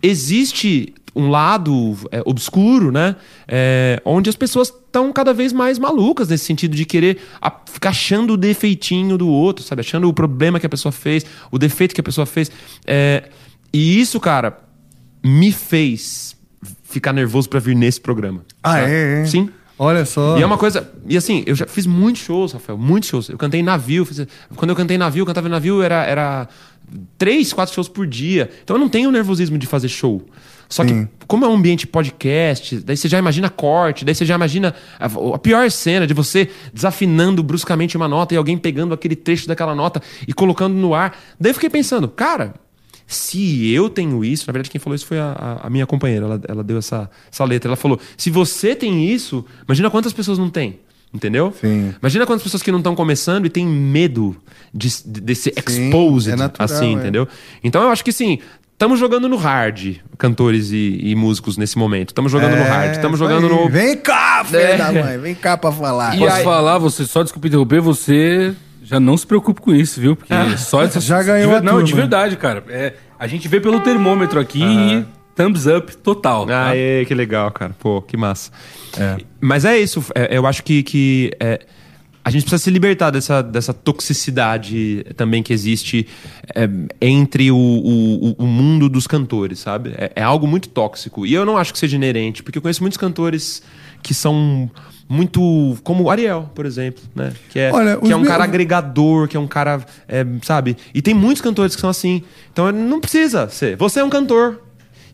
existe um lado é, obscuro, né? É, onde as pessoas estão cada vez mais malucas nesse sentido de querer a, ficar achando o defeitinho do outro, sabe? Achando o problema que a pessoa fez, o defeito que a pessoa fez. É, e isso, cara, me fez ficar nervoso para vir nesse programa. Ah, sabe? é, é? Sim. Olha só. E é uma coisa. E assim, eu já fiz muitos shows, Rafael, muitos shows. Eu cantei em navio. Fiz, quando eu cantei em navio, eu cantava em navio, era, era três, quatro shows por dia. Então eu não tenho o nervosismo de fazer show. Só que, como é um ambiente podcast, daí você já imagina corte, daí você já imagina a, a pior cena de você desafinando bruscamente uma nota e alguém pegando aquele trecho daquela nota e colocando no ar. Daí eu fiquei pensando, cara, se eu tenho isso, na verdade quem falou isso foi a, a- a minha companheira, ela, ela deu essa, essa letra. Ela falou: se você tem isso, imagina quantas pessoas não têm. Entendeu? Sim. Imagina quantas pessoas que não estão começando e têm medo de, de, de ser exposed, é natural, assim, é. entendeu? Então eu acho que sim, estamos jogando no hard, cantores e, e músicos nesse momento. Estamos jogando no É, hard, estamos jogando aí. no. Vem cá, filho É. da mãe. Vem cá pra falar. Posso falar, você só desculpa interromper, você já não se preocupe com isso, viu? Porque só essa, Já ganhou de, a Não, de turma. verdade, cara. É, a gente vê pelo termômetro aqui e thumbs up total. tá? Aê, que legal, cara. Pô, que massa. Mas é isso, é, eu acho que, que é, a gente precisa se libertar dessa, dessa toxicidade também que existe é, entre o, o, o mundo dos cantores, sabe? É, é algo muito tóxico. E eu não acho que seja inerente, porque eu conheço muitos cantores que são muito. como o Ariel, por exemplo, né? Que é, Olha, que é um cara meus- agregador, que é um cara. é, sabe? E tem muitos cantores que são assim. Então não precisa ser. Você é um cantor.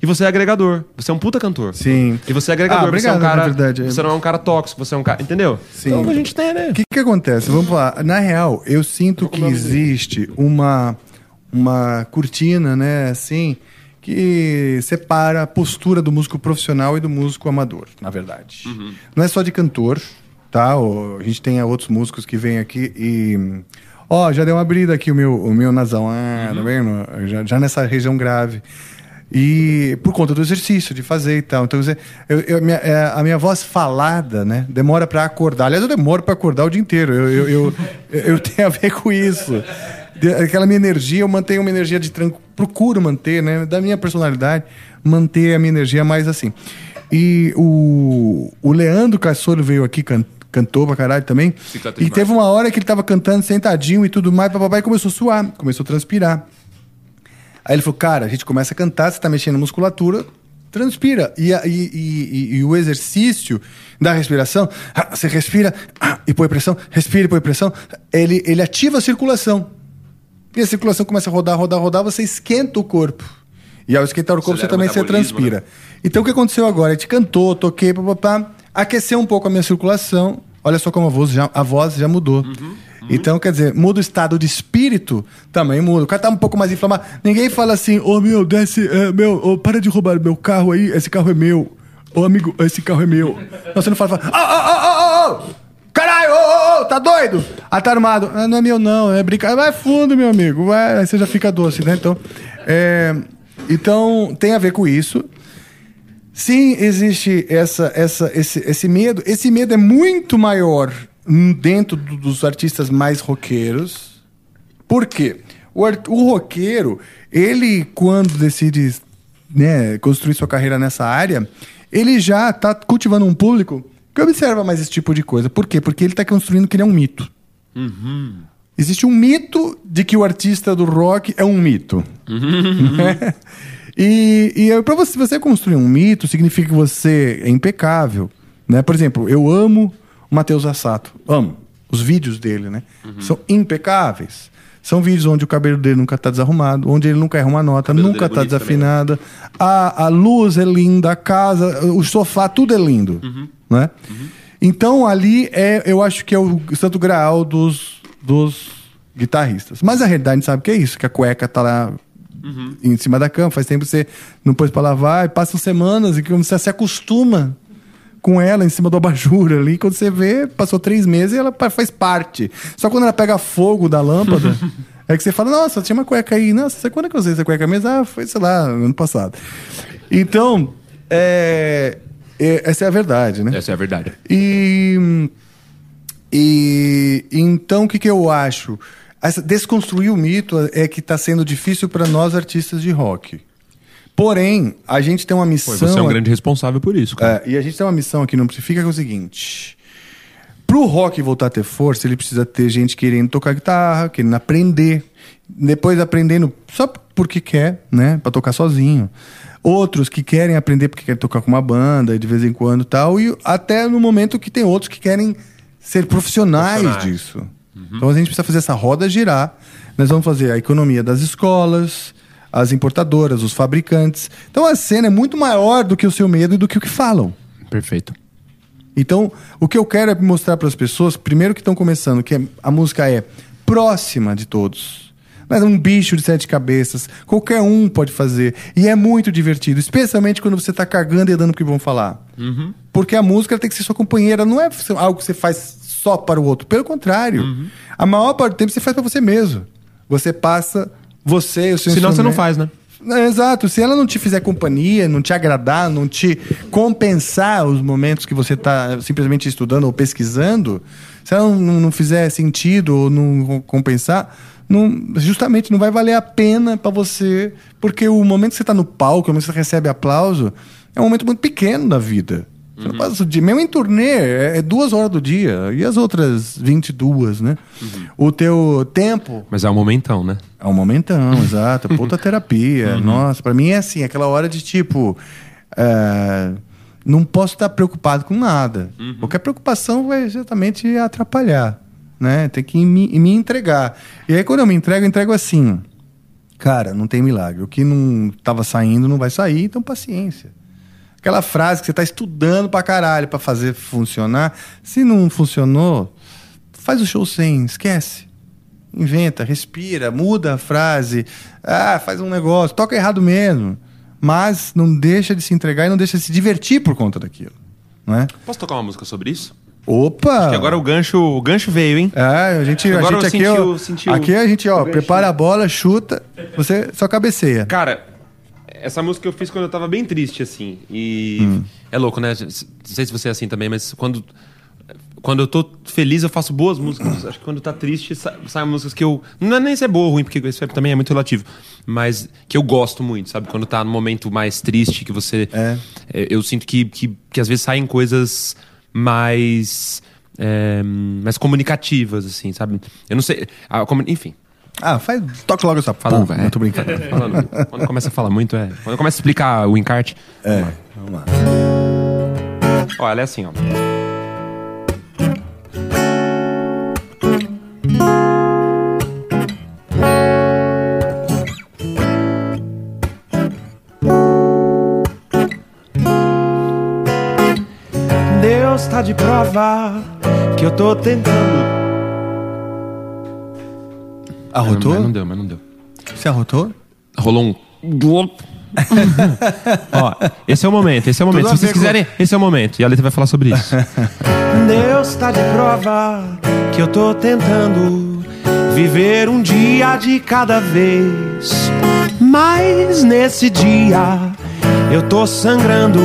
E você é agregador. Você é um puta cantor. Sim. E você é agregador. Ah, obrigado, você é um cara. verdade. Você não é um cara tóxico, você é um cara. Entendeu? Sim. Então a gente tem, né? O que, que acontece? Vamos lá. Na real, eu sinto que existe uma, uma cortina, né, assim, que separa a postura do músico profissional e do músico amador, na verdade. Não é só de cantor, tá? A gente tem outros músicos que vêm aqui e. Ó, já deu uma abrida aqui o meu, o meu nasal, ah, tá vendo? Já, já nessa região grave. E por conta do exercício, de fazer e tal. Então, eu, eu- minha- é, a minha voz falada, né? Demora pra acordar. Aliás, eu demoro pra acordar o dia inteiro. Eu, eu, eu, eu tenho a ver com isso. Aquela minha energia, eu mantenho uma energia de tranquilo. Procuro manter, né? Da minha personalidade, manter a minha energia mais assim. E o, o Leandro Cassoro veio aqui, can- cantou pra caralho também. E teve uma hora que ele tava cantando sentadinho e tudo mais, papai, começou a suar, começou a transpirar. Aí ele falou, cara, a gente começa a cantar, você tá mexendo na musculatura, transpira. E, e- e- e- o exercício da respiração, ah, você respira ah, e põe pressão, respira e põe pressão, ele, ele ativa a circulação. E a circulação começa a rodar, rodar, rodar, você esquenta o corpo. E ao esquentar o corpo, Acelera você também o se metabolismo, transpira. Então o que aconteceu agora? A gente cantou, toquei, papapá, aqueceu um pouco a minha circulação. Olha só como a voz já, a voz já mudou. Então, quer dizer, muda o estado de espírito, também muda. O cara tá um pouco mais inflamado. Ninguém fala assim, ô meu, desce, é, meu, ô, para de roubar meu carro aí, esse carro é meu. Ô amigo, esse carro é meu. Não, você não fala, fala, ô, ô, ô, ô, ô, caralho, ô, ô, ô, tá doido? Ah, tá armado. Ah, não é meu não, é brincadeira. Vai fundo, meu amigo, vai, aí você já fica doce, né? Então, é, então tem a ver com isso. Sim, existe essa, essa, esse, esse medo. Esse medo é muito maior dentro do- dos artistas mais roqueiros. Por quê? O, o roqueiro, ele, quando decide né, construir sua carreira nessa área, ele já está cultivando um público que observa mais esse tipo de coisa. Por quê? Porque ele está construindo que ele é um mito. Existe um mito de que o artista do rock é um mito. Né? E, e para você, você construir um mito, significa que você é impecável. Né? Por exemplo, eu amo o Matheus Assato. Amo. Os vídeos dele, né? São impecáveis. São vídeos onde o cabelo dele nunca está desarrumado, onde ele nunca erra uma nota, nunca dele é está bonito desafinada. A, a luz é linda, a casa, o sofá, tudo é lindo. Né? Então ali é, eu acho que é o santo graal dos, dos, guitarristas. Mas a realidade a gente sabe que é isso, que a cueca tá lá em cima da cama, faz tempo que você não pôs pra lavar, e passam semanas e que você se acostuma com ela em cima do abajur ali, quando você vê, passou três meses e ela faz parte. Só quando ela pega fogo da lâmpada, é que você fala, nossa, tinha uma cueca aí. Nossa, quando é que eu usei essa cueca mesmo? Ah, foi, sei lá, ano passado. Então, é, é- essa é a verdade, né? Essa é a verdade. E, e então o que, que eu acho? Essa, desconstruir o mito é que está sendo difícil para nós artistas de rock. Porém, a gente tem uma Pô, missão. você é um grande responsável por isso, cara. É, e a gente tem uma missão aqui no Amplifica que é o seguinte: pro rock voltar a ter força, ele precisa ter gente querendo tocar guitarra, querendo aprender, depois aprendendo só porque quer, né, Pra tocar sozinho. Outros que querem aprender porque querem tocar com uma banda de vez em quando, e tal, e até no momento que tem outros que querem ser profissionais, Profissionais. disso. Então a gente precisa fazer essa roda girar. Nós vamos fazer a economia das escolas, as importadoras, os fabricantes. Então a cena é muito maior do que o seu medo e do que o que falam. Perfeito. Então, o que eu quero é mostrar para as pessoas, primeiro que estão começando, que é- a música é próxima de todos. Não é um bicho de sete cabeças. Qualquer um pode fazer. E é muito divertido, especialmente quando você está cagando e dando o que vão falar. Porque a música tem que ser sua companheira, não é algo que você faz só para o outro. Pelo contrário, a maior parte do tempo você faz para você mesmo. Você passa você o seu Senão você não faz, né? é, Exato. Se ela não te fizer companhia, não te agradar, não te compensar os momentos que você está simplesmente estudando ou pesquisando, se ela não, não fizer sentido ou não compensar, não- justamente não vai valer a pena para você, porque o momento que você está no palco, o momento que você recebe aplauso, é um momento muito pequeno da vida. Você não passa o dia. Mesmo em turnê, é, é duas horas do dia. E as outras 22, né? O teu tempo Mas é um momentão, né? é um momentão, exato. Puta terapia. Nossa, pra mim é assim, aquela hora de tipo. é, não posso estar preocupado com nada. Qualquer preocupação vai exatamente atrapalhar. Né? Tem que me, me entregar. E aí, quando eu me entrego, eu entrego assim. Cara, não tem milagre. O que não estava saindo não vai sair, então paciência. Aquela frase que você está estudando pra caralho pra fazer funcionar. Se não funcionou, faz o show sem, esquece. Inventa, respira, muda a frase. Ah, faz um negócio, toca errado mesmo. Mas não deixa de se entregar e não deixa de se divertir por conta daquilo. Não é? Posso tocar uma música sobre isso? Opa! Agora o gancho, o gancho veio, hein? É, a gente, a Agora gente eu aqui, senti ó, aqui a gente, ó, prepara a bola, chuta, você só cabeceia. Cara, essa música eu fiz quando eu tava bem triste, assim. E Hum. é louco, né? Não sei se você é assim também, mas quando, quando eu tô feliz, eu faço boas músicas. Acho que quando tá triste, sa- saem músicas que eu. Não é nem ser boa ou ruim, porque isso também é muito relativo. Mas que eu gosto muito, sabe? Quando tá no momento mais triste, que você. É. é, Eu sinto que, que, que às vezes saem coisas mais. é, mais comunicativas, assim, sabe? Eu não sei. a comu- enfim. Ah, faz, toca logo essa Falando, porra. é. Não tô brincando. Falando, quando começa a falar muito, é. Quando começa a explicar o encarte. É, vamos lá. Ela é assim, ó. Deus tá de prova que eu tô tentando. Arrotou? Mas não deu, mas não deu. Você arrotou? Rolou um. Ó, esse é o momento, esse é o momento. Tudo Se vocês quiserem, esse é o momento. E a Letra vai falar sobre isso. Deus tá de prova que eu tô tentando viver um dia de cada vez. Mas nesse dia eu tô sangrando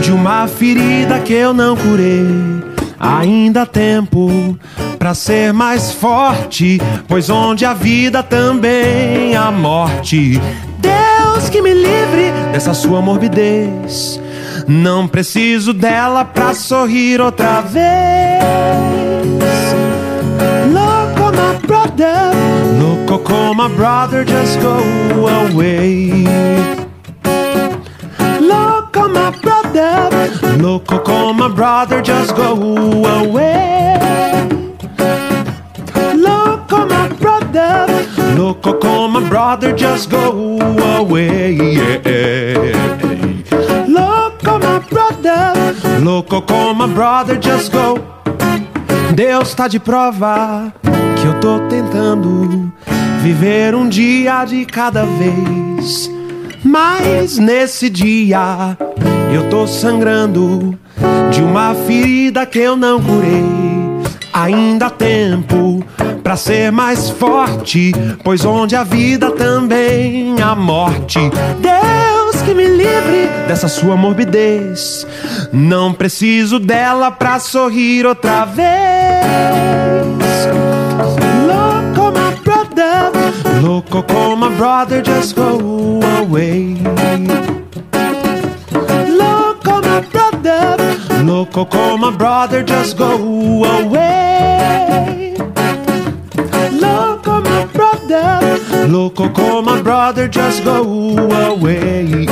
de uma ferida que eu não curei. Ainda há tempo pra ser mais forte, pois onde a vida também há morte. Deus que me livre dessa sua morbidez. Não preciso dela pra sorrir outra vez. Loco, my brother. Loco, my brother, just go away. Loco, my brother. Loco, my brother, just go away. Loco, my brother. Loco, my brother, just go away. Loco, my brother. Loco, my brother, just go. Deus tá de prova que eu tô tentando viver um dia de cada vez. Mas nesse dia eu tô sangrando de uma ferida que eu não curei. Ainda há tempo pra ser mais forte, pois onde a vida também a morte. Deus que me livre dessa sua morbidez. Não preciso dela pra sorrir outra vez. Loco, my brother, loco, como my brother, just go away. Loco, my brother, loco, como my brother, just go away. Loco, my brother, loco, como my brother, just go away.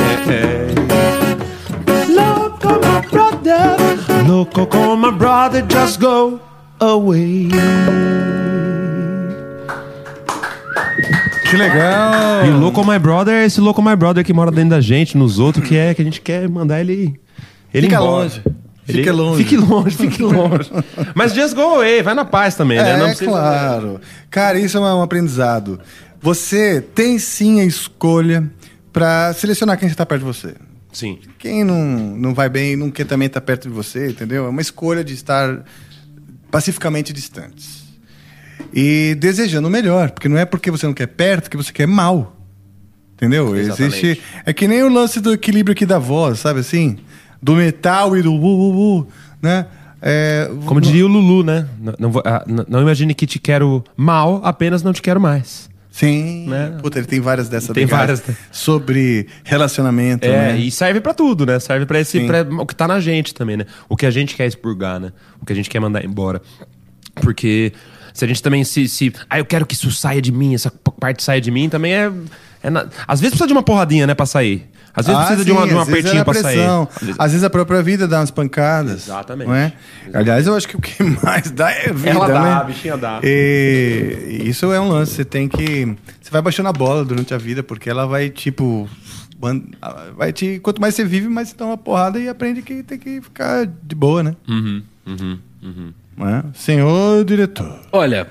Loco, my brother, loco, como my brother, just go away. Que legal! E o Loco My Brother é esse Loco My Brother que mora dentro da gente, nos outros, que é que a gente quer mandar ele. ele Fica embora. longe. Ele- Fique longe. Fique longe, fique longe. Mas just go away, vai na paz também, né? É, Não precisa- claro. Cara, isso é um aprendizado. Você tem sim a escolha pra selecionar quem está perto de você. Sim. Quem não, não vai bem não quer também estar perto de você, entendeu? É uma escolha de estar pacificamente distantes. E desejando o melhor, porque não é porque você não quer perto que você quer mal. Entendeu? Exatamente. Existe. É que nem o lance do equilíbrio aqui da voz, sabe assim? Do metal e do uh, uh, uh, né? É, Como diria o Lulu, né? Não, não, vou- ah, não- não imagine que te quero mal, apenas não te quero mais. Sim. Né? Puta, ele tem várias dessas Tem várias. sobre relacionamento, É, né? e serve pra tudo, né? Serve pra esse pra o que tá na gente também, né? O que a gente quer expurgar, né? O que a gente quer mandar embora. Porque se a gente também se, se ah, eu quero que isso saia de mim, essa parte saia de mim, também é, é na- às vezes precisa de uma porradinha, né, pra sair. Às vezes Ah, precisa de, sim, uma, de um apertinho é a pra sair. pressão. Às vezes- Às vezes a própria vida dá umas pancadas. Exatamente. Não é? Aliás, eu acho que o que mais dá é vida, Ela dá, né? a bichinha dá. E isso é um lance. Você tem que. Você vai baixando a bola durante a vida, porque ela vai, tipo. Vai te. Quanto mais você vive, mais você dá uma porrada e aprende que tem que ficar de boa, né? Uhum, uhum, uhum. Não é? Senhor diretor. Olha,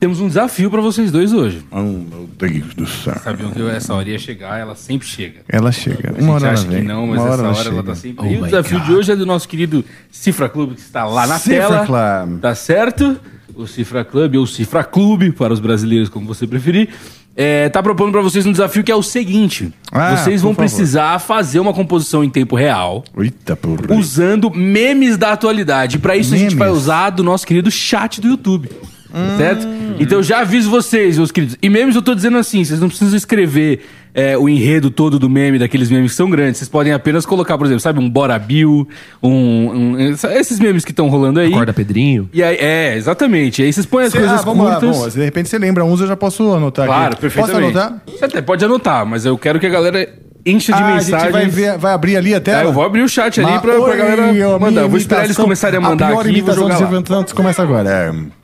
temos um desafio pra vocês dois hoje. Oh, meu Deus do céu. Sabiam que essa hora ia chegar, ela sempre chega. Ela chega. A Uma gente hora ela acha que vem. não, mas Uma essa hora hora ela ela chega. tá sempre. Oh e o desafio God. de hoje é do nosso querido Cifra Clube, que está lá na Cifra tela. Club. Tá certo? O Cifra Club, ou Cifra Clube, para os brasileiros, como você preferir. É, tá propondo pra vocês um desafio que é o seguinte: Ah, vocês vão precisar fazer uma composição em tempo real. Eita, porra. Usando memes da atualidade. Para isso a gente Memes? vai usar do nosso querido chat do YouTube. Hum. Certo? Então eu já aviso vocês, meus queridos. E memes eu tô dizendo assim: vocês não precisam escrever é, o enredo todo do meme, daqueles memes que são grandes. Vocês podem apenas colocar, por exemplo, sabe, um Bora Bill, um, um- esses memes que estão rolando aí. Acorda Pedrinho. E aí, é, exatamente. E aí vocês põem as Cê- coisas ah, vamos lá, curtas. bom, se de repente você lembra uns, eu já posso anotar Claro, aqui. perfeitamente. Posso anotar? Você até pode anotar, mas eu quero que a galera encha de ah, mensagens. a gente vai, ver, vai abrir ali a tela? É, eu vou abrir o chat ali pra, pra Oi, galera a minha mandar. Eu vou esperar eles imitação- começarem a mandar a pior aqui e vou imitação jogar dos lá. Começa agora. É.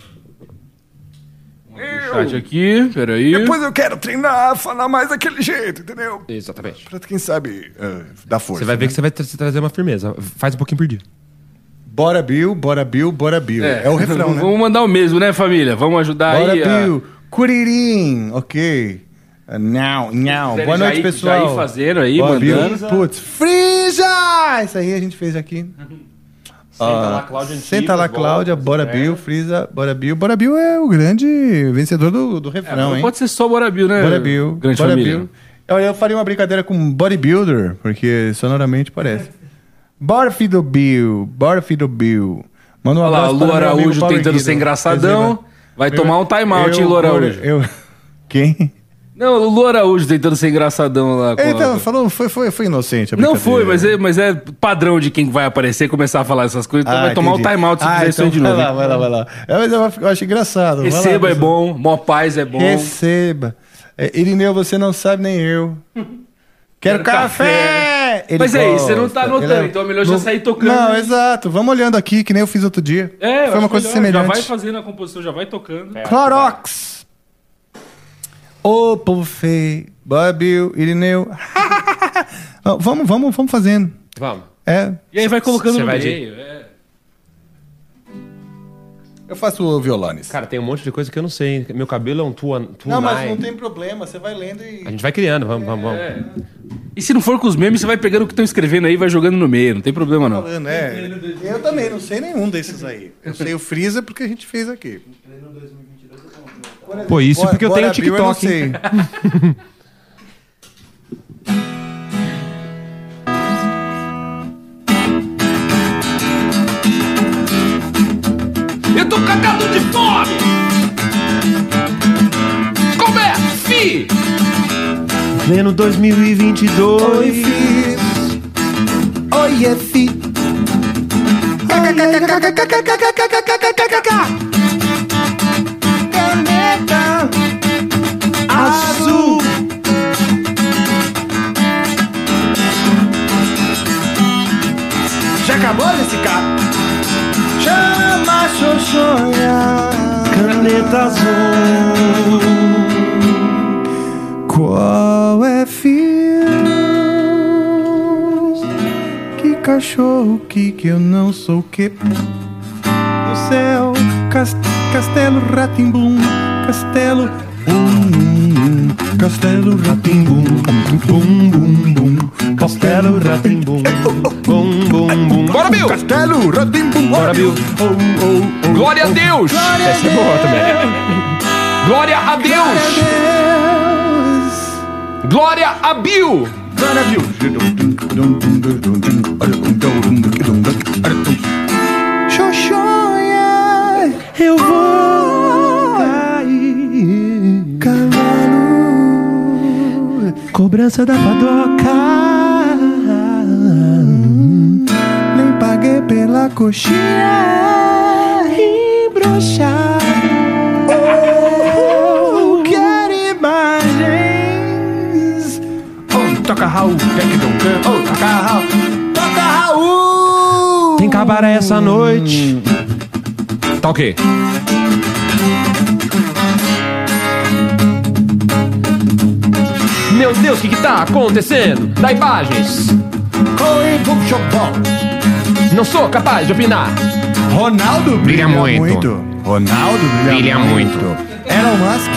Chat aqui, peraí. Depois eu quero treinar, falar mais daquele jeito, entendeu? Exatamente. Pra quem sabe uh, dar força. Você vai ver né? que você vai tra- trazer uma firmeza. Faz um pouquinho por dia. Bora Bill, bora Bill, bora Bill. É, o refrão, né? Vamos mandar o mesmo, né, família? Vamos ajudar Bora aí. a- Bill, Curirim, ok. Uh, não. quiserem Boa já noite, pessoal. já ir fazendo aí, Bora, mandando. Bill. Putz, Frisa! Isso aí a gente fez aqui. Senta Ah, lá, Cláudia Antibas, Senta lá, Cláudia. Bora. Bill, Frisa, Bora Bill. Bora Bill é o grande vencedor do, do É, refrão, não hein? pode ser só Bora Bill, né? Bora Bill. Grande Bora família. Bill. Eu, eu faria uma brincadeira com bodybuilder, porque sonoramente parece. Bora, filho do Bill. Bora, filho do Bill. Manda um Olha lá, abraço o Lu Araújo tentando Guido. ser engraçadão. Vai Eu- tomar um time-out, hein, Lu Araújo? Eu, quem? Não, o Lu Araújo tentando ser engraçadão lá. Então, a- falou, foi, foi, foi inocente Não foi, mas é, mas é padrão de quem vai aparecer começar a falar essas coisas. Então Ah, vai tomar entendi. um time-out se ah, fizer isso então aí de vai novo. Lá, hein? vai lá, vai lá. É, mas eu, eu acho engraçado. Vai lá, Receba é bom, mó paz é bom. Receba. É, Irineu, você não sabe nem eu. Quero Quero café! Ele Mas é isso, você não tá anotando, Ele então é melhor já Não- sair tocando. Não, exato. Vamos olhando aqui, que nem eu fiz outro dia. É, Foi uma coisa melhor, semelhante. Já vai fazendo a composição, já vai tocando. Clorox! Ô, povo feio. Bora, Bill, Irineu. Vamos, vamos, vamos fazendo. Vamos. É. E aí vai colocando no vai de- meio. é. Eu faço violones. Cara, tem um monte de coisa que eu não sei. Meu cabelo é um tua, tunai. Não, mas não tem problema, você vai lendo e. A gente vai criando, vamos, vamos, vamos. E se não for com os memes, você vai pegando o que estão escrevendo aí e vai jogando no meio. Não tem problema, não. Falando, é. Eu também não sei nenhum desses aí. Eu sei o Freeza porque a gente fez aqui. Pô, isso porque eu tenho TikTok, Eu não tô cagado de fome! Como é? Fi! Pleno 2022. Oi, Fis. Oi, é Fi. Caneta azul. Já acabou esse carro? Chama Xoxonha. Caneta azul. Qual é fios? Que cachorro que que eu não sou que no céu cas- castelo ratimbum castelo bum castelo ratimbum bum bum bum castelo ratimbum Bum, bum, bum. Bora, Bill! castelo ratimbum Bora, Bill. oh, oh, oh. Glória a Deus! Essa é boa também. Glória a Deus! Glória a Bill! Glória a Deus. Xoxonha, Eu vou Cobrança da padoca. nem paguei pela coxinha. Embroxar. Oh, quero imagens. Oh, toca Raul, Jack Duncan. Oh, toca Raul, toca Raul. Tem cabaré essa noite. Tá ok. Meu Deus, o que que tá acontecendo? Dá imagens! Não sou capaz de opinar! Ronaldo brilha, Brilha muito. Ronaldo brilha, Brilha muito. Elon Musk.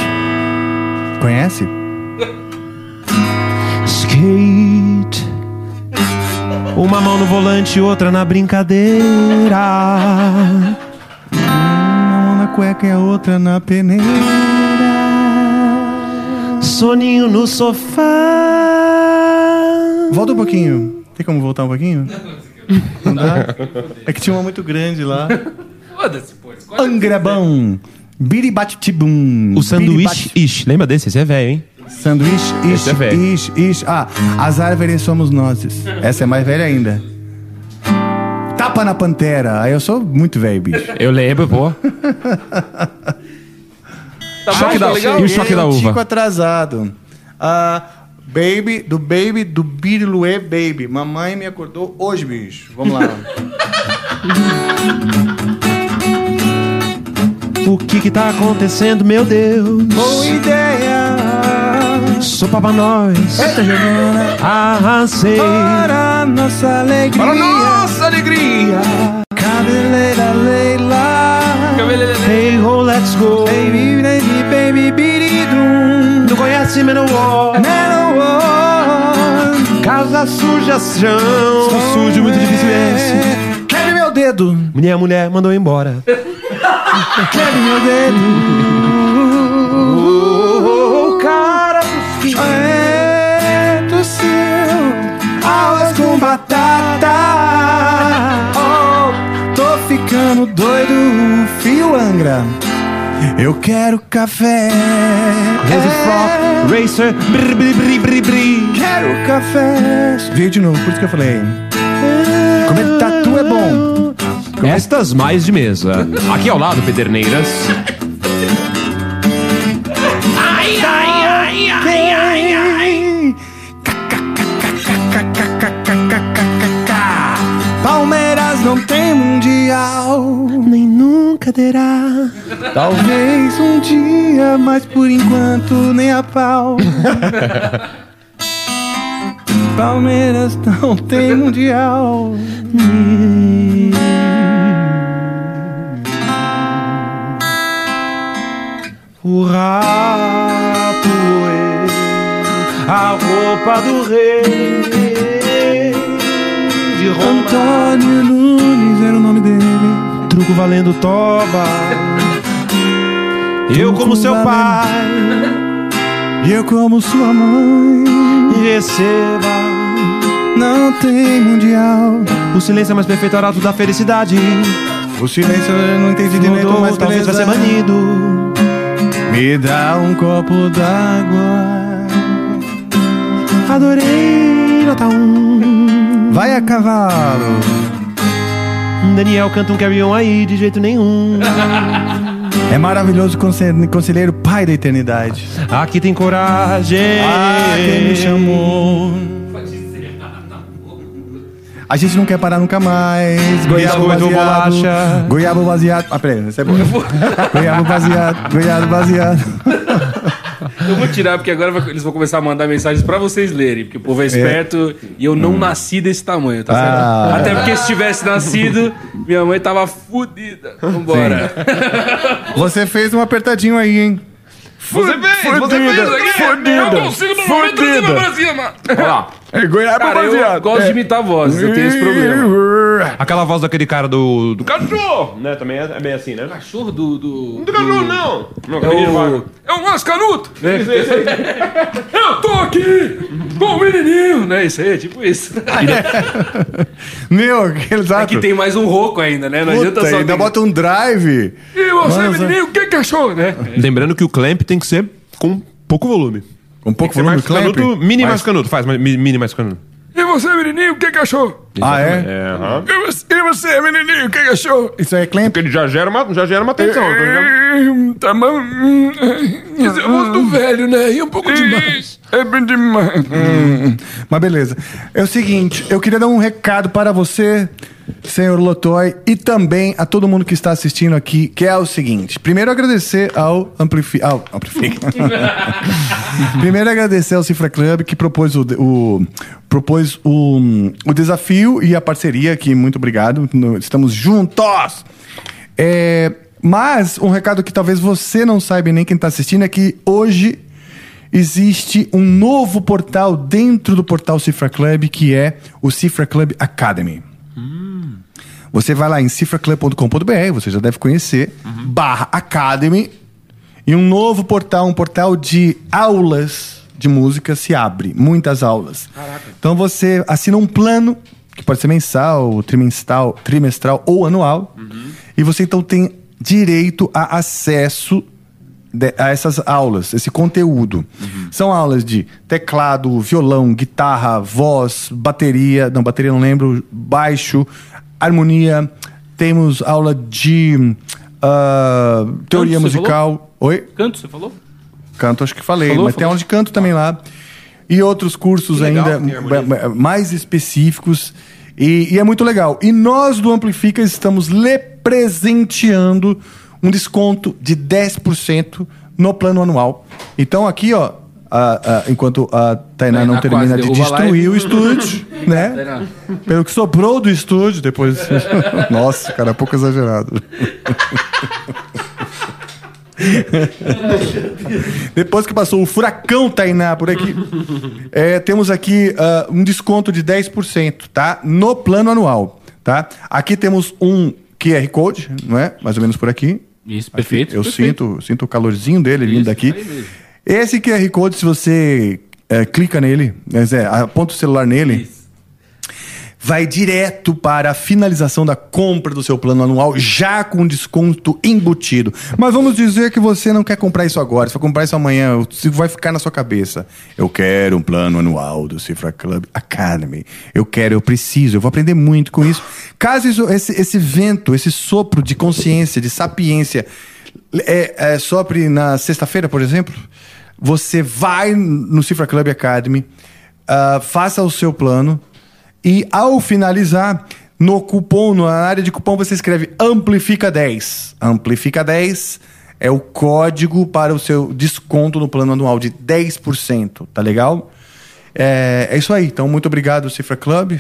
Conhece? Skate. Uma mão no volante, outra na brincadeira. Uma mão na cueca e a outra na peneira. Soninho no sofá. Volta um pouquinho. Tem como voltar um pouquinho? Não dá? É que tinha uma muito grande lá. Foda-se, pô. Angrebão. Biribatibum. O sanduíche ish. Lembra desse? Esse é velho, hein? Sanduíche, ish, Esse é velho. ish, ish. Ah, as árvores somos nós. Essa é mais velha ainda. Tapa na pantera. Aí eu sou muito velho, bicho. Eu lembro, pô. Tá Choque bom, da- tá legal? E o choque da Eu uva? Chico atrasado. Ah, baby, do Baby, do Biriluê Baby. Mamãe me acordou hoje, bicho. Vamos lá. O que que tá acontecendo, meu Deus? Boa ideia. Sopa pra nós. Eita, Giovana. Arrasei. Para nossa alegria. Para nossa alegria! Cabeleira Leila. Let's go. Baby, baby, baby, biridum. Não conhece Menor? Menor. Casa suja, chão. Sujo, muito difícil esse. Quebre meu dedo. Mulher, mulher, mandou embora. Quebre meu dedo. O cara É do seu com batata. Oh, tô ficando doido, fio Angra. Eu quero café. É, Frog, Racer, bri, bri, bri, bri, bri. Quero café. Veio de novo, por isso que eu falei. Comer tatu é bom. Estas mais de mesa. Aqui ao lado, Pederneiras. Ai, ai, ai, ai, ai, ai! Palmeiras não tem mundial. Terá. Talvez um dia, mas por enquanto nem a pau. Palmeiras não tem mundial. O rato roeu a roupa do rei de Roma. Antônio Nunes era o. Truco valendo toba. Eu como seu pai E eu como sua mãe. receba Não tem mundial. o silêncio é mais perfeito arauto da felicidade. O silêncio eu não entendi direito, Mudou, mas talvez vai beleza. ser banido. Me dá um copo d'água. Adorei nota um. Vai a cavalo. Daniel canta um carry on aí de jeito nenhum. É maravilhoso conselheiro, pai da eternidade. Aqui tem coragem. Ah, quem me chamou? A gente não quer parar nunca mais. Goiabo baseado. bolacha? Goiabo baseado. Ah, peraí, essa é boa. goiabo baseado. Goiabo baseado. Eu vou tirar, porque agora vai- eles vão começar a mandar mensagens pra vocês lerem, porque o povo é esperto e eu não nasci desse tamanho, tá certo? Ah. Até porque se tivesse nascido, minha mãe tava fudida. Vambora. Você fez um apertadinho aí, hein? Você fez, você fez aqui. Eu consigo normalmente trazer meu pra cima. Olha lá. É goiabo Cara, eu gosto de imitar vozes, eu tenho esse problema. Aquela voz daquele cara do, do cachorro, né? Também é, é bem assim, né? Cachorro do... Do, Do cachorro, não. Não, É aquele o, é o Mascanuto! Eu tô aqui com o menininho! Né? Isso aí, é tipo isso. Meu, que exato. Aqui tem mais um rouco ainda, né? Não adianta Puta, só... ainda bota um drive. E você, Nossa. menininho, o que que achou, né? Lembrando que o clamp tem que ser com pouco volume. Um pouco mais volume do clamp? canuto, mini mais canuto. Faz, mas mi- mini mais canuto. E você, menininho, o que que achou? Ah, é? É, aham. E você, e você, menininho, o que que achou? Isso aí é clamp? Porque ele já gera uma, já gera uma tensão. tá ligado? Tá bom. Isso é a voz do velho, né? E um pouco demais. É bem demais. Hum, mas beleza. É o seguinte, eu queria dar um recado para você, senhor Lotoy, e também a todo mundo que está assistindo aqui, que é o seguinte. Primeiro agradecer ao Amplifi... Ao Amplifica. Primeiro agradecer ao Cifra Club, que propôs o... o propôs o, o desafio e a parceria, que muito obrigado. Estamos juntos! É, mas um recado que talvez você não saiba nem quem está assistindo é que hoje existe um novo portal dentro do portal Cifra Club que é o Cifra Club Academy. Você vai lá em cifraclub.com.br, você já deve conhecer, barra Academy, e um novo portal, um portal de aulas de música se abre, muitas aulas. Então você assina um plano, que pode ser mensal, trimestral, trimestral ou anual, e você então tem direito a acesso de- a essas aulas, esse conteúdo. São aulas de teclado, violão, guitarra, voz, bateria, não, bateria não lembro, baixo, harmonia. Temos aula de ah, teoria você musical. Oi? Canto, você falou? Canto, acho que falei, Falou, mas tem falou. aula de canto também lá. E outros cursos legal, ainda tem mais específicos. E, e é muito legal. E nós do Amplifica estamos lhe presenteando um desconto de 10% no plano anual. Então aqui, ó, a- a- enquanto a Tainá não termina de destruir o estúdio, né? Pelo que sobrou do estúdio, depois. Nossa, cara, é pouco exagerado. Depois que passou o furacão Tainá por aqui, é, temos aqui ah, um desconto de 10%, tá? No plano anual, tá? Aqui temos um QR Code, não é? Mais ou menos por aqui. Isso, perfeito. Eu perfeito. sinto, sinto o calorzinho dele vindo Isso, daqui. aí mesmo. Esse QR Code, se você é, clica nele, dizer, aponta o celular nele, vai direto para a finalização da compra do seu plano anual, já com desconto embutido. Mas vamos dizer que você não quer comprar isso agora, você vai comprar isso amanhã, vai ficar na sua cabeça. Eu quero um plano anual do Cifra Club Academy. Eu quero, eu preciso, eu vou aprender muito com isso. Caso isso- esse, esse vento, esse sopro de consciência, de sapiência, é, é, sopre na sexta-feira, por exemplo, você vai no Cifra Club Academy, ah, faça o seu plano e ao finalizar, no cupom, na área de cupom, você escreve Amplifica 10. Amplifica 10 é o código para o seu desconto no plano anual de 10%, tá legal? É, é isso aí. Então, muito obrigado, Cifra Club.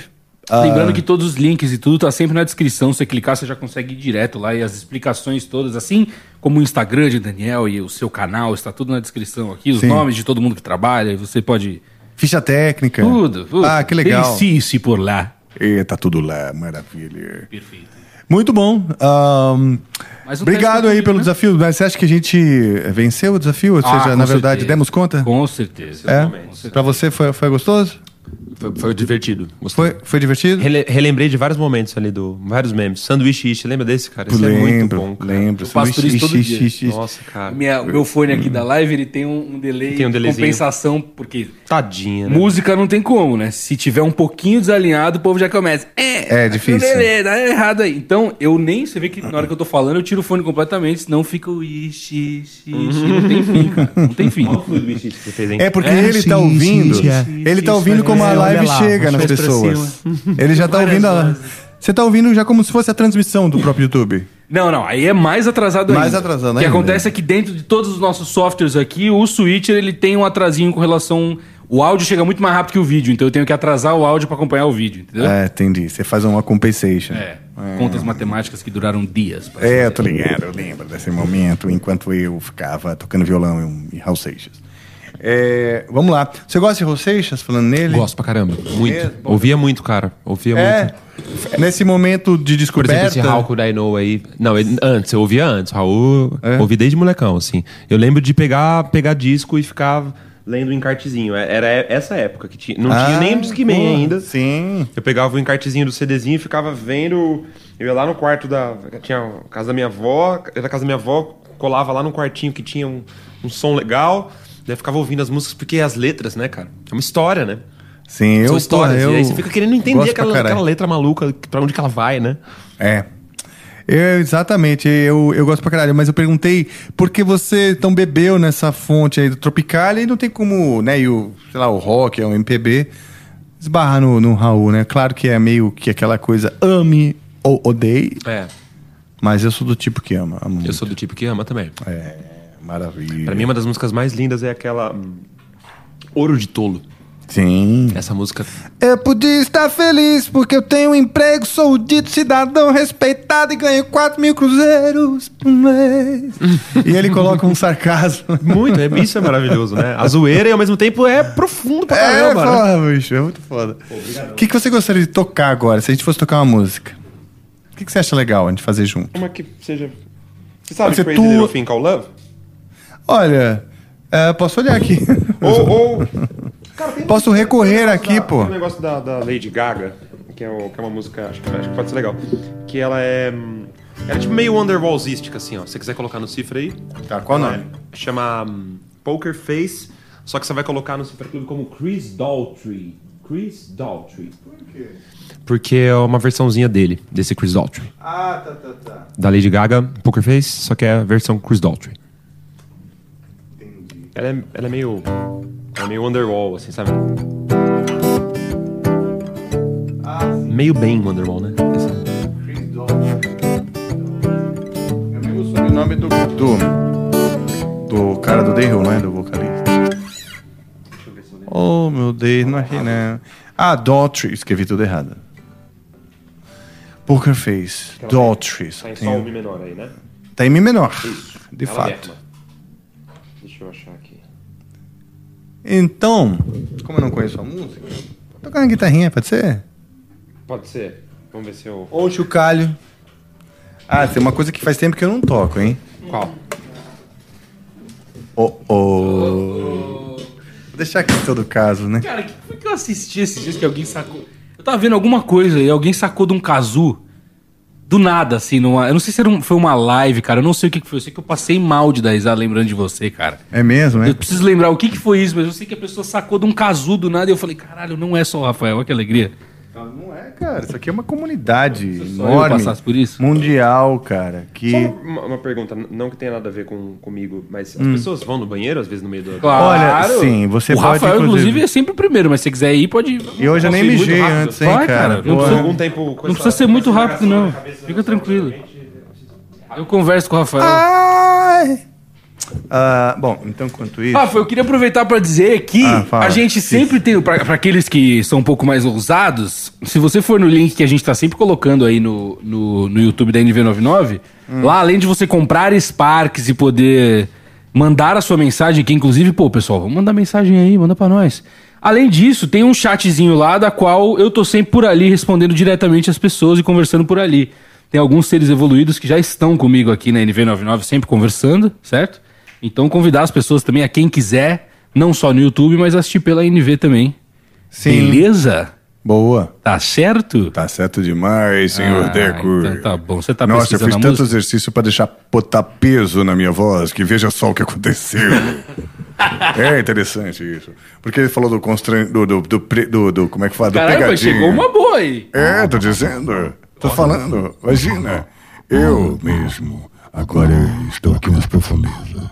Ah, Lembrando que todos os links e tudo tá sempre na descrição. Se você clicar, você já consegue ir direto lá e as explicações todas, assim como o Instagram de Daniel e o seu canal, está tudo na descrição aqui, os Sim. nomes de todo mundo que trabalha, e você pode. Ficha técnica. Tudo, tudo. Ah, que legal. Deixe-se por lá. E tá tudo lá, maravilha. Perfeito. Muito bom. Um obrigado aí pelo né? desafio. Mas você acha que a gente venceu o desafio? Ou Ah, seja, na verdade, certeza. demos conta? Com certeza. É? Pra você foi, foi gostoso? Foi, foi divertido. Foi, foi divertido? Rele- relembrei de vários momentos ali do. Vários memes. Sanduíche Ishi, lembra desse, cara? Esse é muito Lembro, bom. Cara. lembro. Eu faço por isso todo Ixi, dia. ixi. Nossa, cara. Minha, meu fone aqui da live, ele tem um, um delay Tem um de compensação, porque Tadinha, né? música não tem como, né? Se tiver um pouquinho desalinhado, o povo já começa. É, É difícil. delay, dá errado aí. Então, eu nem, você vê que na hora que eu tô falando, eu tiro o fone completamente, senão fica o ixi, ixi, ixi. Não tem fim, cara. Não tem fim. É porque É, ele tá ouvindo. ele tá ouvindo como a é, live lá, chega nas pessoas. Ele já tá ouvindo a. Você tá ouvindo já como se fosse a transmissão do próprio YouTube. Não, não, aí é mais atrasado Mais ainda. atrasado O que ainda. acontece é que dentro de todos os nossos softwares aqui, o Switcher ele tem um atrasinho com relação. O áudio chega muito mais rápido que o vídeo, então eu tenho que atrasar o áudio pra acompanhar o vídeo, entendeu? É, entendi. Você faz uma compensation. É. Contas matemáticas que duraram dias. pra É, eu tô ligado, eu lembro desse momento, enquanto eu ficava tocando violão em Raul Seixas. É, vamos lá. Você gosta de Raul Seixas, falando nele? Gosto pra caramba. Muito. É, bom. Ouvia muito, cara. Ouvia É, muito. nesse momento de Por descoberta... exemplo, esse Raul que o Daino aí. Não, ele- antes, eu ouvia antes. Raul, É? ouvi desde molecão, assim. Eu lembro de pegar, pegar disco e ficar lendo o encartezinho. É- Era essa época que tinha. Não tinha Ah, nem o Discman ainda. Sim. Eu pegava o encartezinho do CDzinho e ficava vendo. Eu ia lá no quarto da. Tinha a casa da minha avó, era a casa da minha avó, colava lá no quartinho que tinha um, um som legal. Daí ficava ouvindo as músicas, porque as letras, né, cara? É uma história, né? Sim, eu, São histórias. porra, e aí eu você fica querendo entender aquela, aquela letra maluca, pra onde que ela vai, né? É. Eu, exatamente, eu, eu gosto pra caralho, mas eu perguntei por que você tão bebeu nessa fonte aí do Tropicália e não tem como, né, e o, sei lá, o rock, o MPB, esbarrar no, no Raul, né? Claro que é meio que aquela coisa ame ou odeie, É. mas eu sou do tipo que ama. amo Eu sou do tipo que ama também. É, maravilha. Pra mim, uma das músicas mais lindas é aquela. hum, Ouro de Tolo. Sim. Essa música. Eu podia estar feliz porque eu tenho um emprego, sou o dito cidadão respeitado e ganho 4 mil cruzeiros por mês. e ele coloca um sarcasmo. Muito, é, isso é maravilhoso, né? A zoeira e ao mesmo tempo é profundo pra É, caramba, né? foda, bicho, é muito foda. O que, que você gostaria de tocar agora, se a gente fosse tocar uma música? O que, que você acha legal a gente fazer junto? Como é que seja. Você Pode sabe ser Crazy tu- Little Thing Called Love? Olha, é, posso olhar aqui. Ou. ou... Cara, tem Posso um- recorrer um aqui, da- pô. Tem um negócio da, da Lady Gaga, que é, o- que é uma música, acho que, acho que pode ser legal. Que ela é. Ela é tipo meio Wonderwallzística, assim, ó. Se você quiser colocar no cifra aí. Tá, qual o ela nome? é- Chama hum, Poker Face, só que você vai colocar no cifra clube como Chris Daltrey. Chris Daltrey. Por quê? Porque é uma versãozinha dele, desse Chris Daltrey. Ah, tá, tá, tá. Da Lady Gaga, Poker Face, só que é a versão Chris Daltrey. Ela é, ela é meio. Ela é meio Wonderwall, assim, sabe? Meio bem Wonderwall, né? É meio o sobrenome do, do. Do cara do The Hill, não é? Do vocalista. Oh, meu Deus, não achei, né? Ah, Daughtry, escrevi tudo errado. Poker Face, Daughtry. Tá em sol mi menor aí, né? Tá em Mi menor, Isso. de Ela fato. Deixa eu achar aqui. Então, como eu não conheço a música, vou tocar uma guitarrinha, pode ser? Pode ser. Vamos ver se eu. Ou chocalho. Ah, tem uma coisa que faz tempo que eu não toco, hein? Qual? Oh, oh. Vou deixar aqui em todo caso, né? Cara, o que foi que eu assisti esses dias que alguém sacou? Eu tava vendo alguma coisa e alguém sacou de um casu do nada, assim, numa... eu não sei se um- foi uma live, cara, eu não sei o que que foi, eu sei que eu passei mal de dar risada lembrando de você, cara. É mesmo, é? Eu preciso lembrar o que que foi isso, mas eu sei que a pessoa sacou de um casu do nada e eu falei, caralho, não é só o Rafael, olha que alegria. Não é, cara. Isso aqui é uma comunidade só enorme. por isso? Mundial, cara. Que. Só uma, uma pergunta, não que tenha nada a ver com, comigo, mas as Hum. pessoas vão no banheiro às vezes no meio do. Olha, sim, você o pode, Rafael, inclusive, inclusive- é sempre o primeiro, mas se você quiser ir, pode ir. E hoje eu nem muito mijei antes, hein, Vai, cara? Não precisa, Algum tempo com não precisa ser muito rápido, não. Fica tranquilo. Eu converso com o Rafael. Ai! Ah, bom, então enquanto isso. Rafa, eu queria aproveitar para dizer que Ah, fala. a gente sempre tem, para aqueles que são um pouco mais ousados, se você for no link que a gente tá sempre colocando aí no, no, no YouTube da NV99, Hum. lá além de você comprar Sparks e poder mandar a sua mensagem, que inclusive, pô, pessoal, vamos mandar mensagem aí, manda para nós. Além disso, tem um chatzinho lá da qual eu tô sempre por ali respondendo diretamente as pessoas e conversando por ali. Tem alguns seres evoluídos que já estão comigo aqui na NV99 sempre conversando, certo? Então convidar as pessoas também, a quem quiser, não só no YouTube, mas assistir pela NV também. Sim. Beleza? Boa. Tá certo? Tá certo demais, senhor Ah, Deco. então tá bom. Você tá Nossa, eu fiz tanto música? exercício pra deixar botar peso na minha voz, que veja só o que aconteceu. é interessante isso. Porque ele falou do constran... do, do, do, do- do- como é que fala? Do Caramba, pegadinha. chegou uma boa aí. É, tô dizendo. Tô falando. Imagina. Eu mesmo. Agora estou aqui nas profundezas.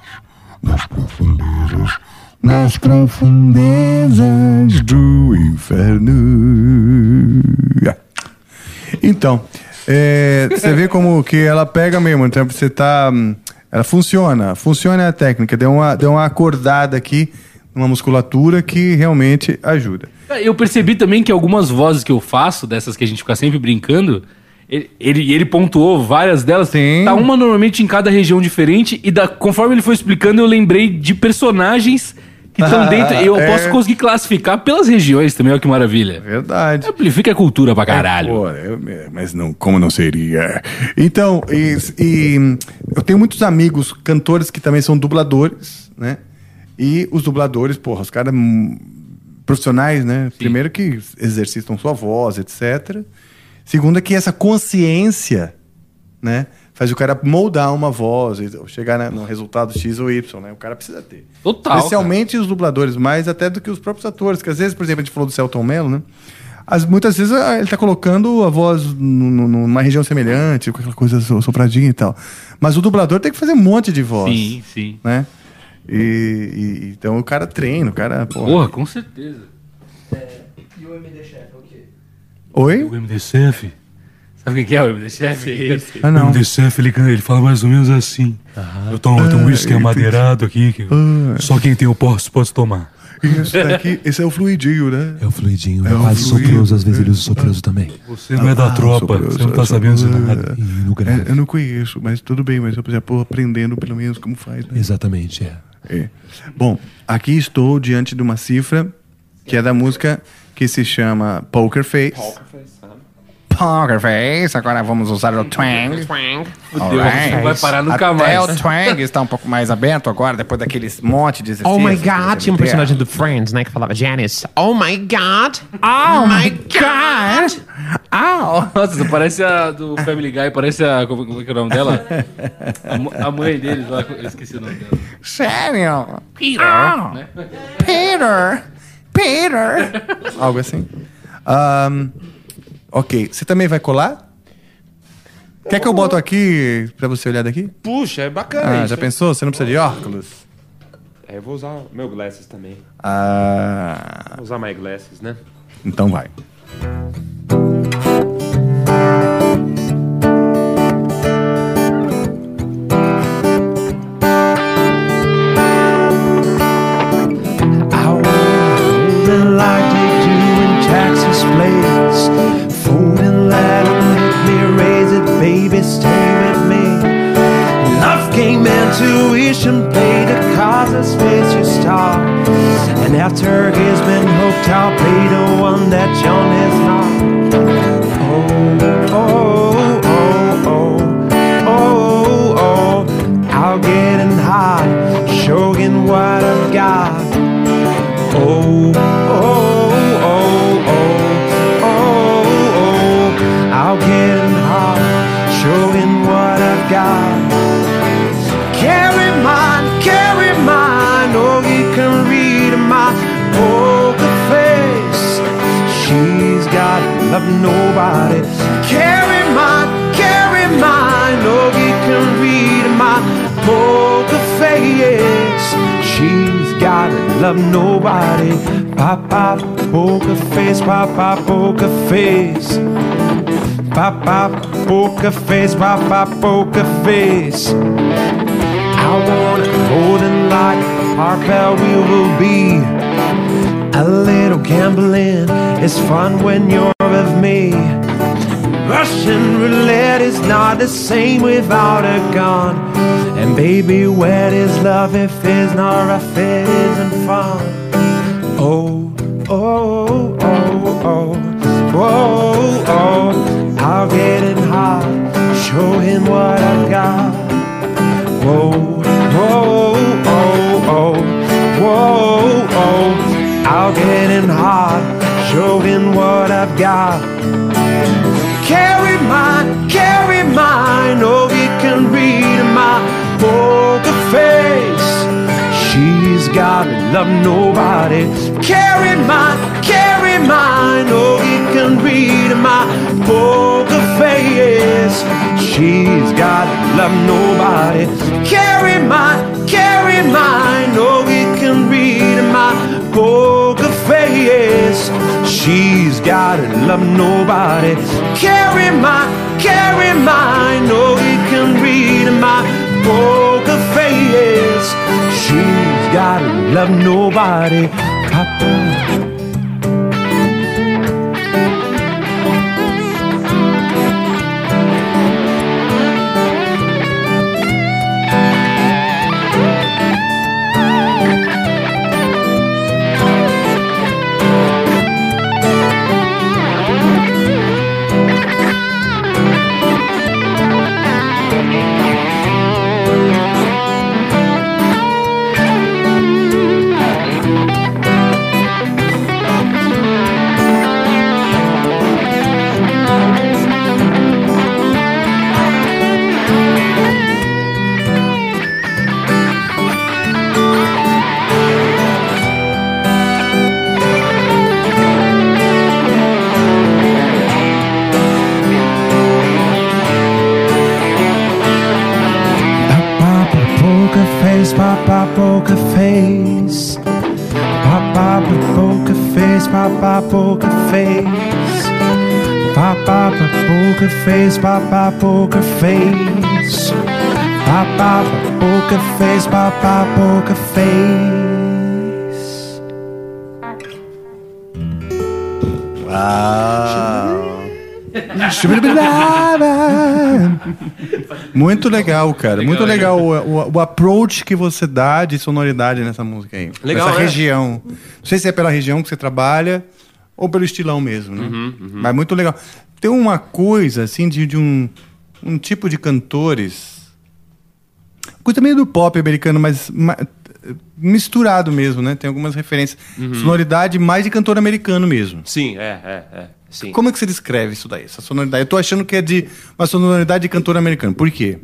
Nas profundezas. Nas profundezas do inferno. Ah. Então, é, você vê como que ela pega mesmo. Então você tá. Ela funciona. Funciona a técnica. Deu uma, deu uma acordada aqui, uma musculatura que realmente ajuda. Eu percebi também que algumas vozes que eu faço, dessas que a gente fica sempre brincando, ele, ele, ele pontuou várias delas. Tá uma normalmente em cada região diferente, e da, conforme ele foi explicando, eu lembrei de personagens que estão Ah, dentro. Eu é. posso conseguir classificar pelas regiões também, olha que maravilha. Verdade. Amplifica a cultura pra caralho. Pô, eu- mas não, como não seria? Então, e, e eu tenho muitos amigos cantores que também são dubladores, né? E os dubladores, porra, os caras hum, profissionais, né? Primeiro que exercitam sua voz, etc. Segundo é que essa consciência, né? Faz o cara moldar uma voz, e chegar na- no resultado X ou Y, né? O cara precisa ter. Total, Especialmente os dubladores, mais até do que os próprios atores. Que às vezes, por exemplo, a gente falou do Celton Mello, né? As, muitas vezes ah, ele tá colocando a voz nu- nu- numa região semelhante, com aquela coisa so- sopradinha e tal. Mas o dublador tem que fazer um monte de voz. Sim, sim. Né? E, e- então o cara treina, o cara. Porra, Porra, com certeza. E o MD Chef é? Oi? O MD Chef. Sabe o que é o MD Chef? Ah, não. O MD Chef, ele, ele fala mais ou menos assim. Eu tomo, eu tomo Ah, uísque entendi. amadeirado aqui, que Ah. só quem tem o posse pode tomar. Isso daqui, esse é o fluidinho, né? É o fluidinho, É é o quase fluido. soproso, às vezes ele usa soproso também. Você não é da tropa, você não tá sabendo de nada. E no É, eu não conheço, mas tudo bem, mas eu já tô aprendendo pelo menos como faz. Né? Exatamente, é. É. Bom, aqui estou diante de uma cifra que é da música que se chama Poker Face. Poker Face, agora vamos usar o twang. Fudeu, você não vai parar nunca Até mais. o twang está um pouco mais aberto agora, depois daqueles monte de exercícios. Oh my god, tinha um personagem do Friends, né, que falava Janice. Oh my god. Oh my god. Au! Nossa, você parece a do Family Guy, parece a. Como, como é que é o nome dela? A, a mãe deles lá, eu esqueci o nome dela. Sério? Peter. Ah. né? Peter! Peter! Algo assim. Ahn, ok, você também vai colar? Quer que eu boto aqui pra você olhar daqui? Puxa, é bacana Ah, isso. já pensou? Você não precisa de óculos? É, eu vou usar meu glasses também. Ah, Vou usar my glasses, né? então vai. Intuition, play the cards as face you start. And after he's been hooked, I'll play the one that John is not. Nobody. Carry mine, carry oh, you can read my poker face. She's got to love nobody. Pop, pop, poker face, pop, pop, poker face. Pop, pop, poker face, pop, pop, poker face. I I wanna hold and light park where we will be. A little gambling is fun when you're me. Russian roulette is not the same without a gun. And baby, where is love if it's not rough, it isn't fun. Oh, oh, oh, oh, oh, oh, I'll get it hot, show him what I've got. Whoa, whoa, oh, oh, whoa, oh, I'll get him hot, show him what I've got. Carry mine, carry mine, oh, he can read my poker face. She's gotta love nobody. Carry mine, carry mine, oh, he can read my poker face. She's gotta love nobody. Carry mine, carry mine, oh, poker face. She's gotta love nobody. Carry mine, carry mine, oh, he can read my poker face. She's gotta love nobody. Papa. Papa poker face. Papa poker face, papa poker face. Papa poker face, papa poker face. Uau! Muito legal, cara. Muito legal o, o, o approach que você dá de sonoridade nessa música aí. Legal, Nessa né? região. Não sei se é pela região que você trabalha ou pelo estilão mesmo, né? Uhum, uhum. Mas muito legal. Tem uma coisa, assim, de, de um, um tipo de cantores. Coisa meio do pop americano, mas ma- misturado mesmo, né? Tem algumas referências. Uhum. Sonoridade mais de cantor americano mesmo. Sim, é, é, é. Sim. Como é que você descreve isso daí, essa sonoridade? Eu tô achando que é de uma sonoridade de cantor americano. Por quê?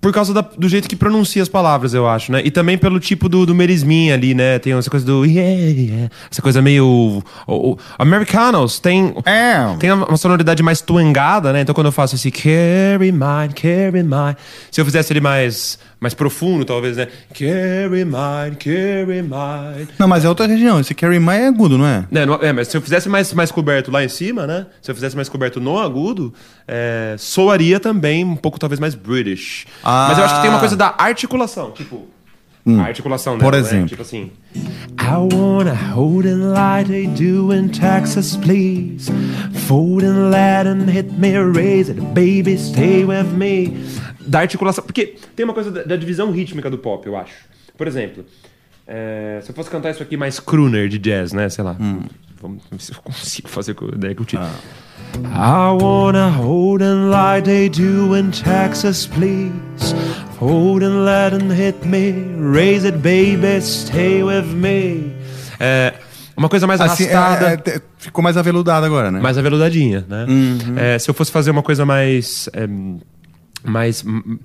Por causa da- do jeito que pronuncia as palavras, eu acho, né? E também pelo tipo do, do merismin ali, né? Tem essa coisa do yeah, yeah. Essa coisa meio. O, o- Americanos tem. Tem uma sonoridade mais tuangada, né? Então quando eu faço esse carry mine, carry mine. Se eu fizesse ele mais, mais profundo, talvez, né? Carry mine, carry mine. Não, mas é outra região. Esse Carry My é agudo, não é? É, não- é, mas se eu fizesse mais, mais coberto lá em cima, né? Se eu fizesse mais coberto no agudo, é, soaria também um pouco, talvez, mais British. Ah. Mas eu acho que tem uma coisa da articulação, tipo. Hum. A articulação Por dela, né? exemplo. Tipo assim. I wanna hold and light they do in Texas, please. Fold and let and hit me, raise it, baby, stay with me. Da articulação. Porque tem uma coisa da, da divisão rítmica do pop, eu acho. Por exemplo, é, se eu fosse cantar isso aqui mais crooner de jazz, né? Sei lá. Vamos ver se eu consigo fazer com a ideia que eu tive. I wanna hold and light they do in Texas, please. Fold and let and hit me, raise it, baby, stay with me. É, uma coisa mais Assim, arrastada. é, é, ficou mais aveludado agora, né? Mais aveludadinha, né? Uhum. É, se eu fosse fazer uma coisa mais. Mais. hum,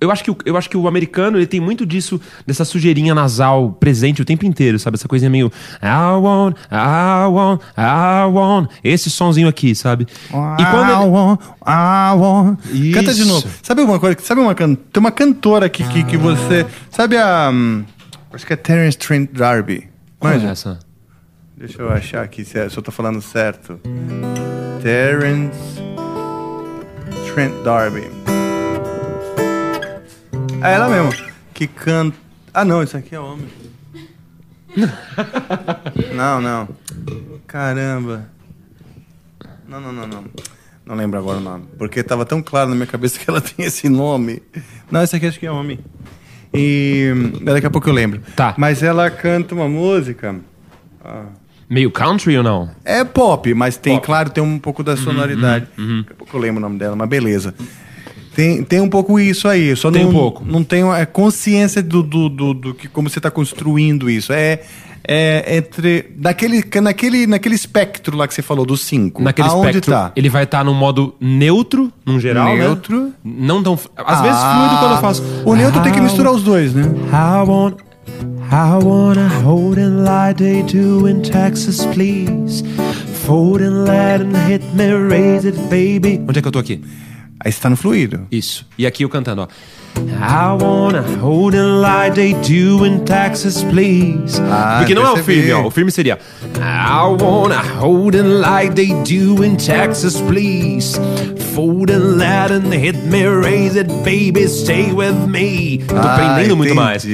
Eu acho, que o, eu acho que o americano ele tem muito disso, dessa sujeirinha nasal presente o tempo inteiro, sabe? Essa coisinha meio. I want, I want, I want. Esse sonzinho aqui, sabe? E quando I ele- want, I want. Canta de Isso. novo. Sabe uma coisa? Sabe uma can... Tem uma cantora aqui que, que você. Sabe a. hum, Acho que é Terence Trent D'Arby. Qual é essa? Deixa eu achar aqui é- se eu tô falando certo. Terence Trent D'Arby. É ela mesmo. Que canta. Ah, não, isso aqui é homem. não, não. Caramba. Não, não, não, não. Não lembro agora o nome. Porque tava tão claro na minha cabeça que ela tem esse nome. Não, esse aqui acho que é homem. E daqui a pouco eu lembro. Tá. Mas ela canta uma música. ah, Meio country ou não? é pop, mas tem, claro, tem um pouco da sonoridade. uhum. Daqui a pouco eu lembro o nome dela, mas beleza. Tem, tem um pouco isso aí. Só Tem não, um pouco. Não tenho a consciência do, do, do, do que como você está construindo isso. É, é entre. Daquele, naquele, naquele espectro lá que você falou, dos cinco. Naquele Aonde espectro, tá? ele vai estar no modo neutro, num geral, Neutro. né? Não tão... Às vezes fluido quando eu faço... O neutro tem que misturar os dois, né? I want, I wanna hold and lie they do in Texas, please. Fold and let and hit me, raise it, baby. Onde é que eu tô aqui? Aí você tá no fluido. Isso. E aqui eu cantando, ó. I wanna hold and lie they do in Texas, please. Ah, Porque não é o firme, ó. O firme seria... I wanna hold and lie they do in Texas, please. Fold and let and hit me, raise it, baby, stay with me. Eu tô Ah, prendendo muito entendi. mais.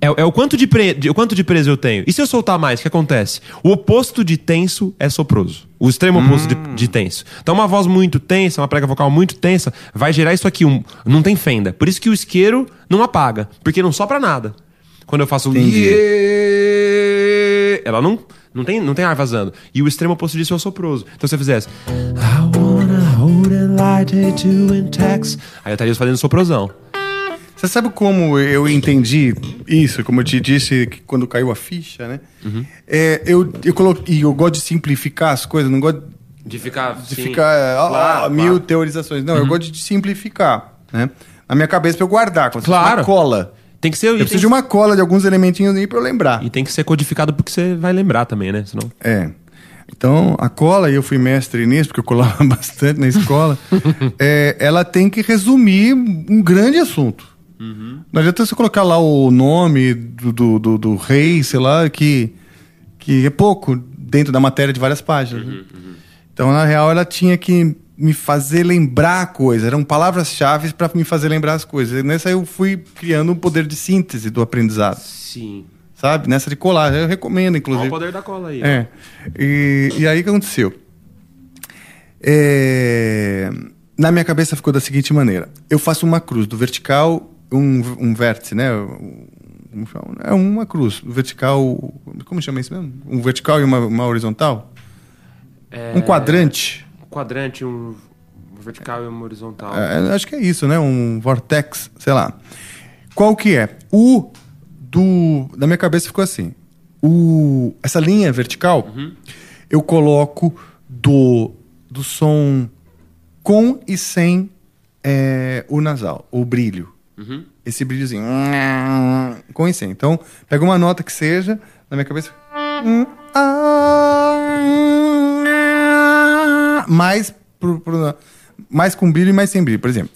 É, é o, quanto de pre- de- o quanto de preso eu tenho. E se eu soltar mais, o que acontece? O oposto de tenso é soproso. O extremo oposto de, Hum. de tenso. Então, uma voz muito tensa, uma prega vocal muito tensa, vai gerar isso aqui. Um, não tem fenda. Por isso que o isqueiro não apaga. Porque não sopra nada. Quando eu faço. Entendi. Ela não, não, tem, não tem ar vazando. E o extremo oposto disso é o soproso. Então, se eu fizesse. I wanna hold and lie they do in Texas. Aí eu estaria fazendo soprosão. Você sabe como eu entendi isso? Como eu te disse que quando caiu a ficha, né? Uhum. É, eu, eu coloquei. e Eu gosto de simplificar as coisas, não gosto De ficar. de ficar ah, ah, mil teorizações. Não, eu Uhum. gosto de simplificar, né? Na minha cabeça pra eu guardar, como Claro. uma cola. Tem que ser. Eu preciso tem- de uma cola de alguns elementinhos aí pra eu lembrar. E tem que ser codificado porque você vai lembrar também, né? Senão... É. Então, a cola, e eu fui mestre nisso, porque eu colava bastante na escola, é, ela tem que resumir um grande assunto. Não adianta você colocar lá o nome do, do, do- do rei, sei lá, que, que é pouco dentro da matéria de várias páginas. né? Então, na real, ela tinha que me fazer lembrar a coisa. Eram palavras-chave para me fazer lembrar as coisas. E nessa eu fui criando um poder de síntese do aprendizado. Sim. Sabe? Nessa de colar. Eu recomendo, Olha inclusive. o poder da cola aí. É. E, e aí o que aconteceu? É, Na minha cabeça ficou da seguinte maneira: eu faço uma cruz do vertical, um, um vértice, né? É uma cruz. Vertical. Como chama isso mesmo? Um vertical e uma, uma horizontal? É, Um quadrante. Um quadrante, um vertical e um horizontal. É, acho que é isso, né? Um vortex, sei lá. Qual que é? O do. Na minha cabeça ficou assim. O, essa linha vertical, eu coloco do, do som com e sem é, o nasal, o brilho. Uhum. Esse brilhozinho. Com. Então, pega uma nota que seja, na minha cabeça. Mais, pro, pro- mais com brilho e mais sem brilho. Por exemplo.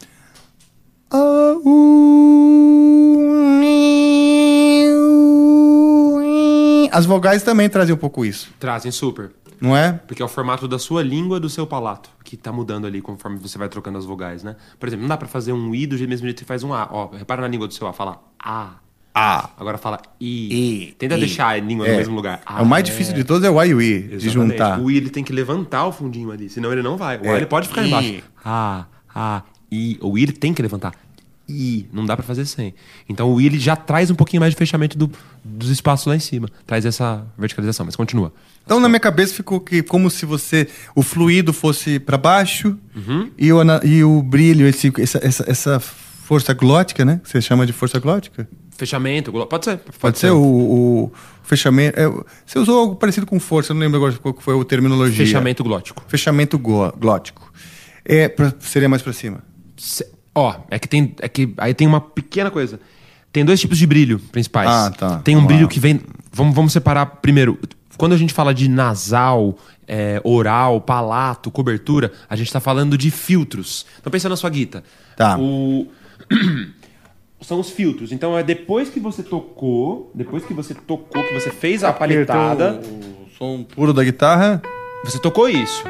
As vogais também trazem um pouco isso, Trazem super. Não é? Porque é o formato da sua língua do seu palato, que tá mudando ali conforme você vai trocando as vogais, né? Por exemplo, não dá pra fazer um I do mesmo jeito que faz um A. Ó, repara na língua do seu A, fala A. A. Agora fala I. I. Tenta I. deixar a língua É. no mesmo lugar. É o mais difícil de todos é o A e o I, de Exatamente. juntar. O I ele tem que levantar o fundinho ali, senão ele não vai. O É. A ele pode ficar I. embaixo. A, A, I. O I ele tem que levantar. I. Não dá pra fazer sem. Então o I ele já traz um pouquinho mais de fechamento do- dos espaços lá em cima. Traz essa verticalização, mas continua. Então na minha cabeça ficou que como se você o fluido fosse para baixo Uhum. e, o, e o brilho esse, essa, essa, essa força glótica, né? Que você chama de força glótica? Fechamento, pode ser. Pode, ser, o, o fechamento. é, você usou algo parecido com força, eu não lembro agora qual foi a terminologia. Fechamento glótico. Fechamento glótico. É, pra- seria mais para cima. Se- Ó, é que tem. É que aí tem uma pequena coisa. Tem dois tipos de brilho principais. Ah, tá. Tem um Vamos brilho lá. que vem. Vamos, vamos separar primeiro. Quando a gente fala de nasal, é, oral, palato, cobertura, a gente tá falando de filtros. Então pensa na sua guita. Tá. O... São os filtros. Então é depois que você tocou, depois que você tocou, que você fez a paletada. O som puro da guitarra. Você tocou isso.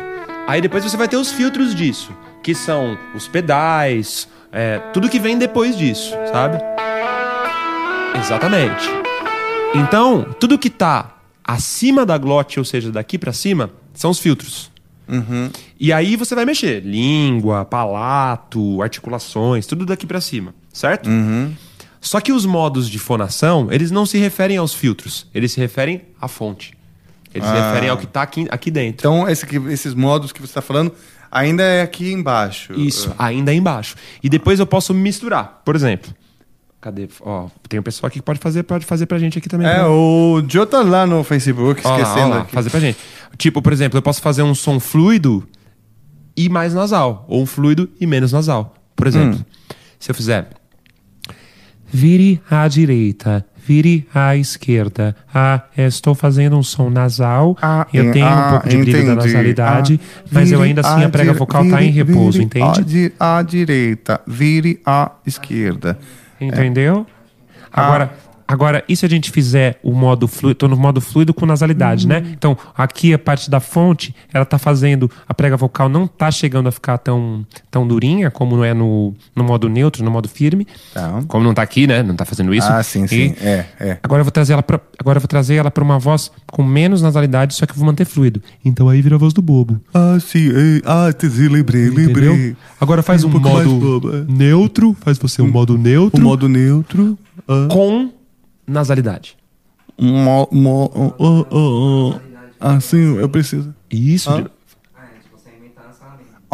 Aí depois você vai ter os filtros disso, que são os pedais, é, tudo que vem depois disso, sabe? Exatamente. Então, tudo que tá acima da glote, ou seja, daqui pra cima, são os filtros. E aí você vai mexer. Língua, palato, articulações, tudo daqui pra cima, certo? Só que os modos de fonação, eles não se referem aos filtros, eles se referem à fonte. Eles se Ah. referem ao que tá aqui, aqui dentro. Então, esse esses modos que você está falando ainda é aqui embaixo. Isso, ainda é embaixo. E depois eu posso misturar. Por exemplo, cadê? Ó, tem um pessoal aqui que pode fazer, pode fazer pra gente aqui também. É, né? o Joe tá lá no Facebook, Ó lá, esquecendo lá, aqui. fazer pra gente. Tipo, por exemplo, eu posso fazer um som fluido e mais nasal, ou um fluido e menos nasal. Por exemplo, Hum. se eu fizer vire à direita, vire à esquerda. Ah, estou fazendo um som nasal. eu tenho um pouco de brilho da nasalidade, Ah, mas eu ainda assim à a prega vocal tá em repouso, vire entende? À, di- à direita, vire à esquerda. Entendeu? Agora, agora, e se a gente fizer o modo fluido? Tô no modo fluido com nasalidade, né? Então, aqui a parte da fonte, ela tá fazendo. A prega vocal não tá chegando a ficar tão, tão durinha como não é no, no modo neutro, no modo firme. Como não tá aqui, né? Não tá fazendo isso. Ah, sim, sim. É, é. Agora eu vou trazer ela pra, agora eu vou trazer ela para uma voz com menos nasalidade, só que eu vou manter fluido. Então aí vira a voz do bobo. Ah, sim. é, Ah, te lembrei, lembrei. Entendeu? Agora faz um, mais modo bobo, é. neutro, faz você um modo neutro. O modo neutro. ah. com nasalidade. Mo, mo, oh, oh, oh, oh. Ah, sim, eu preciso. Isso. Ah.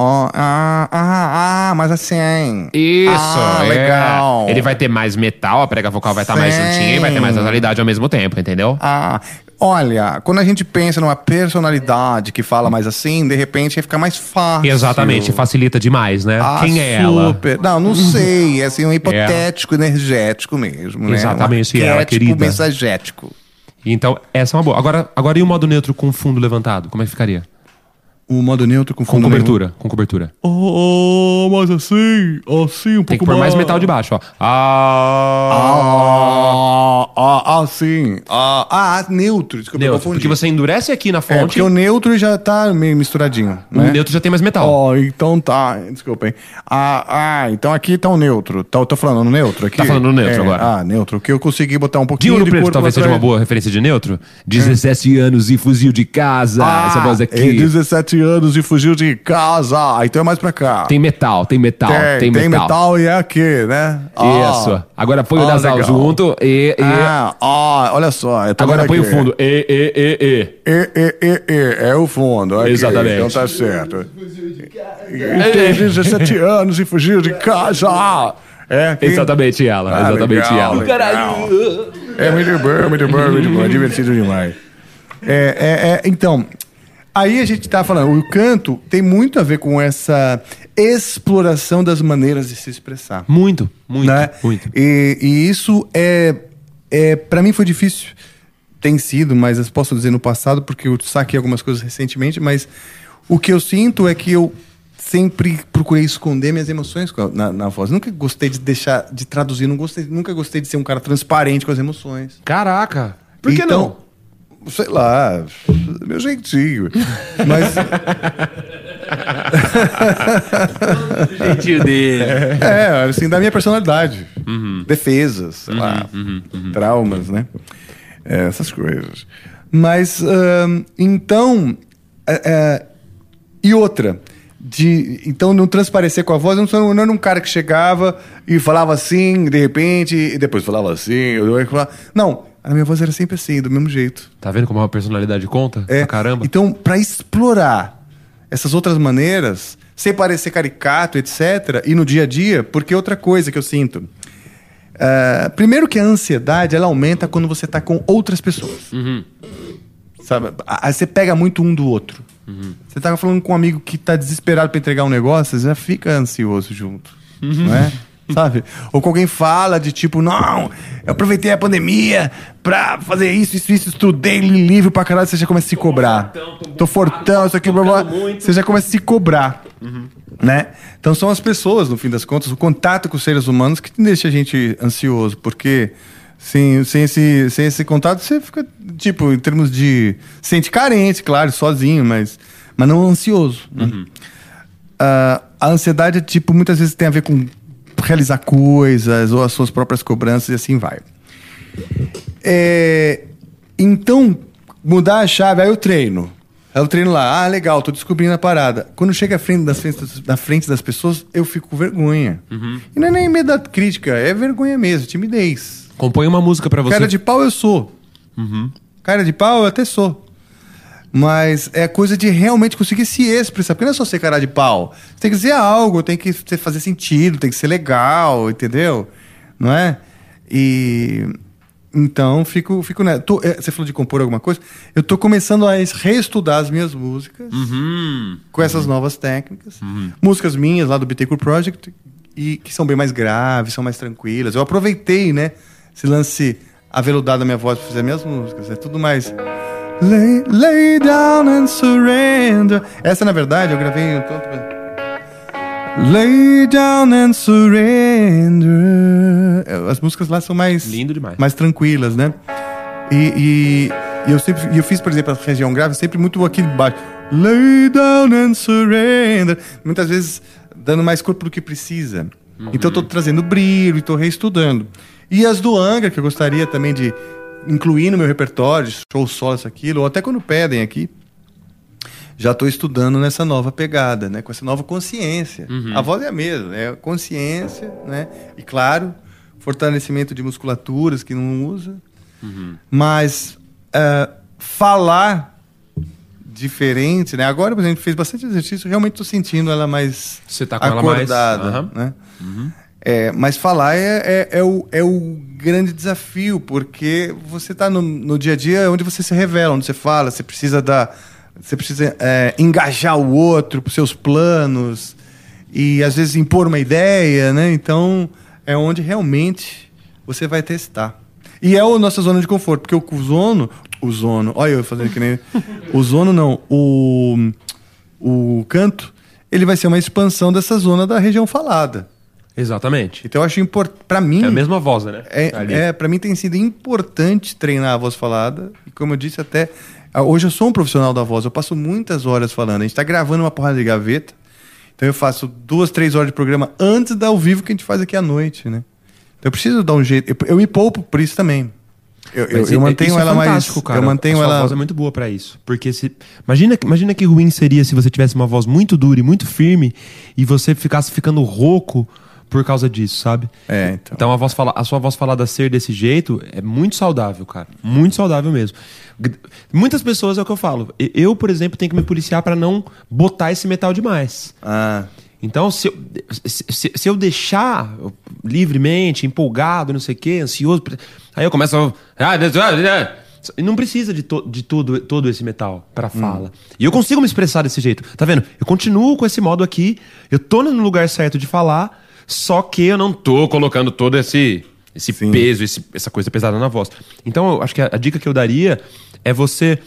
Ó, ah, ah, ah, mas assim. Isso, Ah, é. legal. Ele vai ter mais metal, a prega vocal vai estar mais Sim. juntinha e vai ter mais nasalidade ao mesmo tempo, entendeu? Ah, olha, quando a gente pensa numa personalidade que fala mais assim, de repente fica mais fácil. Exatamente, facilita demais, né? Ah, Quem é ela? super. Não, não sei. É assim, um hipotético energético mesmo, né? Exatamente, um ela, querida. mensagético. Então, essa é uma boa. Agora, agora e o modo neutro com fundo levantado? Como é que ficaria? O modo neutro com Com fundo cobertura. Com cobertura. Oh, mas assim, assim, um Tem que pouco pôr mais metal de baixo, ó. Ah, ah, ah, sim. Ah, ah, neutro. Desculpa, eu Neutro, confundi. porque você endurece aqui na É, fonte. porque o neutro já tá meio misturadinho. O né? neutro já tem mais metal. Ó, então tá. Desculpem. Ah, ah, então aqui tá o neutro. Tá, eu tô falando no neutro aqui? Tá falando no neutro É, agora. Ah, neutro. Que eu consegui botar um De pouquinho Ouro de Preto talvez seja uma boa referência de neutro. 17 anos e fuzil de casa. essa voz é aqui. 17 anos e fugiu de casa. Ah, então é mais pra cá. Tem metal, tem metal, tem, tem metal. metal e é aqui, né? Ah. Isso. Agora põe o Ah, nasal legal. junto e. e... Ah, ah, olha só. Agora põe o fundo. E, e, e, e. E, e, e, e, é o fundo. aqui, Exatamente. Então tá certo. E tem 17 anos e fugiu de casa. É, aqui. Exatamente ela. Ah, exatamente legal, ela. legal. É muito bom, muito bom, muito bom. É divertido demais. É, é, é, então, aí a gente tá falando, o canto tem muito a ver com essa exploração das maneiras de se expressar. Muito, muito, né? muito. E, e isso é, é para mim foi difícil, tem sido, mas eu posso dizer no passado porque eu saquei algumas coisas recentemente, mas o que eu sinto é que eu sempre procurei esconder minhas emoções na, na voz. Nunca gostei de deixar de traduzir, não gostei, nunca gostei de ser um cara transparente com as emoções. Caraca. Por que Então, não? Sei lá, meu jeitinho. Mas O jeitinho dele. É, assim, da minha personalidade. Uhum. Defesas, sei lá. Traumas, né? É, essas coisas. Mas, ahn, então. é, é, e outra. De, então, não transparecer com a voz, eu não, não era um cara que chegava e falava assim, de repente, e depois falava assim. Eu ia falar, não, a minha voz era sempre assim, do mesmo jeito. Tá vendo como uma personalidade conta? É, Pra caramba. Então, para explorar essas outras maneiras, sem parecer caricato, etc., e no dia a dia, porque outra coisa que eu sinto. ah, primeiro que a ansiedade ela aumenta quando você está com outras pessoas. Uhum. Sabe? Aí você pega muito um do outro. Uhum. Você tá falando com um amigo que tá desesperado para entregar um negócio, você já fica ansioso junto. Uhum. Não é? Sabe? Ou com alguém fala de tipo, não, eu aproveitei a pandemia pra fazer isso, isso, isso, estudei li livro pra caralho, você já começa a se cobrar. Tô fortão, isso aqui, blá, blá, blá. Você já começa a se cobrar. Né? Então são as pessoas, no fim das contas, o contato com os seres humanos que deixa a gente ansioso, porque sem, sem, esse, sem esse contato você fica, tipo, em termos de. sente carente, claro, sozinho, mas, mas não ansioso. né? Ah, a ansiedade, tipo, muitas vezes tem a ver com realizar coisas ou as suas próprias cobranças e assim vai. É, então, mudar a chave, aí eu treino. Aí eu treino lá, ah, legal, tô descobrindo a parada. Quando chega à frente das, frente- na frente das pessoas, eu fico com vergonha. E não é nem medo da crítica, é vergonha mesmo, timidez. Compõe uma música pra você. Cara de pau eu sou. Cara de pau eu até sou. Mas é coisa de realmente conseguir se expressar. Porque não é só ser cara de pau. Você tem que dizer algo, tem que fazer sentido, tem que ser legal, entendeu? Não é? E. Então, fico, fico né? tô- é, Você falou de compor alguma coisa? Eu tô começando a es- reestudar as minhas músicas com essas novas técnicas. Músicas minhas lá do Bittencourt Project, e que são bem mais graves, são mais tranquilas. Eu aproveitei, né? Esse lance aveludado da minha voz para fazer minhas músicas. É tudo mais. Lay, lay down and surrender. Essa, na verdade, eu gravei um tanto. Lay down and surrender. É, As músicas lá são mais. Lindo demais. Mais tranquilas, né? E, e- e eu sempre. E eu fiz, por exemplo, a região grave, sempre muito aqui baixo. Lay down and surrender. Muitas vezes dando mais corpo do que precisa. Então eu tô trazendo brilho e tô reestudando. E as do Angra, que eu gostaria também de incluir no meu repertório, show solo, isso, aquilo, ou até quando pedem aqui. Já estou estudando nessa nova pegada, né? Com essa nova consciência. A voz é a mesma, é consciência, né? E claro, fortalecimento de musculaturas que não usa. Mas ah, falar diferente, né? Agora, por exemplo, fez bastante exercício, realmente estou sentindo ela mais Você tá com ela mais- acordada, Aham. né? É, mas falar é, é, é o, é o grande desafio, porque você está no, no dia a dia onde você se revela, onde você fala, você precisa dar. Você precisa é, engajar o outro para seus planos e às vezes impor uma ideia, né? Então é onde realmente você vai testar. E é a nossa zona de conforto, porque o zono, o zono, olha eu fazendo que nem o zono não, o o canto, ele vai ser uma expansão dessa zona da região falada. Exatamente. Então eu acho importante, para mim, É a mesma voz, né? é, Ali. é para mim tem sido importante treinar a voz falada. E como eu disse até, ah, hoje eu sou um profissional da voz. Eu passo muitas horas falando. A gente está gravando uma porrada de gaveta. Então eu faço duas, três horas de programa antes da ao vivo que a gente faz aqui à noite, né? Então eu preciso dar um jeito. Eu, eu me poupo por isso também. Eu, eu, eu é- mantenho é ela mais. fantástico, cara. Eu mantenho a ela. voz é muito boa pra isso. Porque se. Imagina, imagina que ruim seria se você tivesse uma voz muito dura e muito firme e você ficasse ficando rouco por causa disso, sabe? É, então. Então a, voz fala, a sua voz falada ser desse jeito é muito saudável, cara. Muito saudável mesmo. Muitas pessoas é o que eu falo. Eu, por exemplo, tenho que me policiar pra não botar esse metal demais. Ah. Então, se eu, se, se- eu deixar livremente, empolgado, não sei o quê, ansioso, aí eu começo a. Ah, E não precisa de, to- de todo, todo esse metal pra fala. E eu consigo me expressar desse jeito. Tá vendo? Eu continuo com esse modo aqui, eu tô no lugar certo de falar, só que eu não tô colocando todo esse, esse peso, esse- essa coisa pesada na voz. Então, eu acho que a, a dica que eu daria é você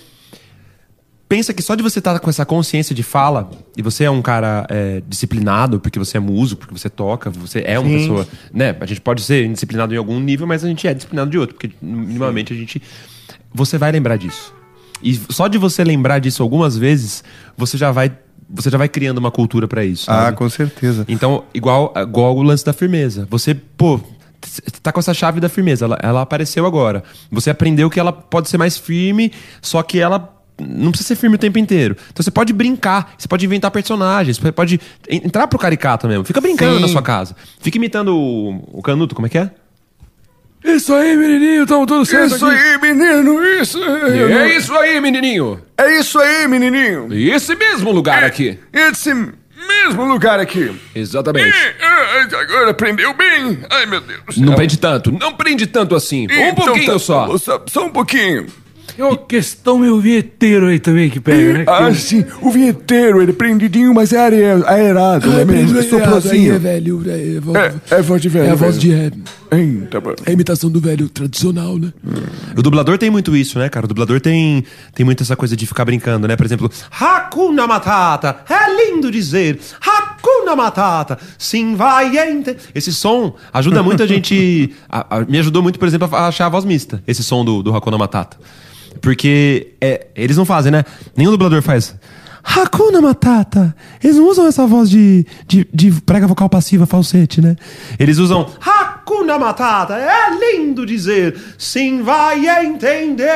pensa que só de você estar com essa consciência de fala, e você é um cara é, disciplinado, porque você é músico, porque você toca, você é uma Sim. pessoa. Né? A gente pode ser indisciplinado em algum nível, mas a gente é disciplinado de outro, porque minimamente a gente. Você vai lembrar disso. E só de você lembrar disso algumas vezes, você já vai. Você já vai criando uma cultura pra isso. Ah, sabe? com certeza. Então, igual, igual o lance da firmeza. Você, pô, tá com essa chave da firmeza, ela, ela apareceu agora. Você aprendeu que ela pode ser mais firme, só que ela não precisa ser firme o tempo inteiro. Então você pode brincar, você pode inventar personagens, você pode en- entrar pro caricato mesmo. Fica brincando Sim. na sua casa. Fica imitando o, o Canuto, como é que é? Isso aí, menininho, tamo tudo certo Isso aqui. aí, menino, isso. É isso aí, menininho. É isso aí, menininho. Esse mesmo lugar aqui. Esse mesmo lugar aqui. Exatamente. Ah, agora prendeu bem. Ai, meu Deus. Não prende tanto, não prende tanto assim. Um Então pouquinho tá só. bom, Só, só um pouquinho. É uma questão meio vinheteiro aí também que pega, né? Ah, sim. O vinheteiro, ele é prendidinho, mas é are- aerado, não é mesmo? É soprozinho. velho. É, vo- É, é voz de velho. é a voz de velho. é, tá bom. é a imitação do velho tradicional, né? O dublador tem muito isso, né, cara? O dublador tem, tem muito essa coisa de ficar brincando, né? Por exemplo, Hakuna Matata, é lindo dizer. Hakuna Matata, sim vai ente... Esse som ajuda muito a gente... a- a- me ajudou muito, por exemplo, a achar a voz mista. Esse som do, do Hakuna Matata. Porque é, eles não fazem, né? Nenhum dublador faz... Hakuna Matata. Eles não usam essa voz de, de, de prega vocal passiva, falsete, né? Eles usam Hakuna Hakuna Matata. É lindo dizer, sim, vai entender.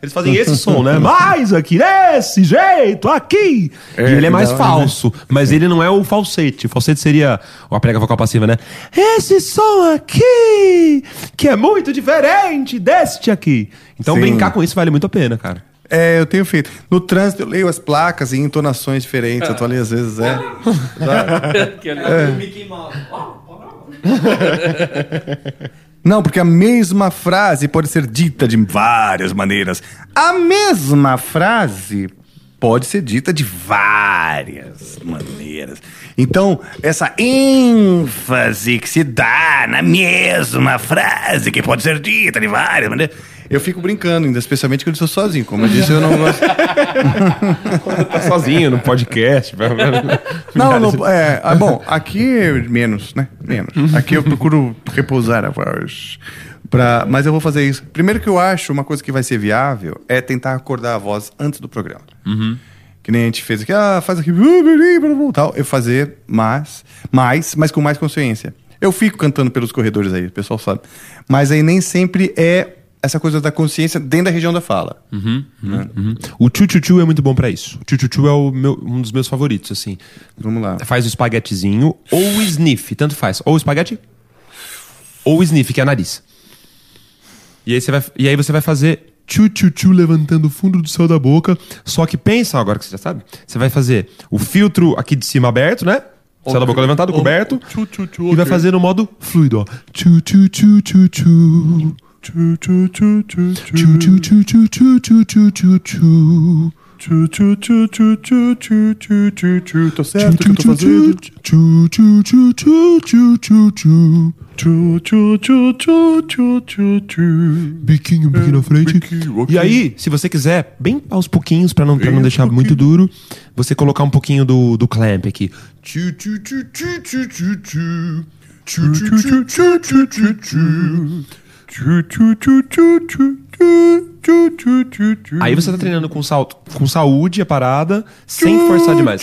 Eles fazem esse som, né? Mais aqui, desse jeito, aqui. É, e ele é mais não, falso, mas ele não é o falsete. O falsete seria a prega vocal passiva, né? Esse som aqui, que é muito diferente deste aqui. Então Sim. brincar com isso vale muito a pena, cara. É, eu tenho feito. No trânsito, eu leio as placas em entonações diferentes. Eu tô ali, às vezes, é. Que ali- É. Mickey Mouse. Não, porque a mesma frase pode ser dita de várias maneiras. A mesma frase pode ser dita de várias maneiras. Então, essa ênfase que se dá na mesma frase, que pode ser dita de várias maneiras. Eu fico brincando, ainda, especialmente quando eu estou sozinho. Como eu disse, eu não gosto. Tá sozinho no podcast. Não, não, é, ah, bom, aqui menos, né? Menos. Aqui eu procuro repousar a voz. Pra, mas eu vou fazer isso. Primeiro que eu acho uma coisa que vai ser viável é tentar acordar a voz antes do programa. Uhum. Que nem a gente fez aqui, ah, faz aqui, tal. Eu fazer mais, mais, mas com mais consciência. Eu fico cantando pelos corredores aí, o pessoal sabe. Mas aí nem sempre é essa coisa da consciência dentro da região da fala. Uhum, Né? uhum. O tchu-tchu-tchu é muito bom pra isso. O tchu-tchu-tchu é o meu- um dos meus favoritos, assim. Vamos lá. Faz o espaguetezinho ou o sniff, tanto faz. Ou o espaguete ou o sniff, que é nariz. E aí você vai, e aí você vai fazer tchu-tchu-tchu levantando o fundo do céu da boca. Só que pensa, agora que você já sabe, você vai fazer o filtro aqui de cima aberto, né? Céu da boca levantado, coberto. E vai fazer no modo fluido, ó. Tchu-tchu-tchu-tchu-tchu. Tchu-tchu-tchu-tchu-tchu-tchu-tchu. Tô certo que eu tô fazendo. Biquinho, biquinho na frente. E aí, se você quiser, bem aos pouquinhos, pra não, pra não deixar muito duro, você colocar um pouquinho do, do clamp aqui. Aí você tá treinando com, sal, com saúde a parada, sem forçar demais.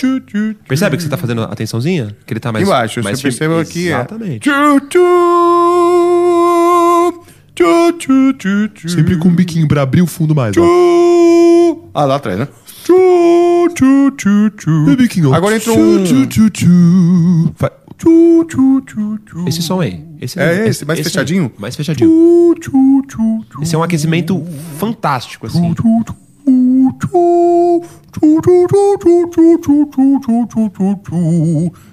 Percebe que você tá fazendo a atençãozinha? Que ele tá mais. Embaixo, mais você percebeu aqui, é. Exatamente. Sempre com o biquinho pra abrir o fundo mais, ó. Ah, lá atrás, né? E biquinho. Agora entrou um- Fa- Esse som aí. Esse É esse, mais fechadinho? aí. Mais fechadinho. Esse é um aquecimento fantástico, assim.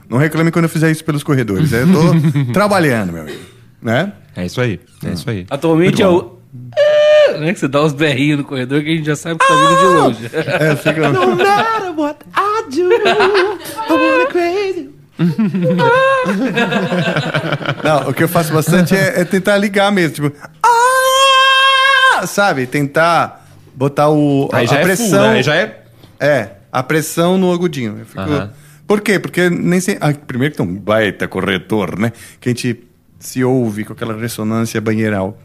Não reclame quando eu fizer isso pelos corredores. Eu tô trabalhando, meu amigo. Né? É isso aí. É isso aí. Atualmente é o. É, né, que você dá uns berrinhos no corredor que a gente já sabe que tá vindo de longe. É, fica... No matter what I do, I wanna crazy. Não, o que eu faço bastante é, é tentar ligar mesmo. Tipo, ah! sabe? Tentar botar o, Aí a, a é pressão. full, né? Aí já é- É, a pressão no agudinho. Fico- Aham. Por quê? Porque nem sei. Ah, primeiro que tem um baita corretor, né? Que a gente se ouve com aquela ressonância banheiral.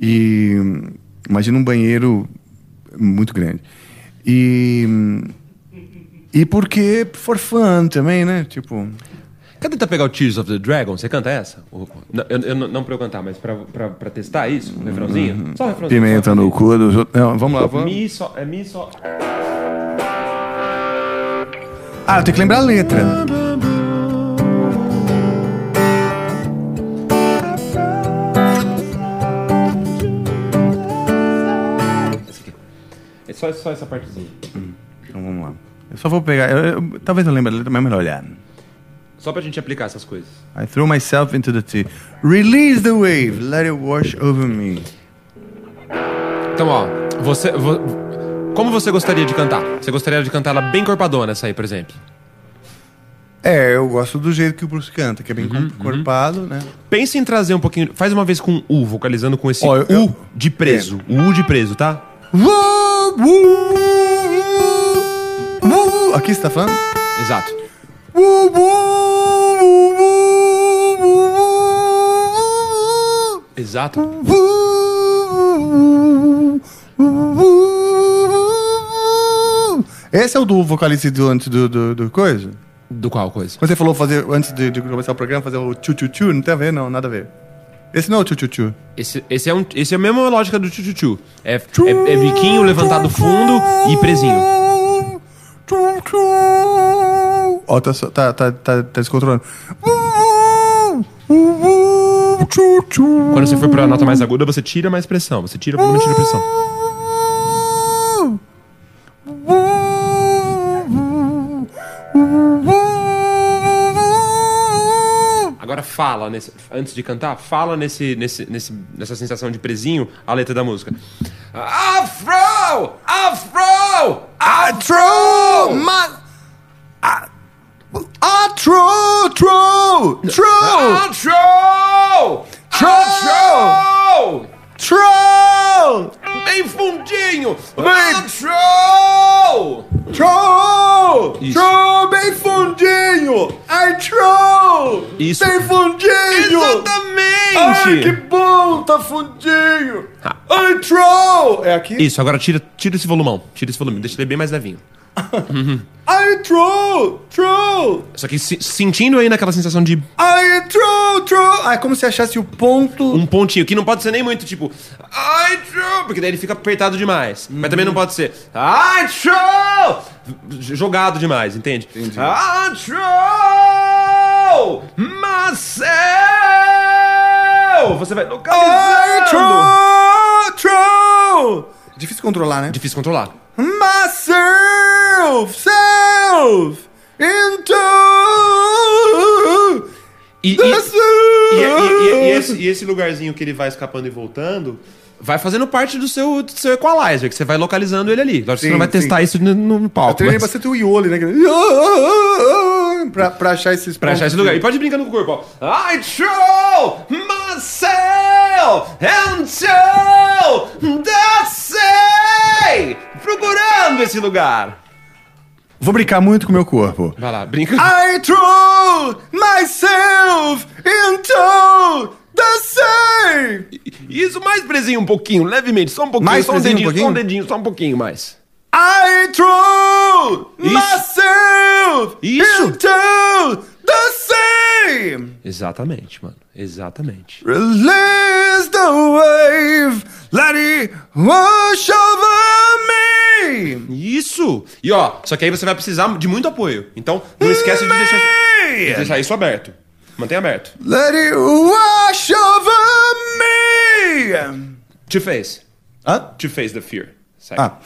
E imagina um banheiro muito grande. E. E porque for fun também, né? Tipo. Quer tentar pegar o Tears of the Dragon? Você canta essa? Não, eu, eu não- pra eu cantar, mas pra, pra, pra testar isso, um refrãozinho? Só um refrãozinho. Pimenta só. no cu dos outros. Não, vamos lá, vamos. Mi só, é mi só. Ah, eu tenho que lembrar a letra. É só, só essa partezinha. Então vamos lá. Eu só vou pegar. eu- eu- talvez eu lembre a letra, mas é melhor olhar. Só pra gente aplicar essas coisas. I throw myself into the sea. Release the wave, let it wash over me. Então, ó, você. vo- como você gostaria de cantar? Você gostaria de cantar ela bem corpadona, essa aí, por exemplo? É, eu gosto do jeito que o Bruce canta, que é bem Uhum, encorpado, né? Pense em trazer um pouquinho. Faz uma vez com U, vocalizando com esse Ó, eu- U de preso. O U de preso, tá? Aqui você tá falando? Exato. Exato. Esse é o do vocalista do antes do, do, do coisa? Do qual coisa? Quando você falou fazer, antes de, de começar o programa, fazer o tchu tchu tchu, não tem a ver, não, nada a ver. Esse não é o tchu-tchu-tchu. Esse, esse, é um, esse é a mesma lógica do tchu-tchu-tchu. É, é, é biquinho levantado fundo e presinho. Ó, tá, tá, tá, tá, tá descontrolando. Quando você for pra nota mais aguda, você tira mais pressão. Você tira volume tira pressão. Agora fala, nesse, antes de cantar, fala nesse, nesse, nesse, nessa sensação de presinho a letra da música. Afro! Afro! Afro! My... I... Atro! Tro! Tro! Atro! Atro! Atro! True, Bem fundinho! Bem- Afro! true, Isso. true, bem fundinho. Ai, true, Isso. bem fundinho. Exatamente! Ai, que bom, tá fundinho. Ai, true. É aqui? Isso, agora tira, tira esse volumão. Tira esse volume, deixa ele bem mais levinho. Ai, true, true. Só que se- sentindo aí naquela sensação de Ai, true, true. Ah, é como se achasse o ponto. um pontinho, que não pode ser nem muito tipo. Ai, true! Porque daí ele fica apertado demais. Mas também não pode ser. Ai, true! Jogado demais, entende? Ai, true! Marcel! Você vai Ai, localizando. true, true. Difícil controlar, né? Difícil controlar. Myself, self, into E, e, e, esse, e esse lugarzinho que ele vai escapando e voltando vai fazendo parte do seu, do seu equalizer, que você vai localizando ele ali. Lógico que você não vai testar sim. isso no, no palco. Eu treinei mas- bastante o Iole, né? Pra, pra achar esses Pra achar esse lugar. E pode ir brincando com o corpo, ó. I show myself until the say. Procurando esse lugar. Vou brincar muito com o meu corpo. Vai lá, brinca. I throw myself into the sea. Isso, mais presinho um pouquinho, levemente. Só um pouquinho, Mais só um presinho um dedinho, só um pouquinho? dedinho, só um pouquinho mais. I throw Isso. myself Isso. into the sea. Exatamente, mano. Exatamente. Release the wave, let it wash over me. Isso! E ó, só que aí você vai precisar de muito apoio. Então, não esquece de deixar, de deixar isso aberto. Mantenha aberto. Let it wash over me. To face. Hã? To face the fear. Segue. Ah.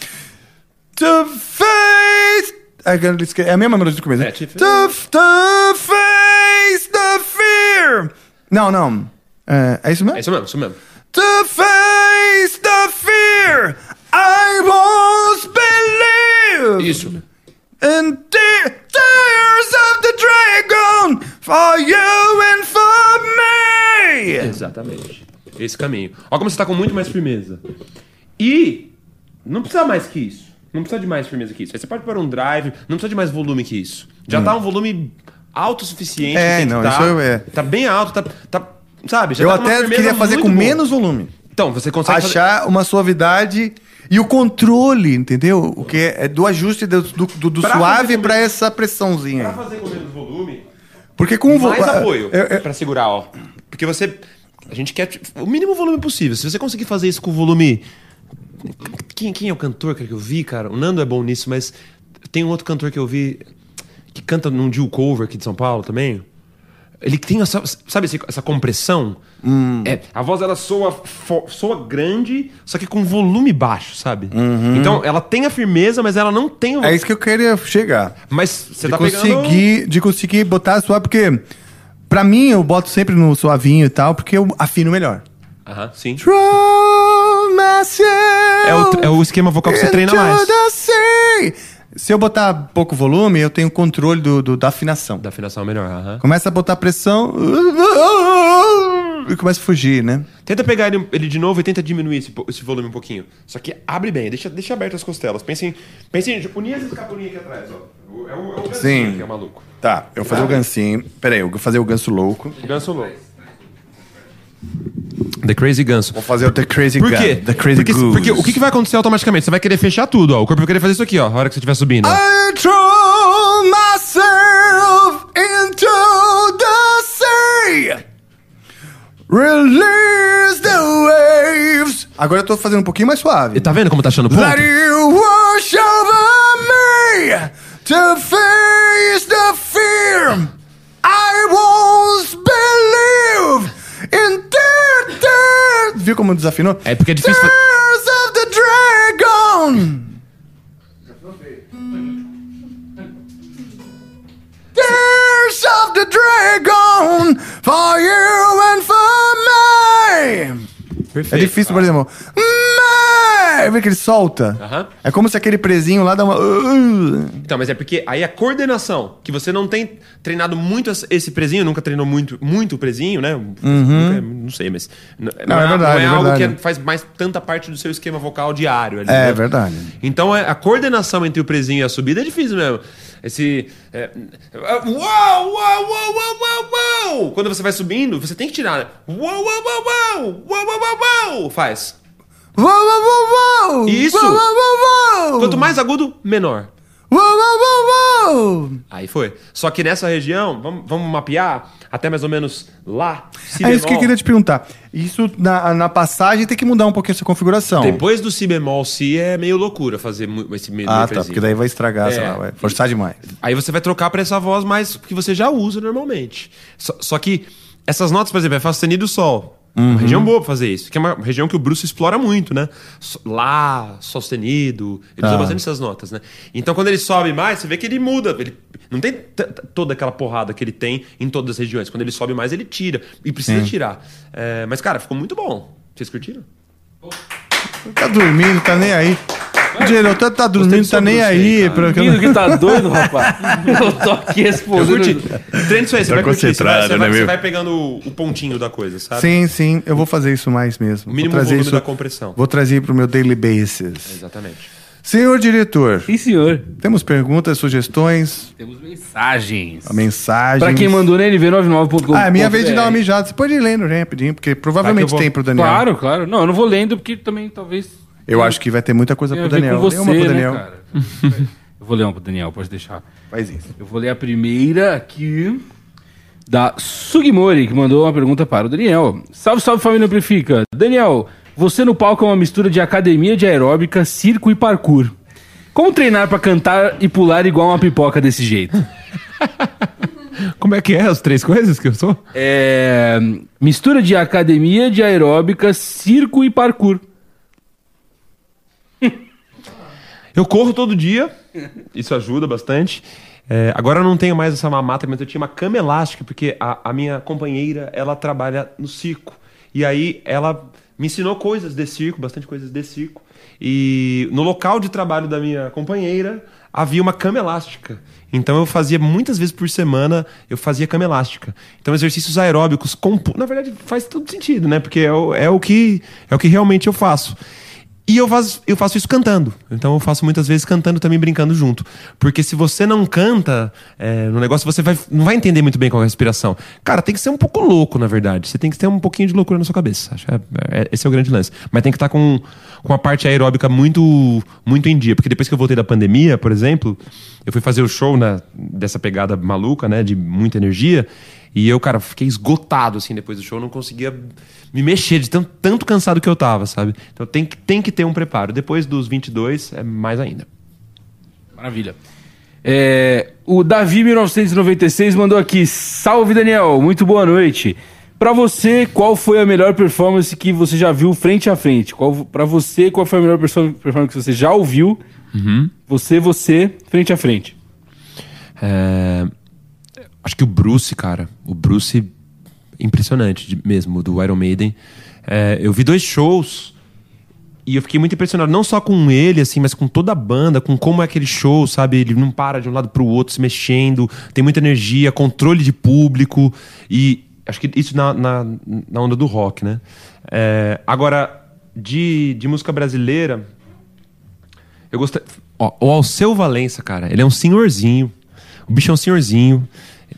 To face. É, é a mesma melodia do começo. né? É, to face. To, to face the fear. Não, não. É, é isso mesmo? É isso mesmo, isso mesmo. To face the fear. I won't believe. Isso. And the tears of the dragon for you and for me. Exatamente. Esse caminho. Ó como você tá com muito mais firmeza. E não precisa mais que isso. Não precisa de mais firmeza que isso. Aí você pode pôr um drive, não precisa de mais volume que isso. Já tá um volume alto o suficiente. Hum. É, não, tá. isso é- Tá bem alto, tá. tá sabe? Já Eu tá até queria fazer com boa. menos volume. Então, você consegue fazer- achar uma suavidade e o controle, entendeu? O que é, é do ajuste do, do, do- Pra suave fazer pra essa pressãozinha. Pra fazer com menos volume, Porque com vo- mais ah, apoio é- é- pra segurar, ó. Porque você. A gente quer o mínimo volume possível. Se você conseguir fazer isso com o volume. Quem, quem é o cantor que eu vi, cara? O Nando é bom nisso, mas tem um outro cantor que eu vi que canta num Jill Cover aqui de São Paulo também. Ele tem essa, sabe essa compressão? Hum. É, a voz ela soa, fo- soa grande, só que com volume baixo, sabe? Uhum. Então ela tem a firmeza, mas ela não tem o. É isso que eu queria chegar. Mas você de tá pegando. conseguir, De conseguir botar suave, porque pra mim eu boto sempre no suavinho e tal, porque eu afino melhor. Aham, sim. Myself É o, é o esquema vocal que você treina mais. the sea. Se eu botar pouco volume, eu tenho controle do, do- da afinação. Da afinação melhor, aham. Começa a botar pressão e começa a fugir, né? Tenta pegar ele, ele de novo e tenta diminuir esse, esse volume um pouquinho. Só que abre bem, deixa, deixa aberto as costelas. Pense em, pense em unir essa escapulinha aqui atrás, ó. É o, é o Sim. que é maluco. Tá, eu vou fazer o gancinho. Pera aí, eu vou fazer o ganso louco. Ganso louco. The Crazy Ganso. Vou fazer o The Crazy Por Gun- quê? The Crazy porque, Goose. porque o que, que vai acontecer automaticamente? Você vai querer fechar tudo, ó. O corpo vai querer fazer isso aqui, ó. A hora que você estiver subindo. ó. I throw myself into the sea. Release the waves. Agora eu tô fazendo um pouquinho mais suave. Tá vendo como tá achando ponto? Let you wash over me to face the fear. I won't believe in death, death. Viu como desafinou? É porque é difícil. Tears of the dragon. Tears of the dragon for you and for me. É difícil, por exemplo. Vê que ele solta? Aham. É como se aquele presinho lá dá uma. Uh. Então, mas é porque aí a coordenação, que você não tem treinado muito esse- esse presinho, nunca treinou muito, muito o presinho, né? Nunca- não sei, mas. N- Não, é verdade, não é, é algo verdade. que faz mais tanta parte do seu esquema vocal diário. ali, É né? verdade. Então é- a coordenação entre o presinho e a subida é difícil mesmo. Esse. É, uau, uau, uau, uau, uau, uau! Quando você vai subindo, você tem que tirar. né? Uau, uau, uau, uau! Uau, uau, uau, uau! Faz. Uau, uau, uau, uau! Isso! Uau, uau, uau, uau! Quanto mais agudo, menor. Uau, uau, uau, uau! Aí foi. Só que nessa região, vamos, vamos mapear até mais ou menos lá. Si É isso que eu queria te perguntar. Isso na, na passagem tem que mudar um pouquinho essa configuração. Depois do si bemol si é meio loucura fazer esse meio Ah, tá. Porque daí vai estragar, sei É. lá, vai forçar demais. Aí você vai trocar pra essa voz mais que você já usa normalmente. Só, só que essas notas, por exemplo, é Fá sustenido Sol. Uhum. Uma região boa pra fazer isso. Que é uma região que o Bruce explora muito, né? Lá, Sol sustenido. Ele Tá. usa bastante essas notas, né? Então quando ele sobe mais, você vê que ele muda. Ele não tem toda aquela porrada que ele tem em todas as regiões. Quando ele sobe mais, ele tira. E precisa Sim. tirar. É, mas, cara, ficou muito bom. Vocês curtiram? Tá dormindo, tá nem aí. O diretor tá dormindo, tá nem aí. aí, pra- que tá doido, rapaz. Eu tô aqui Eu respondendo. curti. Treina isso aí, você Tá vai curtir. Você vai, você vai- né, você meu? vai pegando o, o pontinho da coisa, sabe? Sim, sim, eu vou fazer isso mais mesmo. O mínimo vou trazer isso, da compressão. Vou trazer pro meu daily basis. Exatamente. Senhor diretor. Sim, senhor. Temos perguntas, sugestões, Temos mensagens. mensagens. Pra quem mandou no nv99.com. Ah, é minha vez de dar uma mijada. Você pode ir lendo né, rapidinho, porque provavelmente vou- tem pro Daniel. Claro, claro. Não, eu não vou lendo porque também talvez. Eu acho que vai ter muita coisa pro Daniel. Lê você, uma pro né, Daniel. cara? eu vou ler uma pro Daniel, pode deixar. Faz isso. Eu vou ler a primeira aqui. Da Sugimori, que mandou uma pergunta para o Daniel. Salve, salve família Amplifica. Daniel, você no palco é uma mistura de academia de aeróbica, circo e parkour. Como treinar pra cantar e pular igual uma pipoca desse jeito? Como é que é as três coisas que eu sou? É. Mistura de academia de aeróbica, circo e parkour. Eu corro todo dia, isso ajuda bastante. É, agora eu não tenho mais essa mamata, mas eu tinha uma cama elástica, porque a, a minha companheira, ela trabalha no circo. E aí ela me ensinou coisas de circo, bastante coisas de circo. E no local de trabalho da minha companheira havia uma cama elástica. Então eu fazia muitas vezes por semana, eu fazia cama elástica. Então exercícios aeróbicos, com, na verdade faz todo sentido, né? Porque é o, é o que é o que realmente eu faço. E eu faço, eu faço isso cantando. Então eu faço muitas vezes cantando também, brincando junto. Porque se você não canta é, no negócio, você vai, não vai entender muito bem qual é a respiração. Cara, tem que ser um pouco louco, na verdade. Você tem que ter um pouquinho de loucura na sua cabeça. Acho é- é- esse é o grande lance. Mas tem que estar com, com a parte aeróbica muito, muito em dia. Porque depois que eu voltei da pandemia, por exemplo, eu fui fazer o show na, dessa pegada maluca, né? De muita energia. E eu, cara, fiquei esgotado, assim, depois do show. Não conseguia me mexer de tão, tanto cansado que eu tava, sabe? Então tem que, tem que ter um preparo. Depois dos 22, é mais ainda. Maravilha. É, o Davi1996 mandou aqui: Salve Daniel, muito boa noite. Pra você, qual foi a melhor performance que você já viu frente a frente? Qual, pra você, qual foi a melhor performance que você já ouviu? Você, você, frente a frente. É, Acho que o Bruce, cara, o Bruce, impressionante mesmo, do Iron Maiden. É, eu vi dois shows e eu fiquei muito impressionado, não só com ele, assim, mas com toda a banda, com como é aquele show, sabe? Ele não para de um lado pro outro, se mexendo, tem muita energia, controle de público e acho que isso na, na, na onda do rock, né? É, agora, de, de música brasileira, eu gostei. Ó, o Alceu Valença, cara, ele é um senhorzinho. O bicho é um senhorzinho.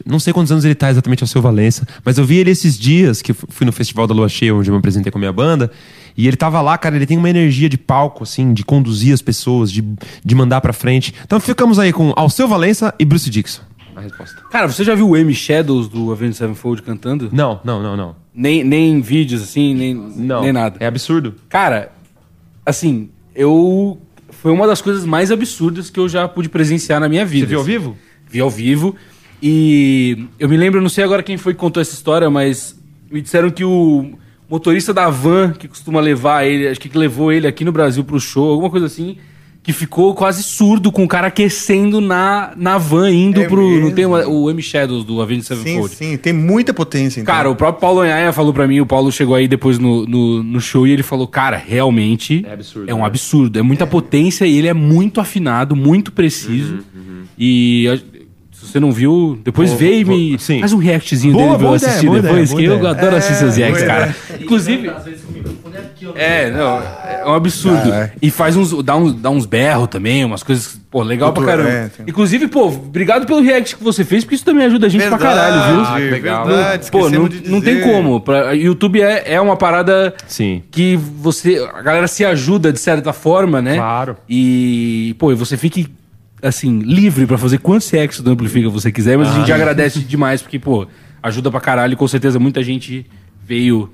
Não sei quantos anos ele tá exatamente Alceu Valença, mas eu vi ele esses dias, que fui no Festival da Lua Cheia, onde eu me apresentei com a minha banda, e ele tava lá, cara, ele tem uma energia de palco, assim, de conduzir as pessoas, de, de mandar pra frente. Então ficamos aí com Alceu Valença e Bruce Dixon. A resposta. Cara, você já viu o M Shadows do Avenged Sevenfold cantando? Não, não, não, não. Nem, nem vídeos, assim, nem, nem nada. É absurdo. Cara, assim, eu. Foi uma das coisas mais absurdas que eu já pude presenciar na minha vida. Você viu ao assim. vivo? Vi ao vivo. E eu me lembro, não sei agora quem foi que contou essa história, mas me disseram que o motorista da van que costuma levar ele, acho que levou ele aqui no Brasil pro show, alguma coisa assim, que ficou quase surdo com o cara aquecendo na, na van indo É pro. Não mesmo? tem uma- o M Shadows do Avenged Sim, Sevenfold. sim, tem muita potência. Então. Cara, o próprio Paulo Anhaia falou pra mim, o Paulo chegou aí depois no, no, no show e ele falou, cara, realmente é, absurdo, um né? absurdo. É muita potência e ele é muito afinado, muito preciso. E a- se você não viu, depois Vou- vê e me sim. faz um reactzinho Boa, dele pra eu ideia, assistir boa depois, ideia, que eu ideia. adoro assistir seus É, reacts, cara. Inclusive... É, não, é um absurdo. Ah, é. E faz uns, dá uns, dá uns berros também, umas coisas, pô, legal pra Cultura, caramba. é, Inclusive, pô, obrigado pelo react que você fez, porque isso também ajuda a gente pra caralho, viu? Ah, legal. verdade, Pô, não, não tem como. Pra, YouTube é, é uma parada Sim. que você. A galera se ajuda de certa forma, né? Claro. E, pô, e você fique, assim, livre pra fazer quantos reacts do Amplifica você quiser, mas a gente Ah. agradece demais, porque, pô, ajuda pra caralho e com certeza muita gente veio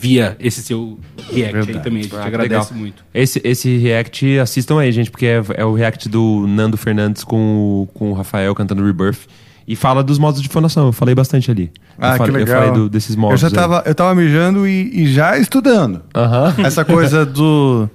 via esse seu react aí também. A gente Ah, agradece legal. muito. Esse, esse react, assistam aí, gente, porque é, é o react do Nando Fernandes com, o- com o Rafael cantando Rebirth. E fala dos modos de fonação. Eu falei bastante ali. Ah, eu falei, que legal. Eu falei do- desses modos. Eu já aí. tava, eu tava mijando e, e já estudando. Aham. Essa coisa do.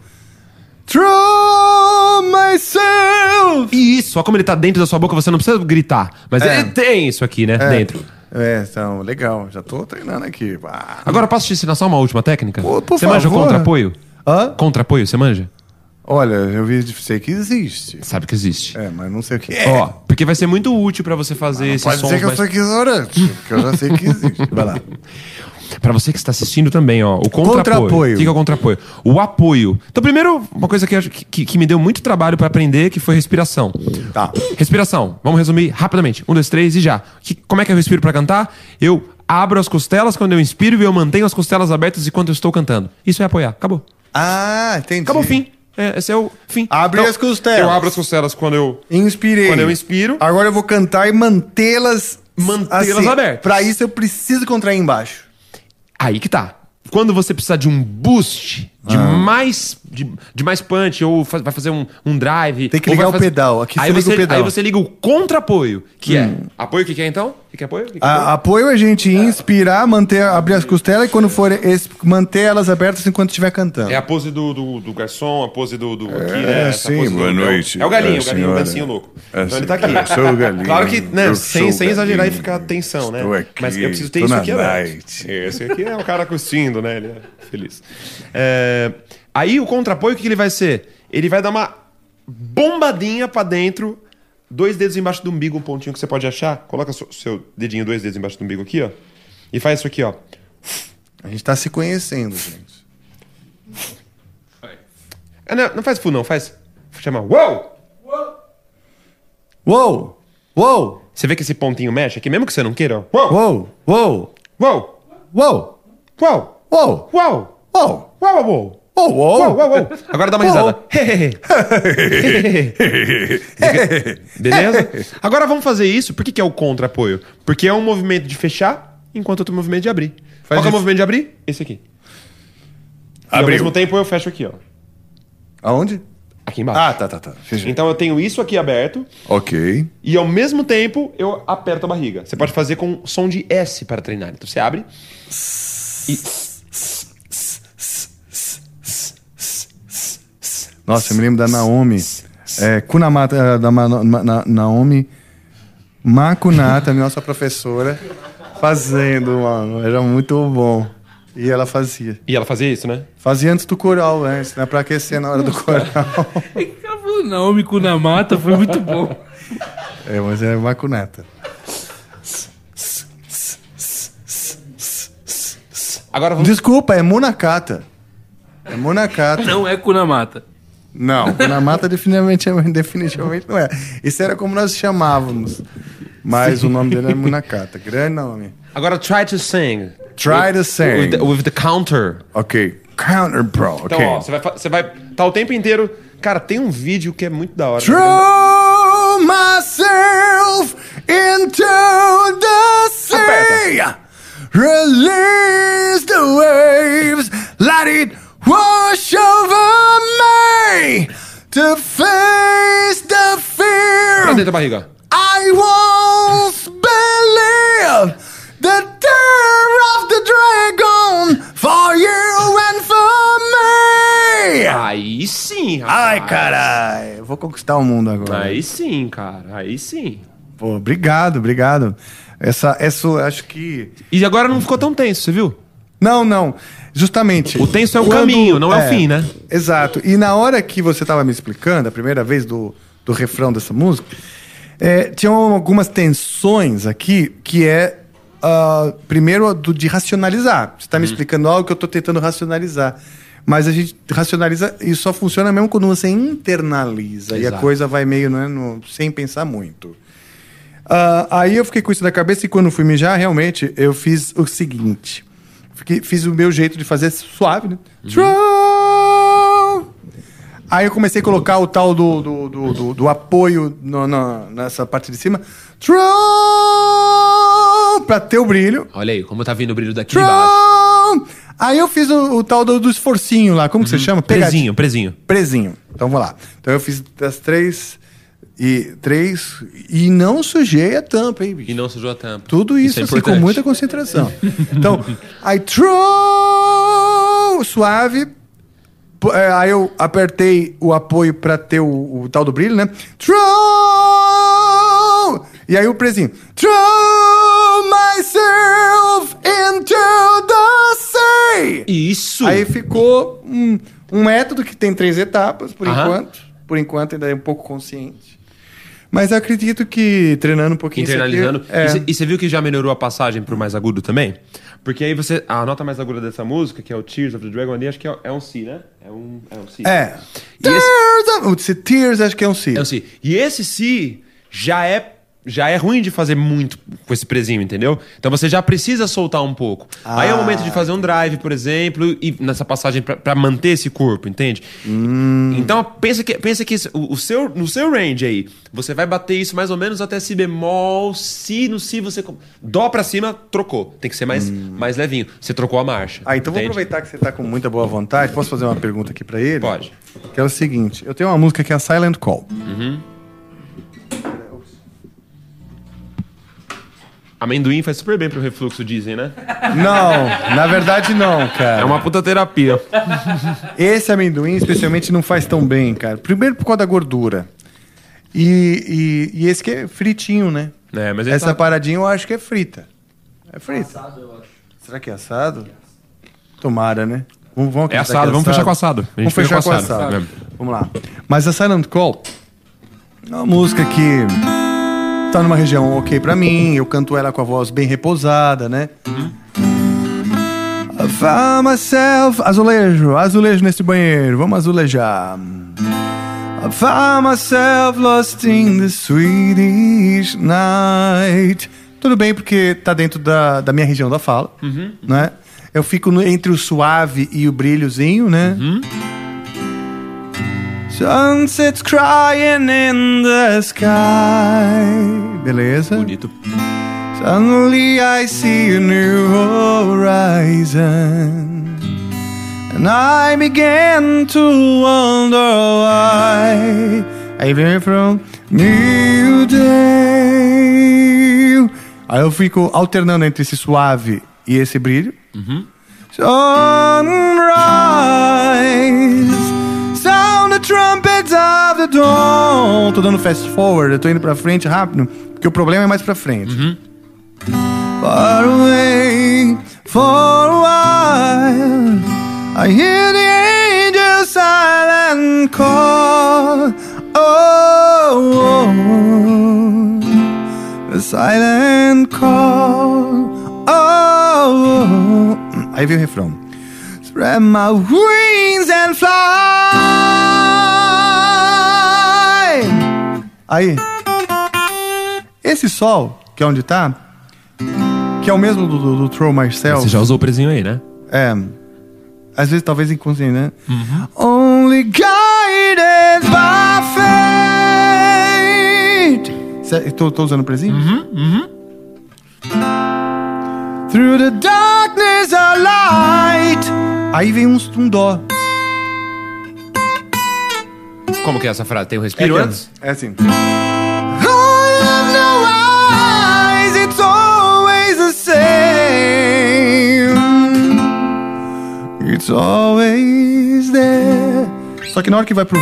True myself! Isso, só como ele tá dentro da sua boca, você não precisa gritar. Mas É. ele tem isso aqui, né? É. Dentro. É, então, legal. Já tô treinando aqui. Ah. Agora, posso te ensinar só uma última técnica? Pô, por você manja favor. contra-apoio? Hã? Contra-apoio, você manja? Olha, eu vi, sei que existe. Sabe que existe. É, mas não sei o que é. Ó, porque vai ser muito útil pra você fazer esses Pode sons ser que eu mais- sou ignorante, que eu já sei que existe. Vai lá. Pra você que está assistindo também, ó, o contra-apoio. Contra-apoio. O que é o contra-apoio? O apoio. Então, primeiro, uma coisa que, que, que- me deu muito trabalho pra aprender, que foi respiração. Tá. Respiração. Vamos resumir rapidamente. Um, dois, três e já. Que- como é que eu respiro pra cantar? Eu abro as costelas quando eu inspiro e eu mantenho as costelas abertas enquanto eu estou cantando. Isso é apoiar. Acabou. Ah, entendi. Acabou o fim. É, esse é o fim. Abre Então, as costelas. Eu abro as costelas quando eu... Inspirei. Quando eu inspiro. Agora eu vou cantar e mantê-las. Mantê-las abertas. Pra isso eu preciso contrair embaixo. Aí que tá. Quando você precisar de um boost, de Ah. mais de, de mais punch, ou fa- vai fazer um, um drive. Tem que ligar vai o fazer- pedal. Aqui aí você liga você, o pedal. Aí você liga o contra-apoio, que Hum. é. Apoio o que, que é então? O que, que é apoio? Que que é A- apoio? apoio é a gente inspirar, manter, abrir as costelas e quando for manter elas abertas enquanto estiver cantando. É a pose do, do, do garçom, a pose do. do aqui, É, né? Essa sim, do- boa é o- noite, É o galinho, é, o galinho, o dancinho louco. É, então ele sim, tá aqui. eu sou o galinho, Claro que, né, sem, sem exagerar e ficar tensão, né? Aqui, Mas eu preciso ter isso aqui aberto. Esse aqui é o cara curtindo, né? Ele é feliz. É, Aí o contra-apoio, o que ele vai ser? Ele vai dar uma bombadinha pra dentro, dois dedos embaixo do umbigo, um pontinho que você pode achar. Coloca seu, dedinho, dois dedos embaixo do umbigo aqui, ó. E faz isso aqui, ó. A gente tá se conhecendo, gente. É, Não, não faz full, não, faz. Chama uou! Uou! Uou! Você vê que esse pontinho mexe aqui, mesmo que você não queira, ó. Uou! Uou! Uou! Uou! Uou! Uou! Uou! Uou! Uou! Uou, uou, uou! Uou! Uou! Uou. Agora dá uma risada. Beleza? Agora vamos fazer isso. Por que, que é o contra-apoio? Porque é um movimento de fechar, enquanto outro movimento de abrir. Qual que é o movimento de abrir? Esse aqui. E ao Abriu. mesmo tempo eu fecho aqui, ó. Aonde? Aqui embaixo. Ah, tá, tá, tá. Fechei. Então eu tenho isso aqui aberto Ok. e ao mesmo tempo eu aperto a barriga. Você pode fazer com som de S para treinar. Então você abre e Nossa, eu me lembro da Naomi. É, Kunamata, eh, da Ma- Ma- Na- Naomi Makunata, minha nossa professora, fazendo, mano. Era muito bom. E ela fazia. E ela fazia isso, né? Fazia antes do coral, né? Isso não é pra aquecer na hora do coral. Ela falou, Naomi Kunamata, foi muito bom. É, mas é Makunata. Agora vamos... Desculpa, é Munakata. É Munakata. Não é Kunamata. Não, Kunamata definitivamente, definitivamente não é. Isso era como nós chamávamos. Mas o nome dele é Munakata. Grande nome. Agora try to sing. Try to sing. With the, with the counter. Ok. Counter Pro. Então, ok. ó, você vai, você vai tá o tempo inteiro. Cara, tem um vídeo que é muito da hora. Throw myself into the sea. Release Wash over me to face the fear. Pra dentro da barriga. I won't believe the terror of the dragon for you and for me. Aí sim, rapaz. Ai, caralho. Vou conquistar o mundo agora. Aí sim, cara. Aí sim. Pô, obrigado, obrigado. Essa, essa, acho que. E agora não ficou tão tenso, você viu? Não, não. Justamente. O tenso é o caminho, não é o fim, né? Exato. E na hora que você estava me explicando, a primeira vez do, do refrão dessa música, é, tinham algumas tensões aqui que é. ah, primeiro, do, de racionalizar. Você está Uhum. me explicando algo que eu estou tentando racionalizar. Mas a gente racionaliza e só funciona mesmo quando você internaliza. E a Exato. coisa vai meio né, no- sem pensar muito. Ah, aí eu fiquei com isso na cabeça e quando fui mijar, realmente, eu fiz o seguinte. Fiquei- fiz o meu jeito de fazer suave, né? Troll! Aí eu comecei a colocar o tal do, do, do, do- do apoio no- na- nessa parte de cima. Troll! Pra ter o brilho. Olha aí, como tá vindo o brilho daqui de baixo. Aí eu fiz o, o tal do, do esforcinho lá. Como que você chama? Presinho, presinho. Presinho. Então vamos lá. Então eu fiz das três e três e não sujei a tampa, hein, bicho? E não sujou a tampa. Tudo isso, é assim, com muita concentração. Então, aí troll, suave. É, aí eu apertei o apoio pra ter o, o tal do brilho, né? Troll! E aí o presinho. Troll myself into the sea! Isso! Aí ficou um, um método que tem três etapas, por Aham. enquanto. Por enquanto ainda é um pouco consciente. Mas eu acredito que treinando um pouquinho isso aqui- Internalizando. é. E cê- você viu que já melhorou a passagem pro mais agudo também? Porque aí você. A nota mais aguda dessa música, que é o Tears of the Dragon ali, acho que é, é um Si, né? É um, é um Si. É. E esse, Tears, of- esse Tears acho que é um Si. é um Si. E esse Si já é. Já é ruim de fazer muito com esse presinho, entendeu? Então você já precisa soltar um pouco. Aí é o momento de fazer um drive, por exemplo, e nessa passagem pra- pra manter esse corpo, entende? Então pensa que, pensa que o, o seu, no seu range aí, você vai bater isso mais ou menos até si bemol, si, no si você. Dó pra cima, trocou. Tem que ser mais, mais levinho. Você trocou a marcha. Ah, então vou entende? aproveitar que você tá com muita boa vontade. Posso fazer uma pergunta aqui pra ele? Pode. Que é o seguinte: eu tenho uma música que é a Silent Call. Uhum. Amendoim faz super bem pro refluxo, dizem, né? Não, na verdade não, cara. É uma puta terapia. Esse amendoim, especialmente, não faz tão bem, cara. Primeiro por causa da gordura. E, e, e esse que é fritinho, né? É, mas Essa tá- paradinha eu acho que é frita. É frita. Assado, eu acho. Será que é assado? Tomara, né? Vamos, vamos É assado, que vamos fechar com assado. Vamos fechar com assado. É. Vamos lá. Mas a Silent Call é uma música que tá numa região ok pra mim. Eu canto ela com a voz bem repousada, né? I found myself... Azulejo, azulejo nesse banheiro. Vamos azulejar. I found myself lost in the Swedish night. Tudo bem, porque tá dentro da, da minha região da fala, Uhum. né? Eu fico no- entre o suave e o brilhozinho, né? Uhum. Sunsets crying in the sky. Beleza? Bonito. Suddenly I see a new horizon. And I began to wonder why. Aí vem from New Day. Aí eu fico alternando entre esse suave e esse brilho. Sunrise. Trumpets of the dawn. Tô dando fast forward, eu tô indo pra frente rápido, porque o problema é mais pra frente. Far away for a while, I hear the angels silent call. Oh, oh, the silent call. Oh, aí vem o refrão. Spread my wings and fly. Aí, esse sol, que é onde tá, que é o mesmo do, do, do Throw Myself. Você já usou o presinho aí, né? É. Às vezes, talvez inconsciente, né? Only guided by fate. Cê- Tô, tô usando o presinho? Through the darkness a light. Aí vem um, um dó. Como que é essa frase? Tem um respiro é, é antes? É assim. It's always there. Só que na hora que vai pro.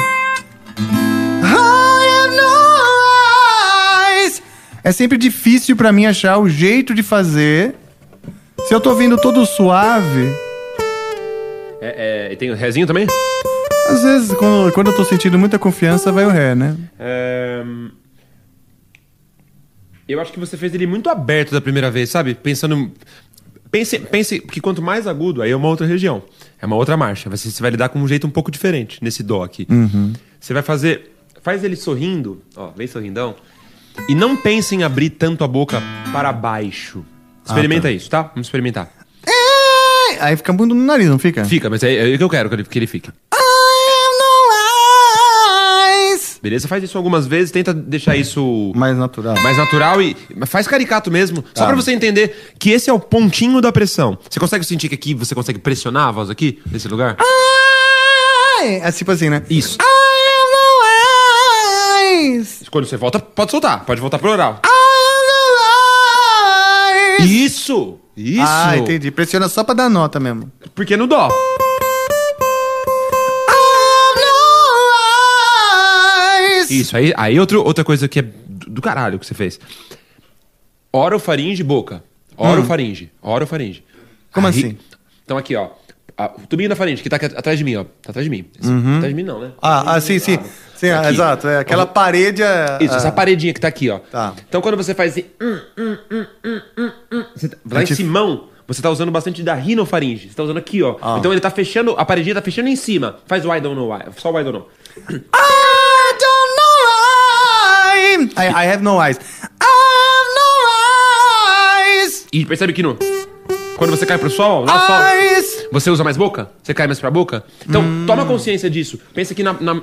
É sempre difícil para mim achar o jeito de fazer. Se eu tô vindo todo suave. É, é, e tem o rezinho também? Às vezes quando, quando eu tô sentindo muita confiança, vai o ré, né? É, Eu acho que você fez ele muito aberto da primeira vez, sabe? Pensando. Pense, pense que quanto mais agudo, aí é uma outra região. É uma outra marcha. Você, você vai lidar com um jeito um pouco diferente nesse dó aqui. Uhum. Você vai fazer. Faz ele sorrindo, ó, vem sorrindão. E não pense em abrir tanto a boca para baixo. Experimenta Ah, tá. isso, tá? Vamos experimentar. Aí fica muito no nariz, não fica? Fica, mas é, é o que eu quero que ele, que ele fique. Beleza? Faz isso algumas vezes, tenta deixar isso mais natural. Mais natural e faz caricato mesmo, só Tá. pra você entender que esse é o pontinho da pressão. Você consegue sentir que aqui você consegue pressionar a voz aqui nesse lugar? É tipo assim, né? Isso. Quando você volta, pode soltar, pode voltar pro oral. Isso! Isso! Ah, entendi. Pressiona só pra dar nota mesmo. Porque no dó. Isso, aí, aí outro, outra coisa que é do, do caralho que você fez. Orofaringe, boca. Orofaringe. Orofaringe. Como Aí- assim? Então aqui, ó. A- o tubinho da faringe, que tá atrás de mim, ó. Tá atrás de mim. Esse- Uhum. Atrás de mim não, né? Ah, ah, sim, sim. Sim, ah, Aqui. exato. É aquela parede. é- Isso, ah, essa paredinha que tá aqui, ó. Tá. Então quando você faz assim. hum, hum, hum, hum, hum, hum, você tá- lá em cimão, você tá usando bastante da rinofaringe. Você tá usando aqui, ó. Ah. Então ele tá fechando, a paredinha tá fechando em cima. Faz o I don't know why. Só o I don't know. Why. I, I have no eyes. I have no eyes. E percebe que no. Quando você cai pro sol, lá sol. Você usa mais boca? Você cai mais pra boca? Então, Hum. toma consciência disso. Pensa que na, na-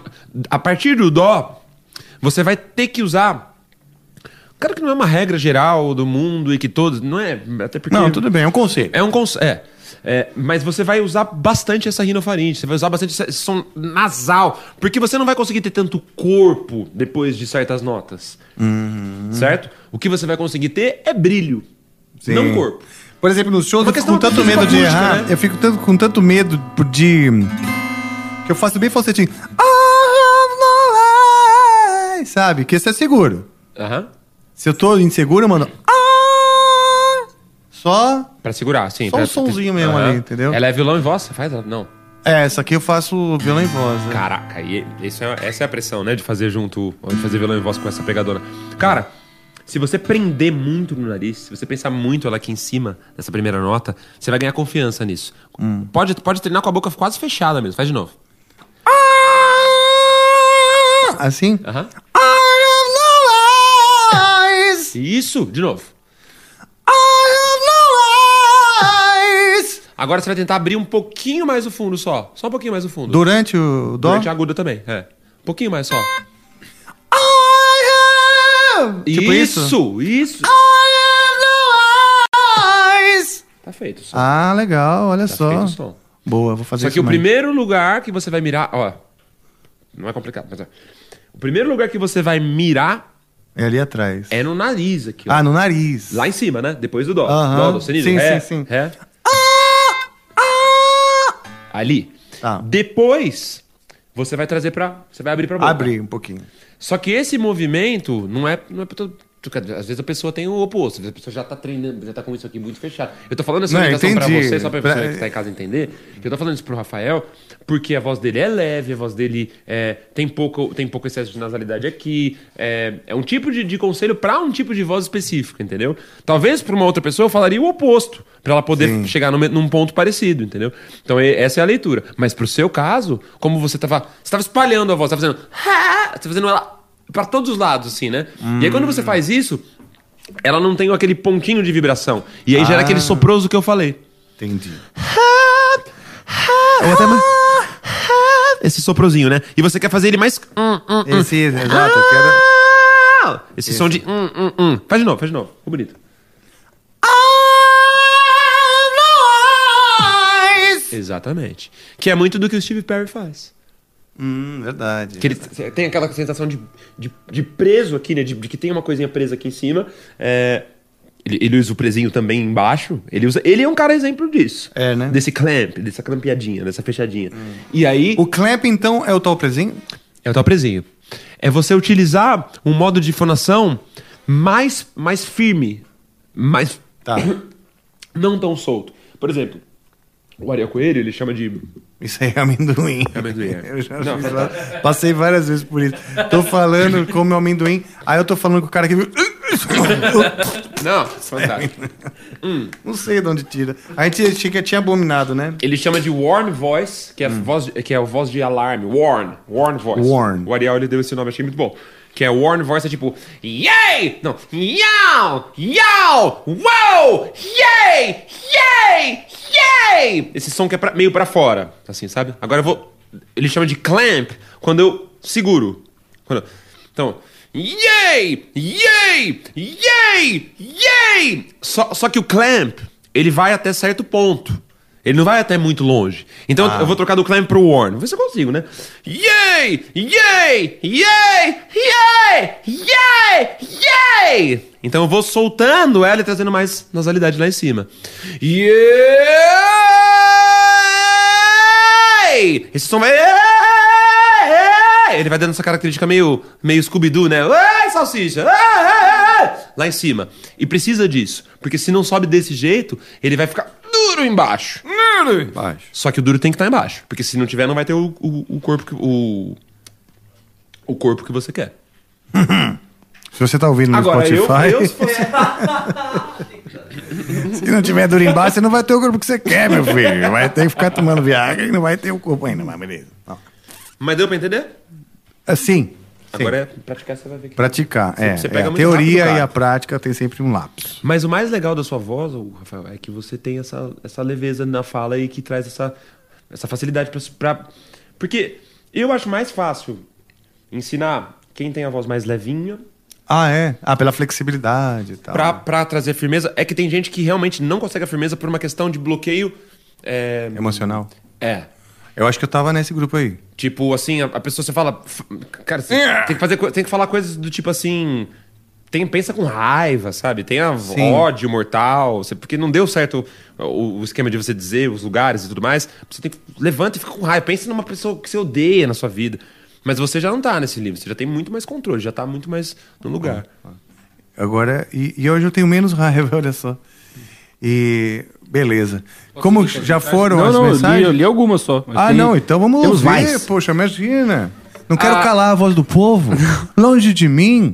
a partir do dó, você vai ter que usar. Claro que não é uma regra geral do mundo e que todos. Não é. Até porque. Não, tudo bem, é um conceito. É um conceito. É. É, mas você vai usar bastante essa rinofaringe, você vai usar bastante esse som nasal, porque você não vai conseguir ter tanto corpo depois de certas notas, Uhum. certo? O que você vai conseguir ter é brilho, Sim. não corpo. Por exemplo, nos shows Uma eu fico questão com tanto medo de errar. né? Eu fico tanto, com tanto medo de. Que eu faço bem falsetinho. No. Sabe? Que isso é seguro. Aham. Se eu tô inseguro, eu mando. Ah! Só. Pra segurar, sim. Só pra- um sonzinho mesmo Aham. ali, entendeu? Ela é violão e voz? Você faz? Não. É, essa aqui eu faço violão e voz. né? Caraca, e isso é- essa é a pressão, né? De fazer junto, de fazer violão e voz com essa pegadora. Cara, se você prender muito no nariz, se você pensar muito ela aqui em cima, nessa primeira nota, você vai ganhar confiança nisso. Hum. Pode, pode treinar com a boca quase fechada mesmo. Faz de novo. Assim? Aham. Eyes. Isso, de novo. Agora você vai tentar abrir um pouquinho mais o fundo só. Só um pouquinho mais o fundo. Durante o dó? Durante a aguda também, é. Um pouquinho mais só. Tipo isso, isso? isso. Tá feito. som. Ah, legal, olha Tá só. feito o som. Boa, vou fazer Só isso que o mais. primeiro lugar que você vai mirar, ó. Não é complicado, mas ó. O primeiro lugar que você vai mirar É ali atrás. é no nariz aqui, ó. Ah, no nariz. Lá em cima, né? Depois do dó. Aham. Dó, do sonido. Sim, Ré, sim, sim. Ré. Ali. Tá. Depois, você vai trazer pra. Você vai abrir pra boca. Abrir um pouquinho. Só que esse movimento não é, não é todo. Às vezes a pessoa tem o oposto, às vezes a pessoa já tá treinando, já tá com isso aqui muito fechado. Eu tô falando essa orientação pra entendi. você, só pra Pra- pessoa que tá em casa entender, eu tô falando isso pro Rafael, porque a voz dele é leve, a voz dele é, tem, pouco, tem pouco excesso de nasalidade aqui. É, é um tipo de, de conselho pra um tipo de voz específica, entendeu? Talvez pra uma outra pessoa eu falaria o oposto, pra ela poder Sim. chegar num, num ponto parecido, entendeu? Então essa é a leitura. Mas pro seu caso, como você tava. Você tava espalhando a voz, tava fazendo. Você tá fazendo ela pra todos os lados, assim, né? E aí quando você faz isso, ela não tem aquele pontinho de vibração. E aí gera Ah. aquele soproso que eu falei. Entendi. Ou até mais. Esse soprozinho, né? E você quer fazer ele mais. hum, hum, hum. Esse, exato, eu quero. Ah! Esse som de. hum, hum, hum. Faz de novo, faz de novo. Ficou bonito. Exatamente. Que é muito do que o Steve Perry faz. Hum, verdade. Que ele tem aquela sensação de, de, de preso aqui, né? De, de que tem uma coisinha presa aqui em cima. É, Ele, ele usa o prezinho também embaixo. Ele, usa, ele é um cara exemplo disso. É, né? Desse clamp, dessa clampeadinha, dessa fechadinha. E aí. O clamp, então, é o tal prezinho? É o tal prezinho. É você utilizar um modo de fonação mais, mais firme. Mais. Tá. Não tão solto. Por exemplo, o Ariel Coelho, ele chama de. Isso aí é amendoim. É amendoim, é. Eu já Não. fiz lá. Passei várias vezes por isso. Tô falando como amendoim, aí eu tô falando com o cara que viu. Não, fantástico. Não sei de onde tira. A gente tinha, que tinha abominado, né? Ele chama de warn voice, que é, a voz, de- que é a voz de alarme. Warn. Warn voice. Warn. O Ariel ele deu esse nome, achei muito bom. Que é warn voice, é tipo Yay! Não. Yow! Yow! Wow! Yay! Yay! Yay! Esse som que é pra- meio pra fora, assim, sabe? Agora eu vou... Ele chama de clamp quando eu seguro. Quando eu- então... Yay! Yay! Yay! Yay! Só, só que o clamp, ele vai até certo ponto. Ele não vai até muito longe. Então Ah. eu vou trocar do clamp pro warn. Vê se eu consigo, né? Yay! Yay! Yay! Yay! Yay! Yay! Então eu vou soltando ela e trazendo mais nasalidade lá em cima. Yay! Esse som vai. Ele vai dando essa característica meio, meio Scooby-Doo, né? Ai, salsicha! Lá em cima. E precisa disso. Porque se não sobe desse jeito, ele vai ficar duro embaixo. Duro embaixo. Só que o duro tem que estar embaixo. Porque se não tiver, não vai ter o, o, o corpo que. O, o corpo que você quer. Se você tá ouvindo no Agora, eu, Spotify, eu se fosse. se não tiver duro embaixo, você não vai ter o corpo que você quer, meu filho. Vai ter que ficar tomando Viagra e não vai ter o corpo ainda, mas beleza. Não. Mas deu pra entender? Assim, Agora é praticar, você vai ver que. praticar. É, você é, pega a muito teoria rápido, e a prática tem sempre um lapso. Mas o mais legal da sua voz, Rafael, é que você tem essa, essa leveza na fala e que traz essa, essa facilidade pra, pra. Porque eu acho mais fácil ensinar quem tem a voz mais levinha Ah, é? Ah, pela flexibilidade e tal. pra, pra trazer firmeza. É que tem gente que realmente não consegue a firmeza por uma questão de bloqueio. É. Emocional. É. Eu acho que eu tava nesse grupo aí. Tipo, assim, a, a pessoa você fala. Cara, você É. tem que fazer tem que falar coisas do tipo assim. Tem, pensa com raiva, sabe? Tem a Sim. ódio mortal. você- porque não deu certo o, o esquema de você dizer os lugares e tudo mais. Você tem que. Levanta e fica com raiva. Pensa numa pessoa que você odeia na sua vida. Mas você já não tá nesse livro. Você já tem muito mais controle, já tá muito mais no lugar. Agora, e, e hoje eu tenho menos raiva, olha só. E beleza. Como já foram Não, as não, eu li, mensagens? eu li algumas só. Ah, tem- não, então vamos ouvir. mais. Poxa, imagina. Não quero Ah. calar a voz do povo. Longe de mim.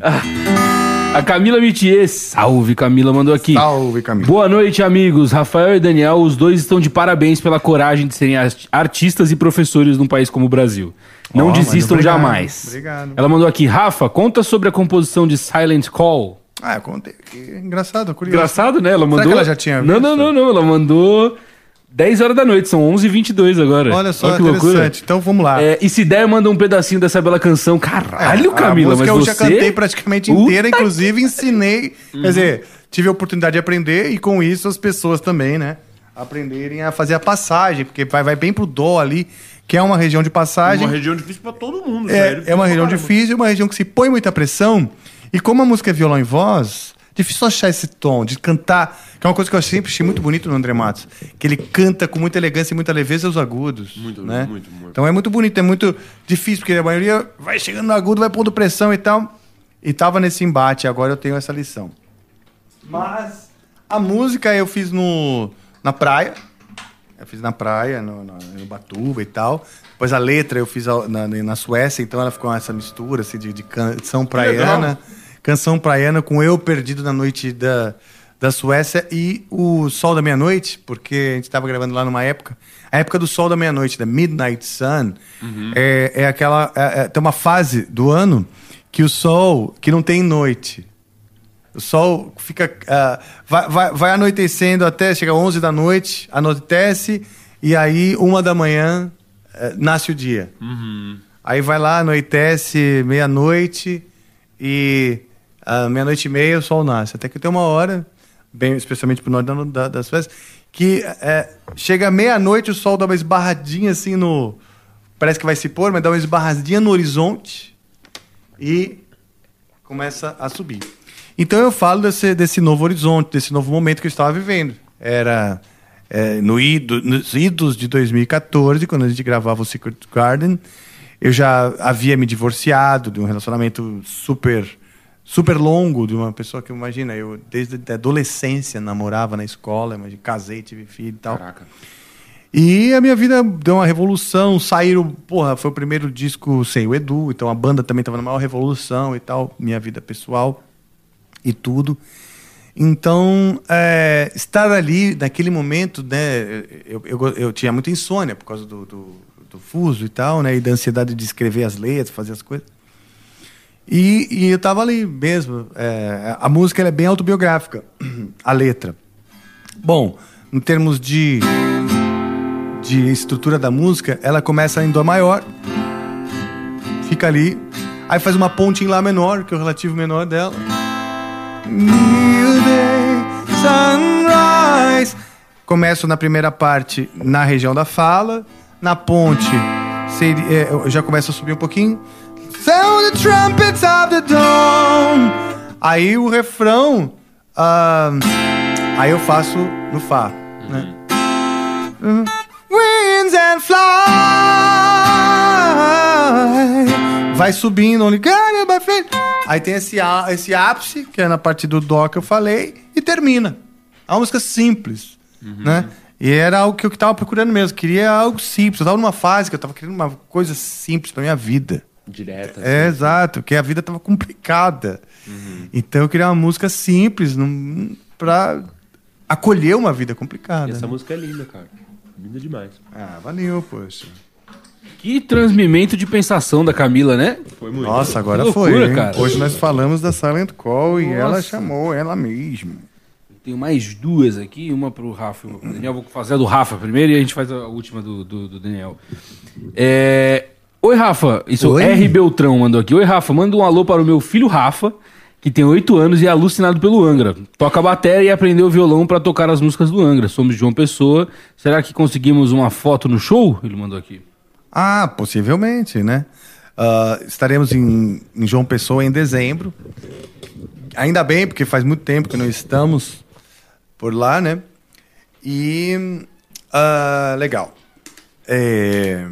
A Camila Mitier, salve Camila, mandou aqui. Salve, Camila. Boa noite, amigos. Rafael e Daniel, os dois estão de parabéns pela coragem de serem art- artistas e professores num país como o Brasil. Não mas desistam obrigado, jamais. obrigado. Ela mandou aqui, Rafa, conta sobre a composição de Silent Call. Ah, eu contei. Engraçado, curioso. Engraçado, né? Ela Será mandou. que ela já tinha Não, visto? não, não, não. Ela mandou 10 horas da noite, são 11h22 agora. Olha só, que loucura. interessante. Então vamos lá. É, e se der, manda um pedacinho dessa bela canção. Caralho, Camila, É, a música mas eu você... já cantei praticamente inteira, que- inclusive ensinei. Uhum. Quer dizer, tive a oportunidade de aprender e com isso as pessoas também, né? Aprenderem a fazer a passagem, porque vai, vai bem pro dó ali, que é uma região de passagem. Uma região difícil pra todo mundo, É, velho. é uma região difícil, uma região que se põe muita pressão. E como a música é violão e voz, difícil achar esse tom, de cantar, que é uma coisa que eu sempre achei muito bonito no André Matos. Que ele canta com muita elegância e muita leveza os agudos. Muito, né? muito, muito. Então é muito bonito, é muito difícil, porque a maioria vai chegando no agudo, vai pondo pressão e tal. E tava nesse embate, agora eu tenho essa lição. Mas a música eu fiz no, na praia. Eu fiz na praia, no, no, no Batuba e tal. Depois a letra eu fiz na, na Suécia, então ela ficou essa mistura assim, de, de canção praiana. Canção praiana com Eu Perdido na Noite da, da Suécia e o Sol da Meia-Noite, porque a gente estava gravando lá numa época. A época do Sol da Meia-Noite, da Midnight Sun, é, é aquela. é- é- tem uma fase do ano que o sol, que não tem noite. O sol fica. ah, vai, vai, vai anoitecendo até chega 11 da noite, anoitece, e aí, uma da manhã, eh, nasce o dia. Aí vai lá, anoitece meia-noite, e ah, meia-noite e meia o sol nasce. Até que tem uma hora, bem, especialmente pro norte da, da- das festas, que eh, chega meia-noite, o sol dá uma esbarradinha assim no. Parece que vai se pôr, mas dá uma esbarradinha no horizonte e começa a subir. Então eu falo desse, desse novo horizonte, desse novo momento que eu estava vivendo. Era é, no ido, nos idos de 2014, quando a gente gravava o Secret Garden, eu já havia me divorciado de um relacionamento super super longo de uma pessoa que imagina eu desde a adolescência namorava na escola, mas casei, tive filho e tal. Caraca. E a minha vida deu uma revolução, saíram, porra, foi o primeiro disco sem o Edu, então a banda também estava na maior revolução e tal, minha vida pessoal e tudo. Então, é, estar ali naquele momento, né, eu, eu, eu tinha muita insônia por causa do, do, do fuso e tal, né, e da ansiedade de escrever as letras, fazer as coisas. E, e eu tava ali mesmo. é, a música é bem autobiográfica, a letra. Bom, em termos de, de estrutura da música, ela começa em Dó maior, fica ali, aí faz uma ponte em Lá menor, que é o relativo menor dela. New day, sunrise. Começo na primeira parte na região da fala, na ponte seria, é, eu já começa a subir um pouquinho. Sound the trumpets of the dawn. Aí o refrão, ah, aí eu faço no Fá, né? Winds and fly. Vai subindo, only God by faith. Aí tem esse, esse ápice, que é na parte do Dó que eu falei, e termina. É uma música simples, né? E era algo que eu tava procurando mesmo. Queria algo simples. Eu tava numa fase que eu tava querendo uma coisa simples pra minha vida. Direta. É, exato, porque a vida tava complicada. Então eu queria uma música simples pra acolher uma vida complicada. E essa né? música é linda, cara. Linda demais. Ah, valeu, poxa. Que transmimento de pensação da Camila, né? Foi muito. Nossa, agora loucura, foi. hein? cara. Hoje nós falamos da Silent Call e Nossa. ela chamou ela mesma. Tenho mais duas aqui, uma pro Rafa e uma pro Daniel. Vou fazer a do Rafa primeiro e a gente faz a última do, do, do Daniel. É... Oi, Rafa. Isso Oi. R. Beltrão mandou aqui. Oi, Rafa. Manda um alô para o meu filho Rafa, que tem 8 anos e é alucinado pelo Angra. Toca bateria e aprendeu violão para tocar as músicas do Angra. Somos de João Pessoa. Será que conseguimos uma foto no show? Ele mandou aqui. Ah, possivelmente, né? Ah, estaremos em, em João Pessoa em dezembro. Ainda bem, porque faz muito tempo que não estamos por lá, né? E. ah, legal. É,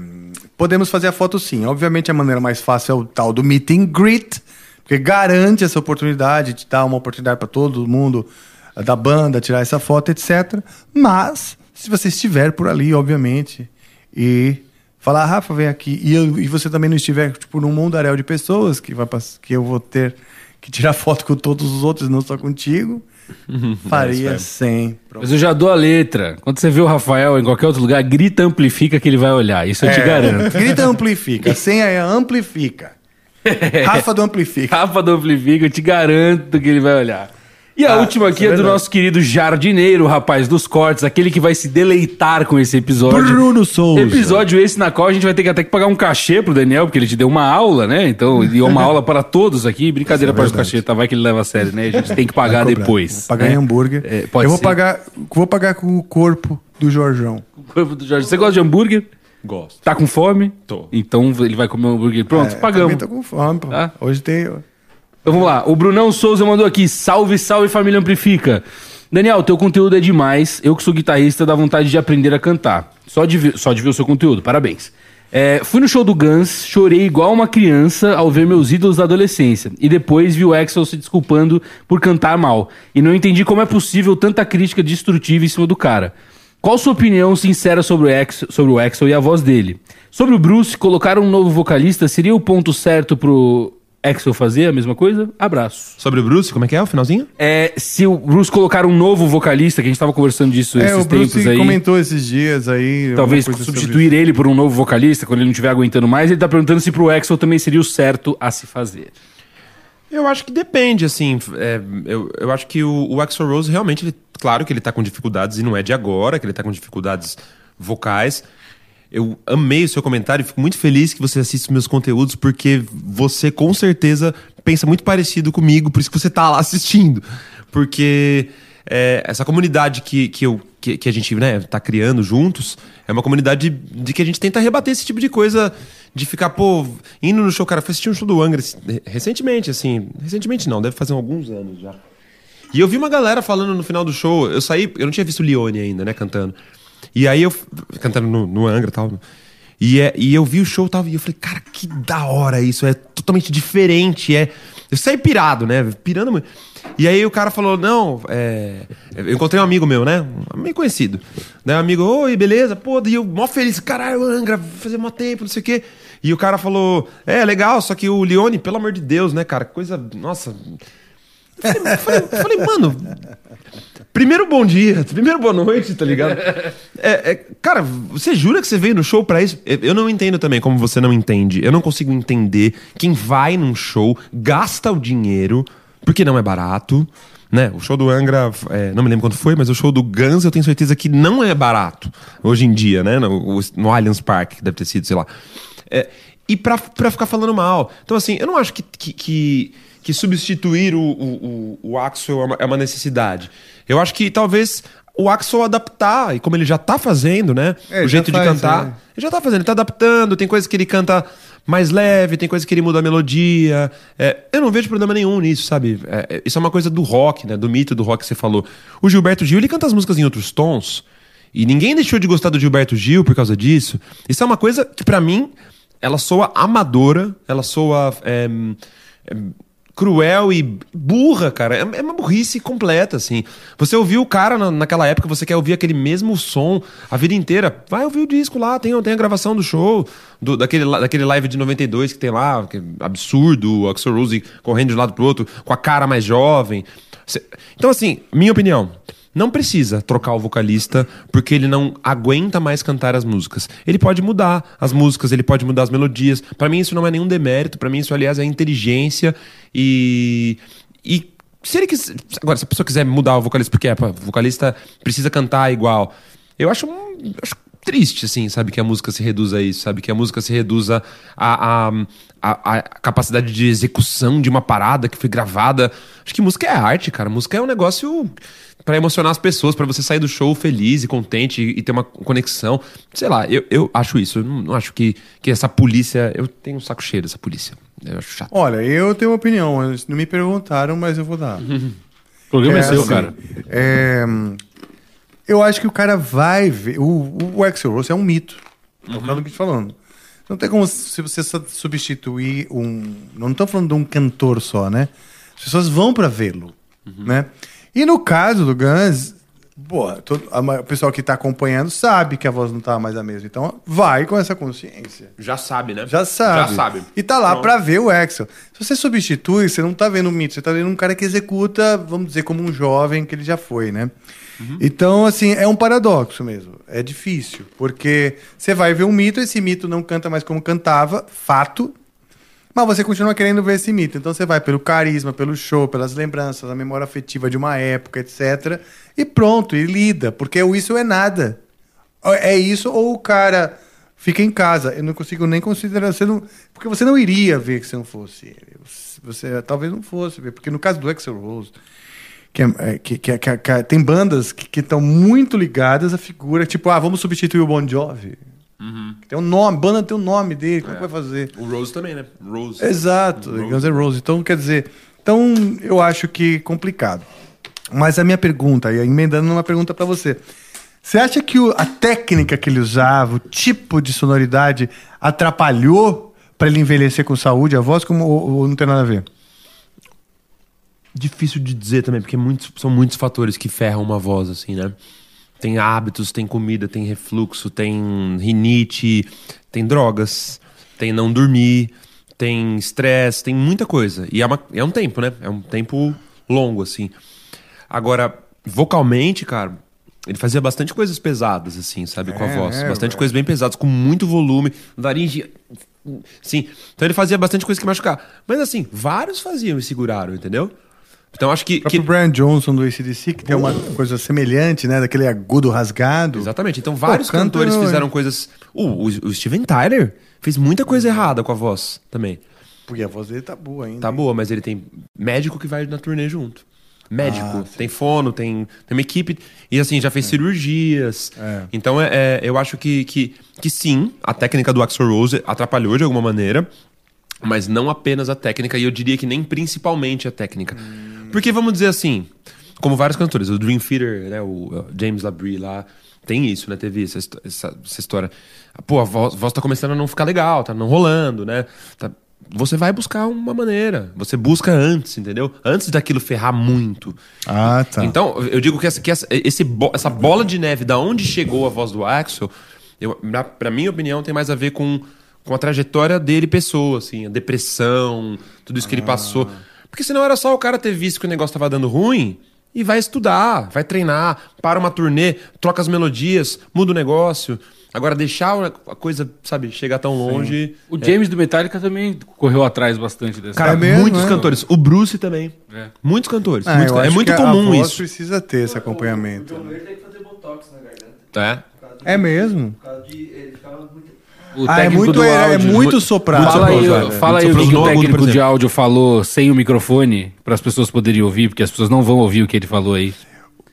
podemos fazer a foto sim. Obviamente a maneira mais fácil é o tal do meet and greet, porque garante essa oportunidade de dar uma oportunidade para todo mundo ah, da banda tirar essa foto, etc. Mas, se você estiver por ali, obviamente, e falar, "Ah, Rafa, vem aqui, e, eu- e você também não estiver tipo, num mundaréu de pessoas que, vai, pass- que eu vou ter que tirar foto com todos os outros, não só contigo, faria Mas, sem. Mas eu já dou a letra. Quando você vê o Rafael em qualquer outro lugar, grita, amplifica que ele vai olhar. Isso eu te É, garanto. Grita amplifica. A senha é amplifica. Rafa do amplifica. Rafa do Amplifica, eu te garanto que ele vai olhar. E a Ah, última aqui isso é é, do nosso querido jardineiro, rapaz dos cortes, aquele que vai se deleitar com esse episódio. Bruno Souza. Episódio esse na qual a gente vai ter que até que pagar um cachê pro Daniel, porque ele te deu uma aula, né? Então, e uma aula para todos aqui. Brincadeira é para os cachê, tá? Vai que ele leva a sério, né? A gente tem que pagar depois. Vou pagar né? em hambúrguer. É, pode eu vou ser. pagar, vou pagar com o corpo do Jorjão. O corpo do Jorge. Você gosta de hambúrguer? Gosto. Tá com fome? Tô. Então ele vai comer um hambúrguer. Pronto, É, pagamos. Também tô com fome, pô. Tá? Hoje tem. Então vamos lá. O Brunão Souza mandou aqui. Salve, salve família Amplifica. Daniel, teu conteúdo é demais. Eu que sou guitarrista, dá vontade de aprender a cantar. Só de ver, só de ver o seu conteúdo. Parabéns. É, fui no show do Guns, chorei igual uma criança ao ver meus ídolos da adolescência. E depois vi o Axel se desculpando por cantar mal. E não entendi como é possível tanta crítica destrutiva em cima do cara. Qual sua opinião sincera sobre o, Axel, sobre o Axel e a voz dele? Sobre o Bruce, colocar um novo vocalista seria o ponto certo pro Axel fazer a mesma coisa? Abraço. Sobre o Bruce, como é que é o finalzinho? É, se o Bruce colocar um novo vocalista, que a gente tava conversando disso É, esses o Bruce tempos aí. comentou esses dias aí. Talvez substituir ele por um novo vocalista quando ele não estiver aguentando mais. Ele tá perguntando se pro Axel também seria o certo a se fazer. Eu acho que depende, assim. é, eu, eu acho que o, o Axl Rose realmente, ele- claro que ele tá com dificuldades e não é de agora, que ele tá com dificuldades vocais. Eu amei o seu comentário fico muito feliz que você assiste os meus conteúdos, porque você com certeza pensa muito parecido comigo, por isso que você tá lá assistindo. Porque é, essa comunidade que, que, eu, que, que a gente né, tá criando juntos é uma comunidade de que a gente tenta rebater esse tipo de coisa de ficar, pô, indo no show, cara, fui assistir um show do Angra recentemente, assim. Recentemente não, deve fazer alguns anos já. E eu vi uma galera falando no final do show, eu saí, eu não tinha visto o Leone ainda, né, cantando. E aí eu. cantando no, no Angra e tal. E, é, e eu vi o show tal, e eu falei, cara, que da hora isso, é totalmente diferente, é. Eu saí pirado, né? Pirando muito. E aí o cara falou, não, é... eu encontrei um amigo meu, né? Um conhecido. Né? Um amigo, oi, beleza? Pô, e eu mó feliz, caralho, Angra, fazer mó tempo, não sei o quê. E o cara falou, é, legal, só que o Leone, pelo amor de Deus, né, cara? Coisa, nossa... Falei, falei, falei, mano, primeiro bom dia, primeiro boa noite, tá ligado? É, é, cara, você jura que você veio no show pra isso? Eu- não entendo também como você não entende. Eu não consigo entender quem vai num show, gasta o dinheiro, porque não é barato. Né? O show do Angra, é, não me lembro quando foi, mas o show do Guns eu tenho certeza que não é barato hoje em dia, né? No, no Allianz Park, que deve ter sido, sei lá. É, e pra, pra ficar falando mal. Então, assim, eu não acho que, que, que, que substituir o, o, o, Axel é uma, é uma necessidade. Eu acho que talvez o Axel adaptar, e como ele já tá fazendo, né? É, o jeito faz, de cantar. é. Ele já tá fazendo, ele tá adaptando, tem coisas que ele canta mais leve, tem coisas que ele muda a melodia. É, eu não vejo problema nenhum nisso, sabe? É, é, isso é uma coisa do rock, né? Do mito do rock que você falou. O Gilberto Gil, ele canta as músicas em outros tons. E ninguém deixou de gostar do Gilberto Gil por causa disso. Isso é uma coisa que, pra mim, ela soa amadora, ela soa é, é, cruel e burra, cara. É, é uma burrice completa, assim. Você ouviu o cara na- naquela época, você quer ouvir aquele mesmo som a vida inteira. Vai ouvir o disco lá, tem, tem a gravação do show, do- daquele, daquele live de 92 que tem lá, que é absurdo, o Axel Rose correndo de um lado pro outro, com a cara mais jovem. Então, assim, minha opinião. Não precisa trocar o vocalista porque ele não aguenta mais cantar as músicas. Ele pode mudar as músicas, ele pode mudar as melodias. Pra mim isso não é nenhum demérito, Pra mim isso aliás é inteligência e e se ele quiser, agora se a pessoa quiser mudar o vocalista porque é, o vocalista precisa cantar igual. Eu acho, acho triste assim, sabe que a música se reduza a isso, sabe que a música se reduza a, a, a, a capacidade de execução de uma parada que foi gravada. Acho que música é arte, cara. Música é um negócio pra emocionar as pessoas, pra você sair do show feliz e contente e, e ter uma conexão. Sei lá, eu, eu acho isso. Eu não, não acho que, que essa polícia. Eu tenho um saco cheio dessa polícia. Eu acho chato. Olha, eu tenho uma opinião. Eles não me perguntaram, mas eu vou dar. O problema é, seu, cara. é, eu acho que o cara vai ver. O, o Axel Rose é um mito. É o que eu tô te falando. Não tem como se você su- substituir um. Não estou falando de um cantor só, né? As pessoas vão para vê-lo, né? E no caso do Guns, pô, todo, a ma- o pessoal que tá acompanhando sabe que a voz não tá mais a mesma. Então vai com essa consciência. Já sabe, né? Já sabe. Já sabe. E tá lá pra ver o Axel. Se você substitui, você não tá vendo um mito, você tá vendo um cara que executa, vamos dizer, como um jovem que ele já foi, né? Então, assim, é um paradoxo mesmo. É difícil. Porque você vai ver um mito, esse mito não canta mais como cantava, fato. Mas você continua querendo ver esse mito. Então você vai pelo carisma, pelo show, pelas lembranças, a memória afetiva de uma época, etc. E pronto, e lida. Porque o isso é nada. É isso ou o cara fica em casa. Eu não consigo nem considerar. Você não, porque você não iria ver que se não fosse ele. Você, você talvez não fosse ver. Porque no caso do Axel Rose, que, é- é- que- que- que- que- tem bandas que estão muito ligadas à figura. Tipo, ah, vamos substituir o Bon Jovi. Que Tem um nome, banda tem o nome dele, como é. que vai fazer? O Rose também, né? Rose. Exato, Rose. Guns N' Roses. Então, quer dizer, então eu acho que complicado. Mas a minha pergunta, e emendando numa pergunta pra você. Você acha que o- a técnica que ele usava, o tipo de sonoridade, atrapalhou pra ele envelhecer com saúde a voz, como, ou, ou não tem nada a ver? Difícil de dizer também, porque muitos, são muitos fatores que ferram uma voz, assim, né? Tem hábitos, tem comida, tem refluxo, tem rinite, tem drogas, tem não dormir, tem estresse, tem muita coisa. E é, uma- é um tempo, né? É um tempo longo, assim. Agora, vocalmente, cara, ele fazia bastante coisas pesadas, assim, sabe? Com a É, voz. é, bastante é. coisas bem pesadas, com muito volume, laringe. Sim. Então ele fazia bastante coisa que machucar. Mas assim, vários faziam e seguraram, entendeu? Então acho que. O próprio Brian Johnson do ACDC, que tem uma coisa semelhante, né? Daquele agudo rasgado. Exatamente. Então vários Pô, cantores no- fizeram coisas. O, o, o Steven Tyler fez muita coisa errada com a voz também. Porque a voz dele tá boa ainda. Tá boa, mas ele tem médico que vai na turnê junto. Médico, tem fono, tem, tem uma equipe. E assim, já fez cirurgias. Então, é, é, eu acho que, que, que sim, a técnica do Axel Rose atrapalhou de alguma maneira. Mas não apenas a técnica, e eu diria que nem principalmente a técnica. Porque vamos dizer assim, como vários cantores, o Dream Theater, né, o James Labrie lá, tem isso, né? Teve essa, essa, essa história. Pô, a voz, a voz tá começando a não ficar legal, tá não rolando, né? Tá- você vai buscar uma maneira. Você busca antes, entendeu? Antes daquilo ferrar muito. Ah, tá. Então, eu digo que, essa, que essa, esse essa bola de neve, da onde chegou a voz do Axel, eu, na, pra minha opinião, tem mais a ver com, com a trajetória dele, pessoa, assim, a depressão, tudo isso que ele passou. Porque senão era só o cara ter visto que o negócio tava dando ruim e vai estudar, vai treinar, para uma turnê, troca as melodias, muda o negócio. Agora, deixar a coisa, sabe, chegar tão longe. O James do Metallica também correu atrás bastante dessa. Cara, muitos cantores. O Bruce também. É. Muitos cantores. Ah, muitos é muito que a comum voz isso. precisa ter esse acompanhamento. É. É mesmo? O Ah, é técnico muito, do é, é áudio. muito soprado. Fala aí, Soprado, fala aí o que, que o técnico de áudio falou sem o microfone, para as pessoas poderem ouvir, porque as pessoas não vão ouvir o que ele falou aí.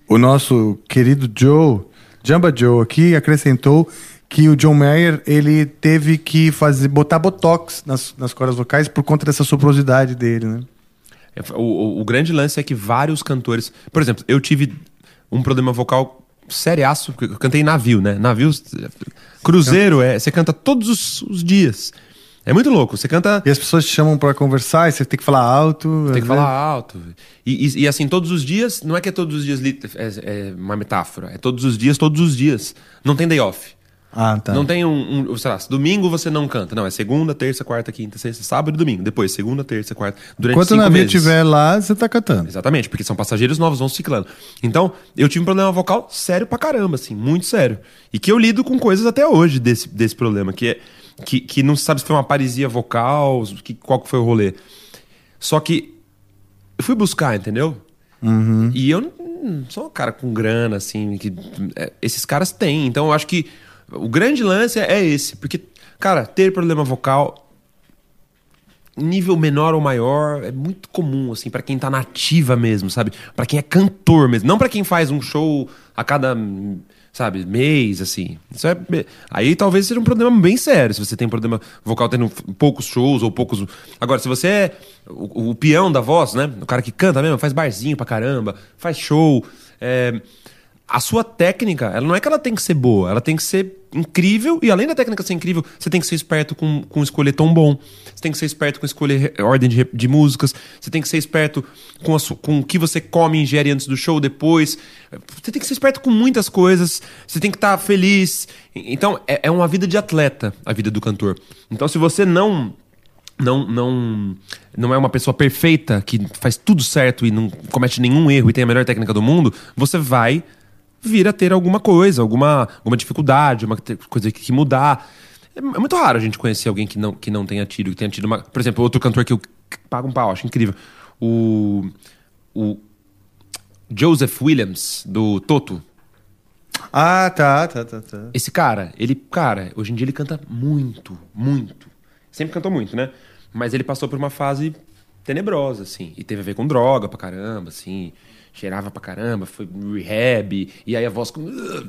O nosso querido Joe, Jamba Joe aqui, acrescentou que o John Mayer ele teve que fazer botar botox nas, nas cordas vocais por conta dessa soprosidade dele, né? É, O, o- o grande lance é que vários cantores. Por exemplo, eu tive um problema vocal seriaço, porque eu cantei navio, né? Navio. Cruzeiro, é, você canta todos os, os dias. É muito louco. Você canta. E as pessoas te chamam pra conversar e você tem que falar alto. Tem que falar alto. E, e- e, assim, todos os dias, não é que é todos os dias é, é uma metáfora. É todos os dias, todos os dias. Não tem day off. Ah, tá. Não tem um, um. Sei lá, domingo você não canta. Não, é segunda, terça, quarta, quinta, sexta, sábado e domingo. Depois, segunda, terça, quarta. Durante Enquanto o navio estiver lá, você tá cantando. Exatamente, porque são passageiros novos, vão ciclando. Então, eu tive um problema vocal sério pra caramba, assim, muito sério. E que eu lido com coisas até hoje desse, desse problema, que é que, que não se sabe se foi uma paresia vocal, que, qual que foi o rolê. Só que eu fui buscar, entendeu? Uhum. E eu não sou um cara com grana, assim, que é, esses caras têm. Então eu acho que o grande lance é esse. Porque, cara, ter problema vocal, nível menor ou maior, é muito comum, assim, pra quem tá nativa mesmo, sabe? Pra quem é cantor mesmo. Não pra quem faz um show a cada, sabe, mês, assim. Isso é. Aí talvez seja um problema bem sério, se você tem problema vocal tendo poucos shows ou poucos. Agora, se você é o, o peão da voz, né? O cara que canta mesmo, faz barzinho pra caramba, faz show. é, A sua técnica, ela não é que ela tem que ser boa, ela tem que ser incrível, e além da técnica ser incrível, você tem que ser esperto com, com escolher tom bom, você tem que ser esperto com escolher ordem de, de músicas, você tem que ser esperto com, a com o que você come e ingere antes do show, depois. Você tem que ser esperto com muitas coisas, você tem que estar feliz. Então, é, é uma vida de atleta, a vida do cantor. Então, se você não não, não, não é uma pessoa perfeita que faz tudo certo e não comete nenhum erro e tem a melhor técnica do mundo, você vai vir a ter alguma coisa, alguma, alguma dificuldade, uma coisa que, que mudar. É, é muito raro a gente conhecer alguém que não, que não tenha tido, que tenha tido uma. Por exemplo, outro cantor que eu pago um pau, acho incrível. O. O. Joseph Williams, do Toto. Ah, tá, tá, tá, tá. Esse cara, ele, cara, hoje em dia ele canta muito, muito. Sempre cantou muito, né? Mas ele passou por uma fase tenebrosa, assim. E teve a ver com droga pra caramba, assim. Cheirava pra caramba, foi rehab. E aí a voz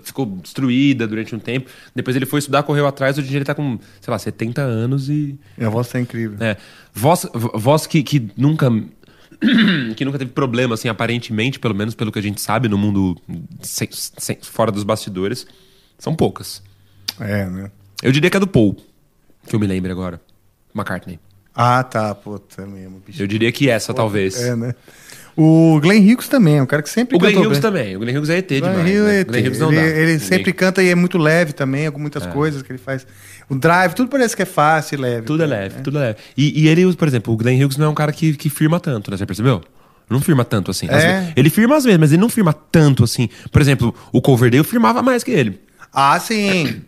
ficou, destruída durante um tempo. Depois ele foi estudar, correu atrás. Hoje em dia ele tá com, sei lá, 70 anos e. E a voz tá incrível. É. Voz, vo- voz que, que nunca. que nunca teve problema, assim, aparentemente, pelo menos pelo que a gente sabe no mundo sem- sem- fora dos bastidores, são poucas. É, né? Eu diria que é do Paul, que eu me lembro agora. McCartney. Ah, tá, puta mesmo. bicho. Eu diria que essa, talvez. É, né? O Glenn Hughes também, é um cara que sempre O Glenn Hughes bem. também. O Glenn Hughes é ET demais. Glenn Hughes né? é ET. Glenn Hughes não ele, dá. ele sempre canta e é muito leve também, com muitas É. coisas que ele faz. O drive, tudo parece que é fácil e leve. Tudo é leve, tudo é leve. E, e ele, por exemplo, o Glenn Hughes não é um cara que, que firma tanto, né? Você percebeu? Não firma tanto assim. É? ele firma às vezes, mas ele não firma tanto assim. Por exemplo, o Coverdale firmava mais que ele. Ah, sim.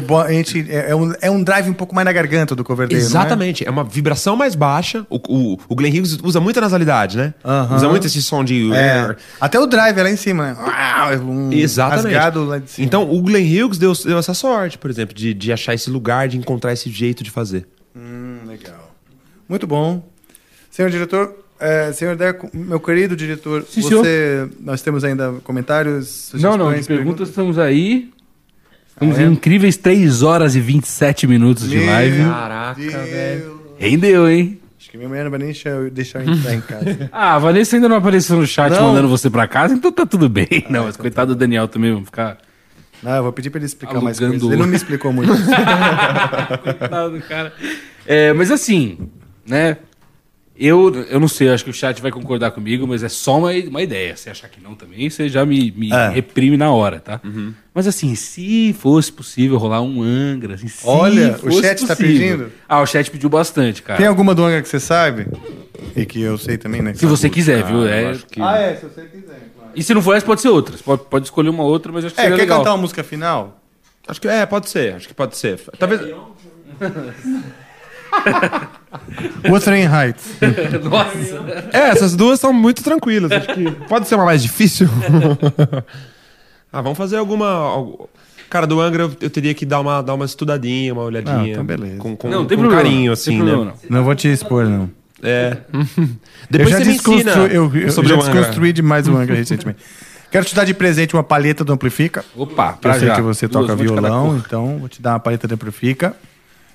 Porque a gente, é, é um, é um drive um pouco mais na garganta do Coverdale, não é? Exatamente. É? uma vibração mais baixa. O, o, o Glenn Hughes usa muita nasalidade, né? Aham. Usa muito esse som de. É. Até o drive é lá em cima, né? Um Exatamente. rasgado lá de cima. Então, o Glenn Hughes deu, deu essa sorte, por exemplo, de, de achar esse lugar, de encontrar esse jeito de fazer. Hum, legal. Muito bom. Senhor diretor, É, senhor Deco, meu querido diretor, Sim, você. Nós temos ainda comentários? Não, não, de sugestões, perguntas estamos aí. Estamos Ah, é? em incríveis 3 horas e 27 minutos de Meu live. Caraca, velho. Rendeu, hein? Acho que minha mulher não vai nem deixar eu, deixar eu entrar em casa. Ah, a Vanessa ainda não apareceu no chat Não. mandando você pra casa, então tá tudo bem. não, mas coitado do Daniel também, vamos ficar. Não, eu vou pedir pra ele explicar mais Alugando coisas. Ele não me explicou muito. Coitado do cara. É, mas assim, né? Eu, eu não sei, acho que o chat vai concordar comigo, mas é só uma, uma ideia. Se achar que não também, você já me, me É. reprime na hora, tá? Mas assim, se fosse possível rolar um Angra, assim, se Olha, o chat tá possível. pedindo? Ah, o chat pediu bastante, cara. Tem alguma do Angra que você sabe? E que eu sei também, né? Se você quiser, viu? É, Ah, é, se você quiser. claro. E se não for essa, pode ser outra. Você pode, pode escolher uma outra, mas acho que É, seria quer legal. cantar uma música final? Acho que é, pode ser, acho que pode ser. Talvez. Wuthering Heights. Nossa. É, essas duas são muito tranquilas. Acho que pode ser uma mais difícil. ah, vamos fazer alguma. algu- Cara, do Angra eu, eu teria que dar uma, dar uma estudadinha, uma olhadinha. Ah, então beleza. Com, com, Não, tem com problema, carinho, assim, tem né? problema, não. Não vou te expor, não. É. Depois eu já você desconstru... eu, eu sobre já o Angra. desconstruí demais o Angra recentemente. Quero te dar de presente uma palheta do Amplifica. Opa, Eu pra sei já. que você Duas, toca violão, então vou te dar uma palheta do Amplifica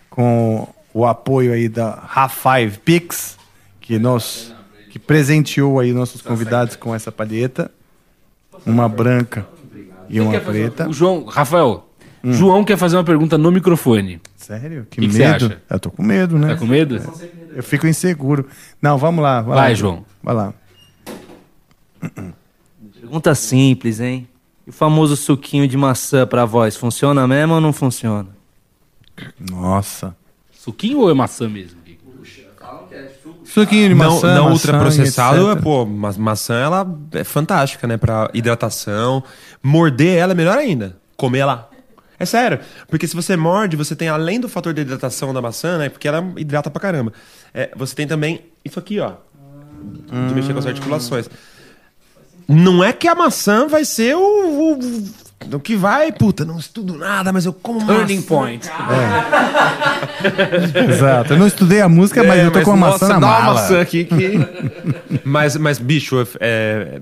com o apoio aí da Ra5 Pix, que nos que presenteou aí nossos convidados com essa palheta, uma branca e uma preta. O João, Rafael, Hum. João quer fazer uma pergunta no microfone. Sério? Que, Que que medo. você acha? Eu tô com medo, né? Tá com medo? Eu fico inseguro. Não, vamos lá. Vai, Vai, lá, João. Vai lá. Pergunta simples, hein? E o famoso suquinho de maçã pra voz, funciona mesmo ou não funciona? Nossa. Suquinho ou é maçã mesmo? Suquinho de não, maçã, não maçã, ultraprocessado, etc. pô, ma maçã ela é fantástica, né? Pra hidratação. Morder ela é melhor ainda. Comer ela. É sério. Porque se você morde, você tem, além do fator de hidratação da maçã, né? Porque ela hidrata pra caramba. É, você tem também isso aqui, ó. De mexer com as articulações. Não é que a maçã vai ser o, o, o que vai, puta, não estudo nada, mas eu como Turning maçã. point. Exato. Eu não estudei a música, mas É, eu tô com uma maçã na dá uma mala. maçã aqui que... mas, mas, bicho, é...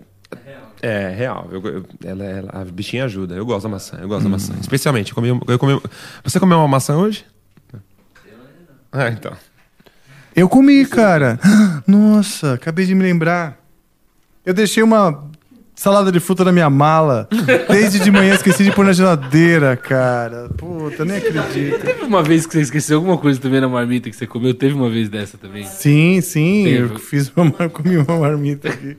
É real. Eu- eu- ela, ela- a bichinha ajuda. Eu gosto da maçã. Eu gosto da maçã. Especialmente, eu comi, eu comi- Você comeu uma maçã hoje? Ah, então. Eu comi, cara. Nossa, acabei de me lembrar. Eu deixei uma salada de fruta na minha mala. Desde de manhã esqueci de pôr na geladeira, cara. Puta, nem acredito. Teve uma vez que você esqueceu alguma coisa também na marmita que você comeu? Teve uma vez dessa também? Sim, sim. Teve. Eu fiz uma, comi uma marmita aqui.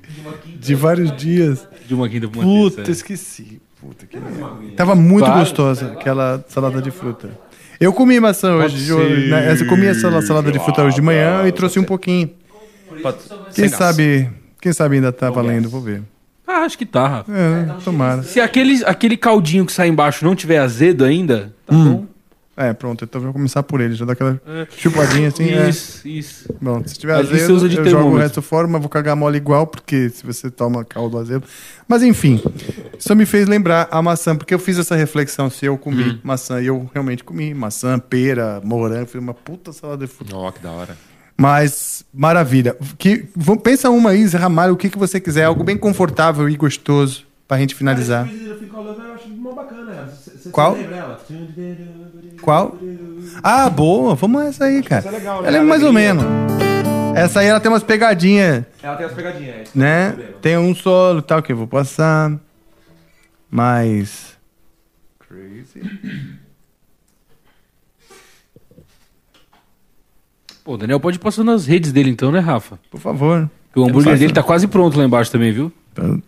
De vários dias. De uma quinta pra uma Puta, terça. é. esqueci. Puta que merda. Tava muito Claro. gostosa aquela salada de fruta. Eu comi maçã hoje. de ser. né? Eu comi essa salada de fruta hoje de manhã e trouxe um pouquinho. Quem sabe, quem sabe ainda tá valendo, vou ver. Ah, acho que tá, Rafa. É, tomara. Se aquele, aquele caldinho que sai embaixo não tiver azedo ainda, tá Hum. bom. É, pronto, então eu vou começar por ele, já dá aquela chupadinha assim. é. Isso, isso. Bom, se tiver azedo, usa de eu jogo o termômetro. resto fora, mas vou cagar mole igual, porque se você toma caldo azedo. Mas enfim, isso me fez lembrar a maçã, porque eu fiz essa reflexão se eu comi Hum. maçã, e eu realmente comi maçã, pera, morango, fiz uma puta salada de fruta. Ó, que da hora. Mas, maravilha. Que, vamos- pensa uma aí, Zé Ramalho, o que, que você quiser, algo bem confortável e gostoso pra gente finalizar. Qual? Qual? Ah, boa, vamos essa aí, cara. Essa é legal, Ela é mais ou menos. Essa aí ela tem umas pegadinhas, Ela tem as pegadinhas. né? Tem um solo e tal que eu vou passar. Mas. Crazy. Pô, o Daniel pode ir passando nas redes dele então, né, Rafa? Por favor. Porque o hambúrguer faço. dele tá quase pronto lá embaixo também, viu?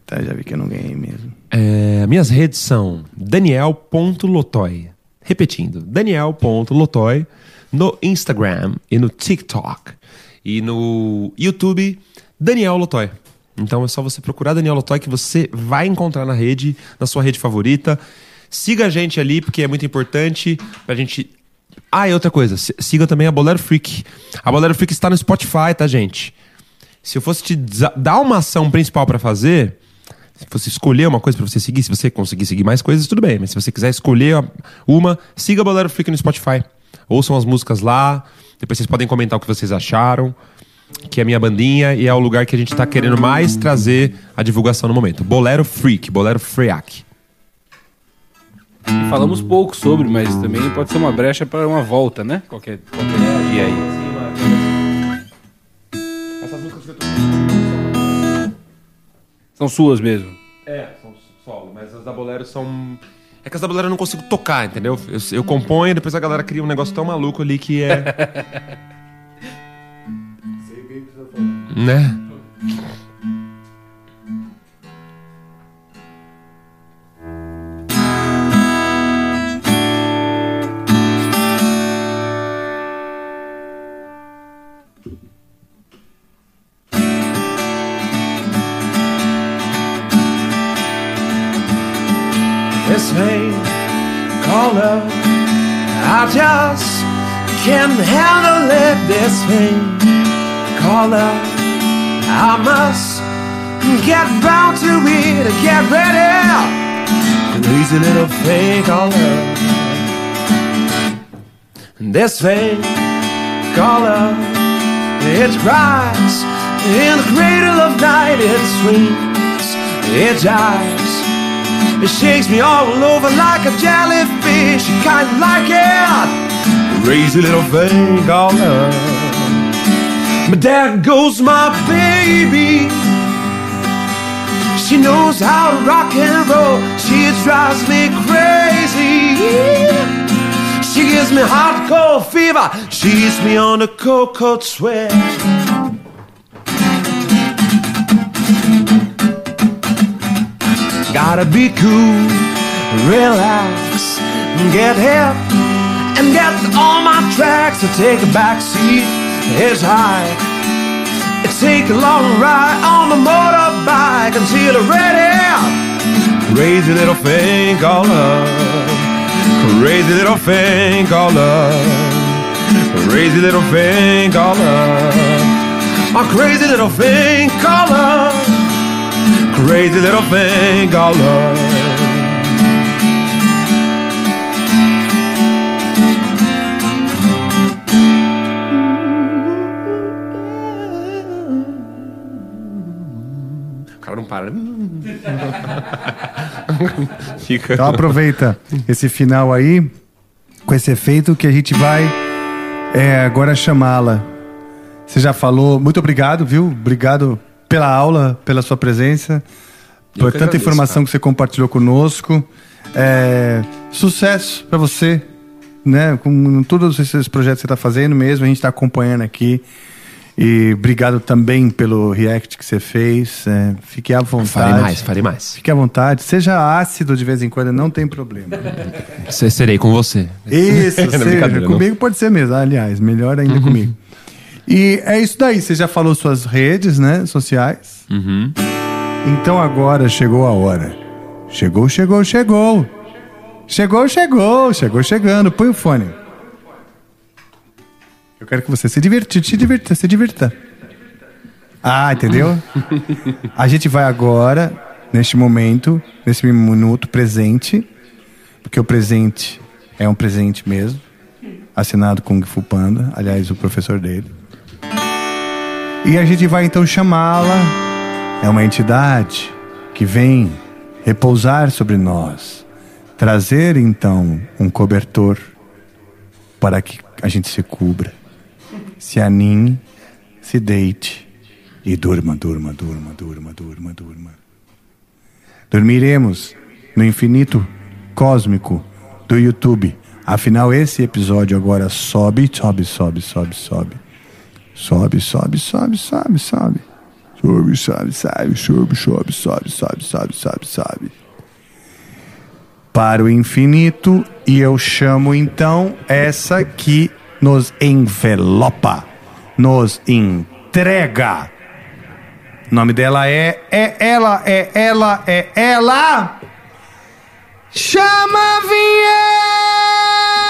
Tá, já vi que eu não ganhei mesmo. É, minhas redes são daniel.lotoy. Repetindo, daniel.lotoy no Instagram e no TikTok. E no YouTube, Daniel Lotoy. Então é só você procurar Daniel Lotoy que você vai encontrar na rede, na sua rede favorita. Siga a gente ali, porque é muito importante pra gente. Ah, e outra coisa, si- siga também a Bolero Freak. A Bolero Freak está no Spotify, tá, gente? Se eu fosse te dar uma ação principal pra fazer, se fosse escolher uma coisa pra você seguir, se você conseguir seguir mais coisas, tudo bem. Mas se você quiser escolher uma, siga Bolero Freak no Spotify. Ouçam as músicas lá. Depois vocês podem comentar o que vocês acharam. que é a minha bandinha e é o lugar que a gente tá querendo mais trazer a divulgação no momento. Bolero Freak, Bolero Freak. E falamos pouco sobre, mas também pode ser uma brecha para uma volta, né? Qualquer, qualquer dia aí. Essas músicas que eu tô São suas mesmo. É, são solo, mas as da Bolero são. É que as da Bolero eu não consigo tocar, entendeu? Eu, eu componho, depois a galera cria um negócio tão maluco ali que é. né? This called love, I just can't handle it. This thing called love, I must get bound to it. Get ready, crazy little called love. This called love, it cries in the cradle of night. It swings, it jives. It shakes me all over like a jellyfish. You kind of like it. Crazy little thing called love. But goes my baby. She knows how to rock and roll. She drives me crazy. She gives me hardcore fever. She eats me on a cocoa sweat. Gotta be cool, relax, get hip, and get all my tracks to take a back seat. It's high. Take a long ride on the motorbike until you're ready. Crazy little thing called love. Crazy little thing called love. Crazy little thing called love. My crazy little thing called love. Crazy little thing called love. O cara não para. Fica. Então aproveita esse final aí, com esse efeito, que a gente vai é, agora chamá-la. Você já falou, muito obrigado, viu? Obrigado pela aula, pela sua presença, Eu por tanta agradeço, informação cara. que você compartilhou conosco. É, sucesso para você, né? Com todos esses projetos que você está fazendo mesmo, a gente está acompanhando aqui. E obrigado também pelo react que você fez. É, fique à vontade. Farei mais, farei mais. Fique à vontade. Seja ácido de vez em quando, não tem problema. Se- Serei com você. Isso, Não, seja. brincadeira, não. Comigo pode ser mesmo, aliás, melhor ainda comigo. E é isso daí, você já falou suas redes, né, sociais. Uhum. Então agora chegou a hora. Chegou, chegou, chegou. Chegou, chegou, chegou chegando. Põe o fone. Eu quero que você se divirta, se divirta, se divirta. Ah, entendeu? A gente vai agora, neste momento, nesse minuto presente, porque o presente é um presente mesmo, assinado Kung Fu Panda, aliás, o professor dele. E a gente vai então chamá-la. É uma entidade que vem repousar sobre nós, trazer então um cobertor para que a gente se cubra, se aninhe, se deite e durma, durma, durma, durma, durma, durma. Dormiremos no infinito cósmico do YouTube. Afinal, esse episódio agora sobe, sobe, sobe, sobe, sobe. Sobe, sobe, sobe, sobe, sobe. Sobe, sobe, sobe, sobe, sobe, sobe, sobe, sobe, sobe, sobe. Para o infinito, e eu chamo então essa que nos envelopa, nos entrega. O nome dela é, é ela, é ela, é ela. Chama a vinheta!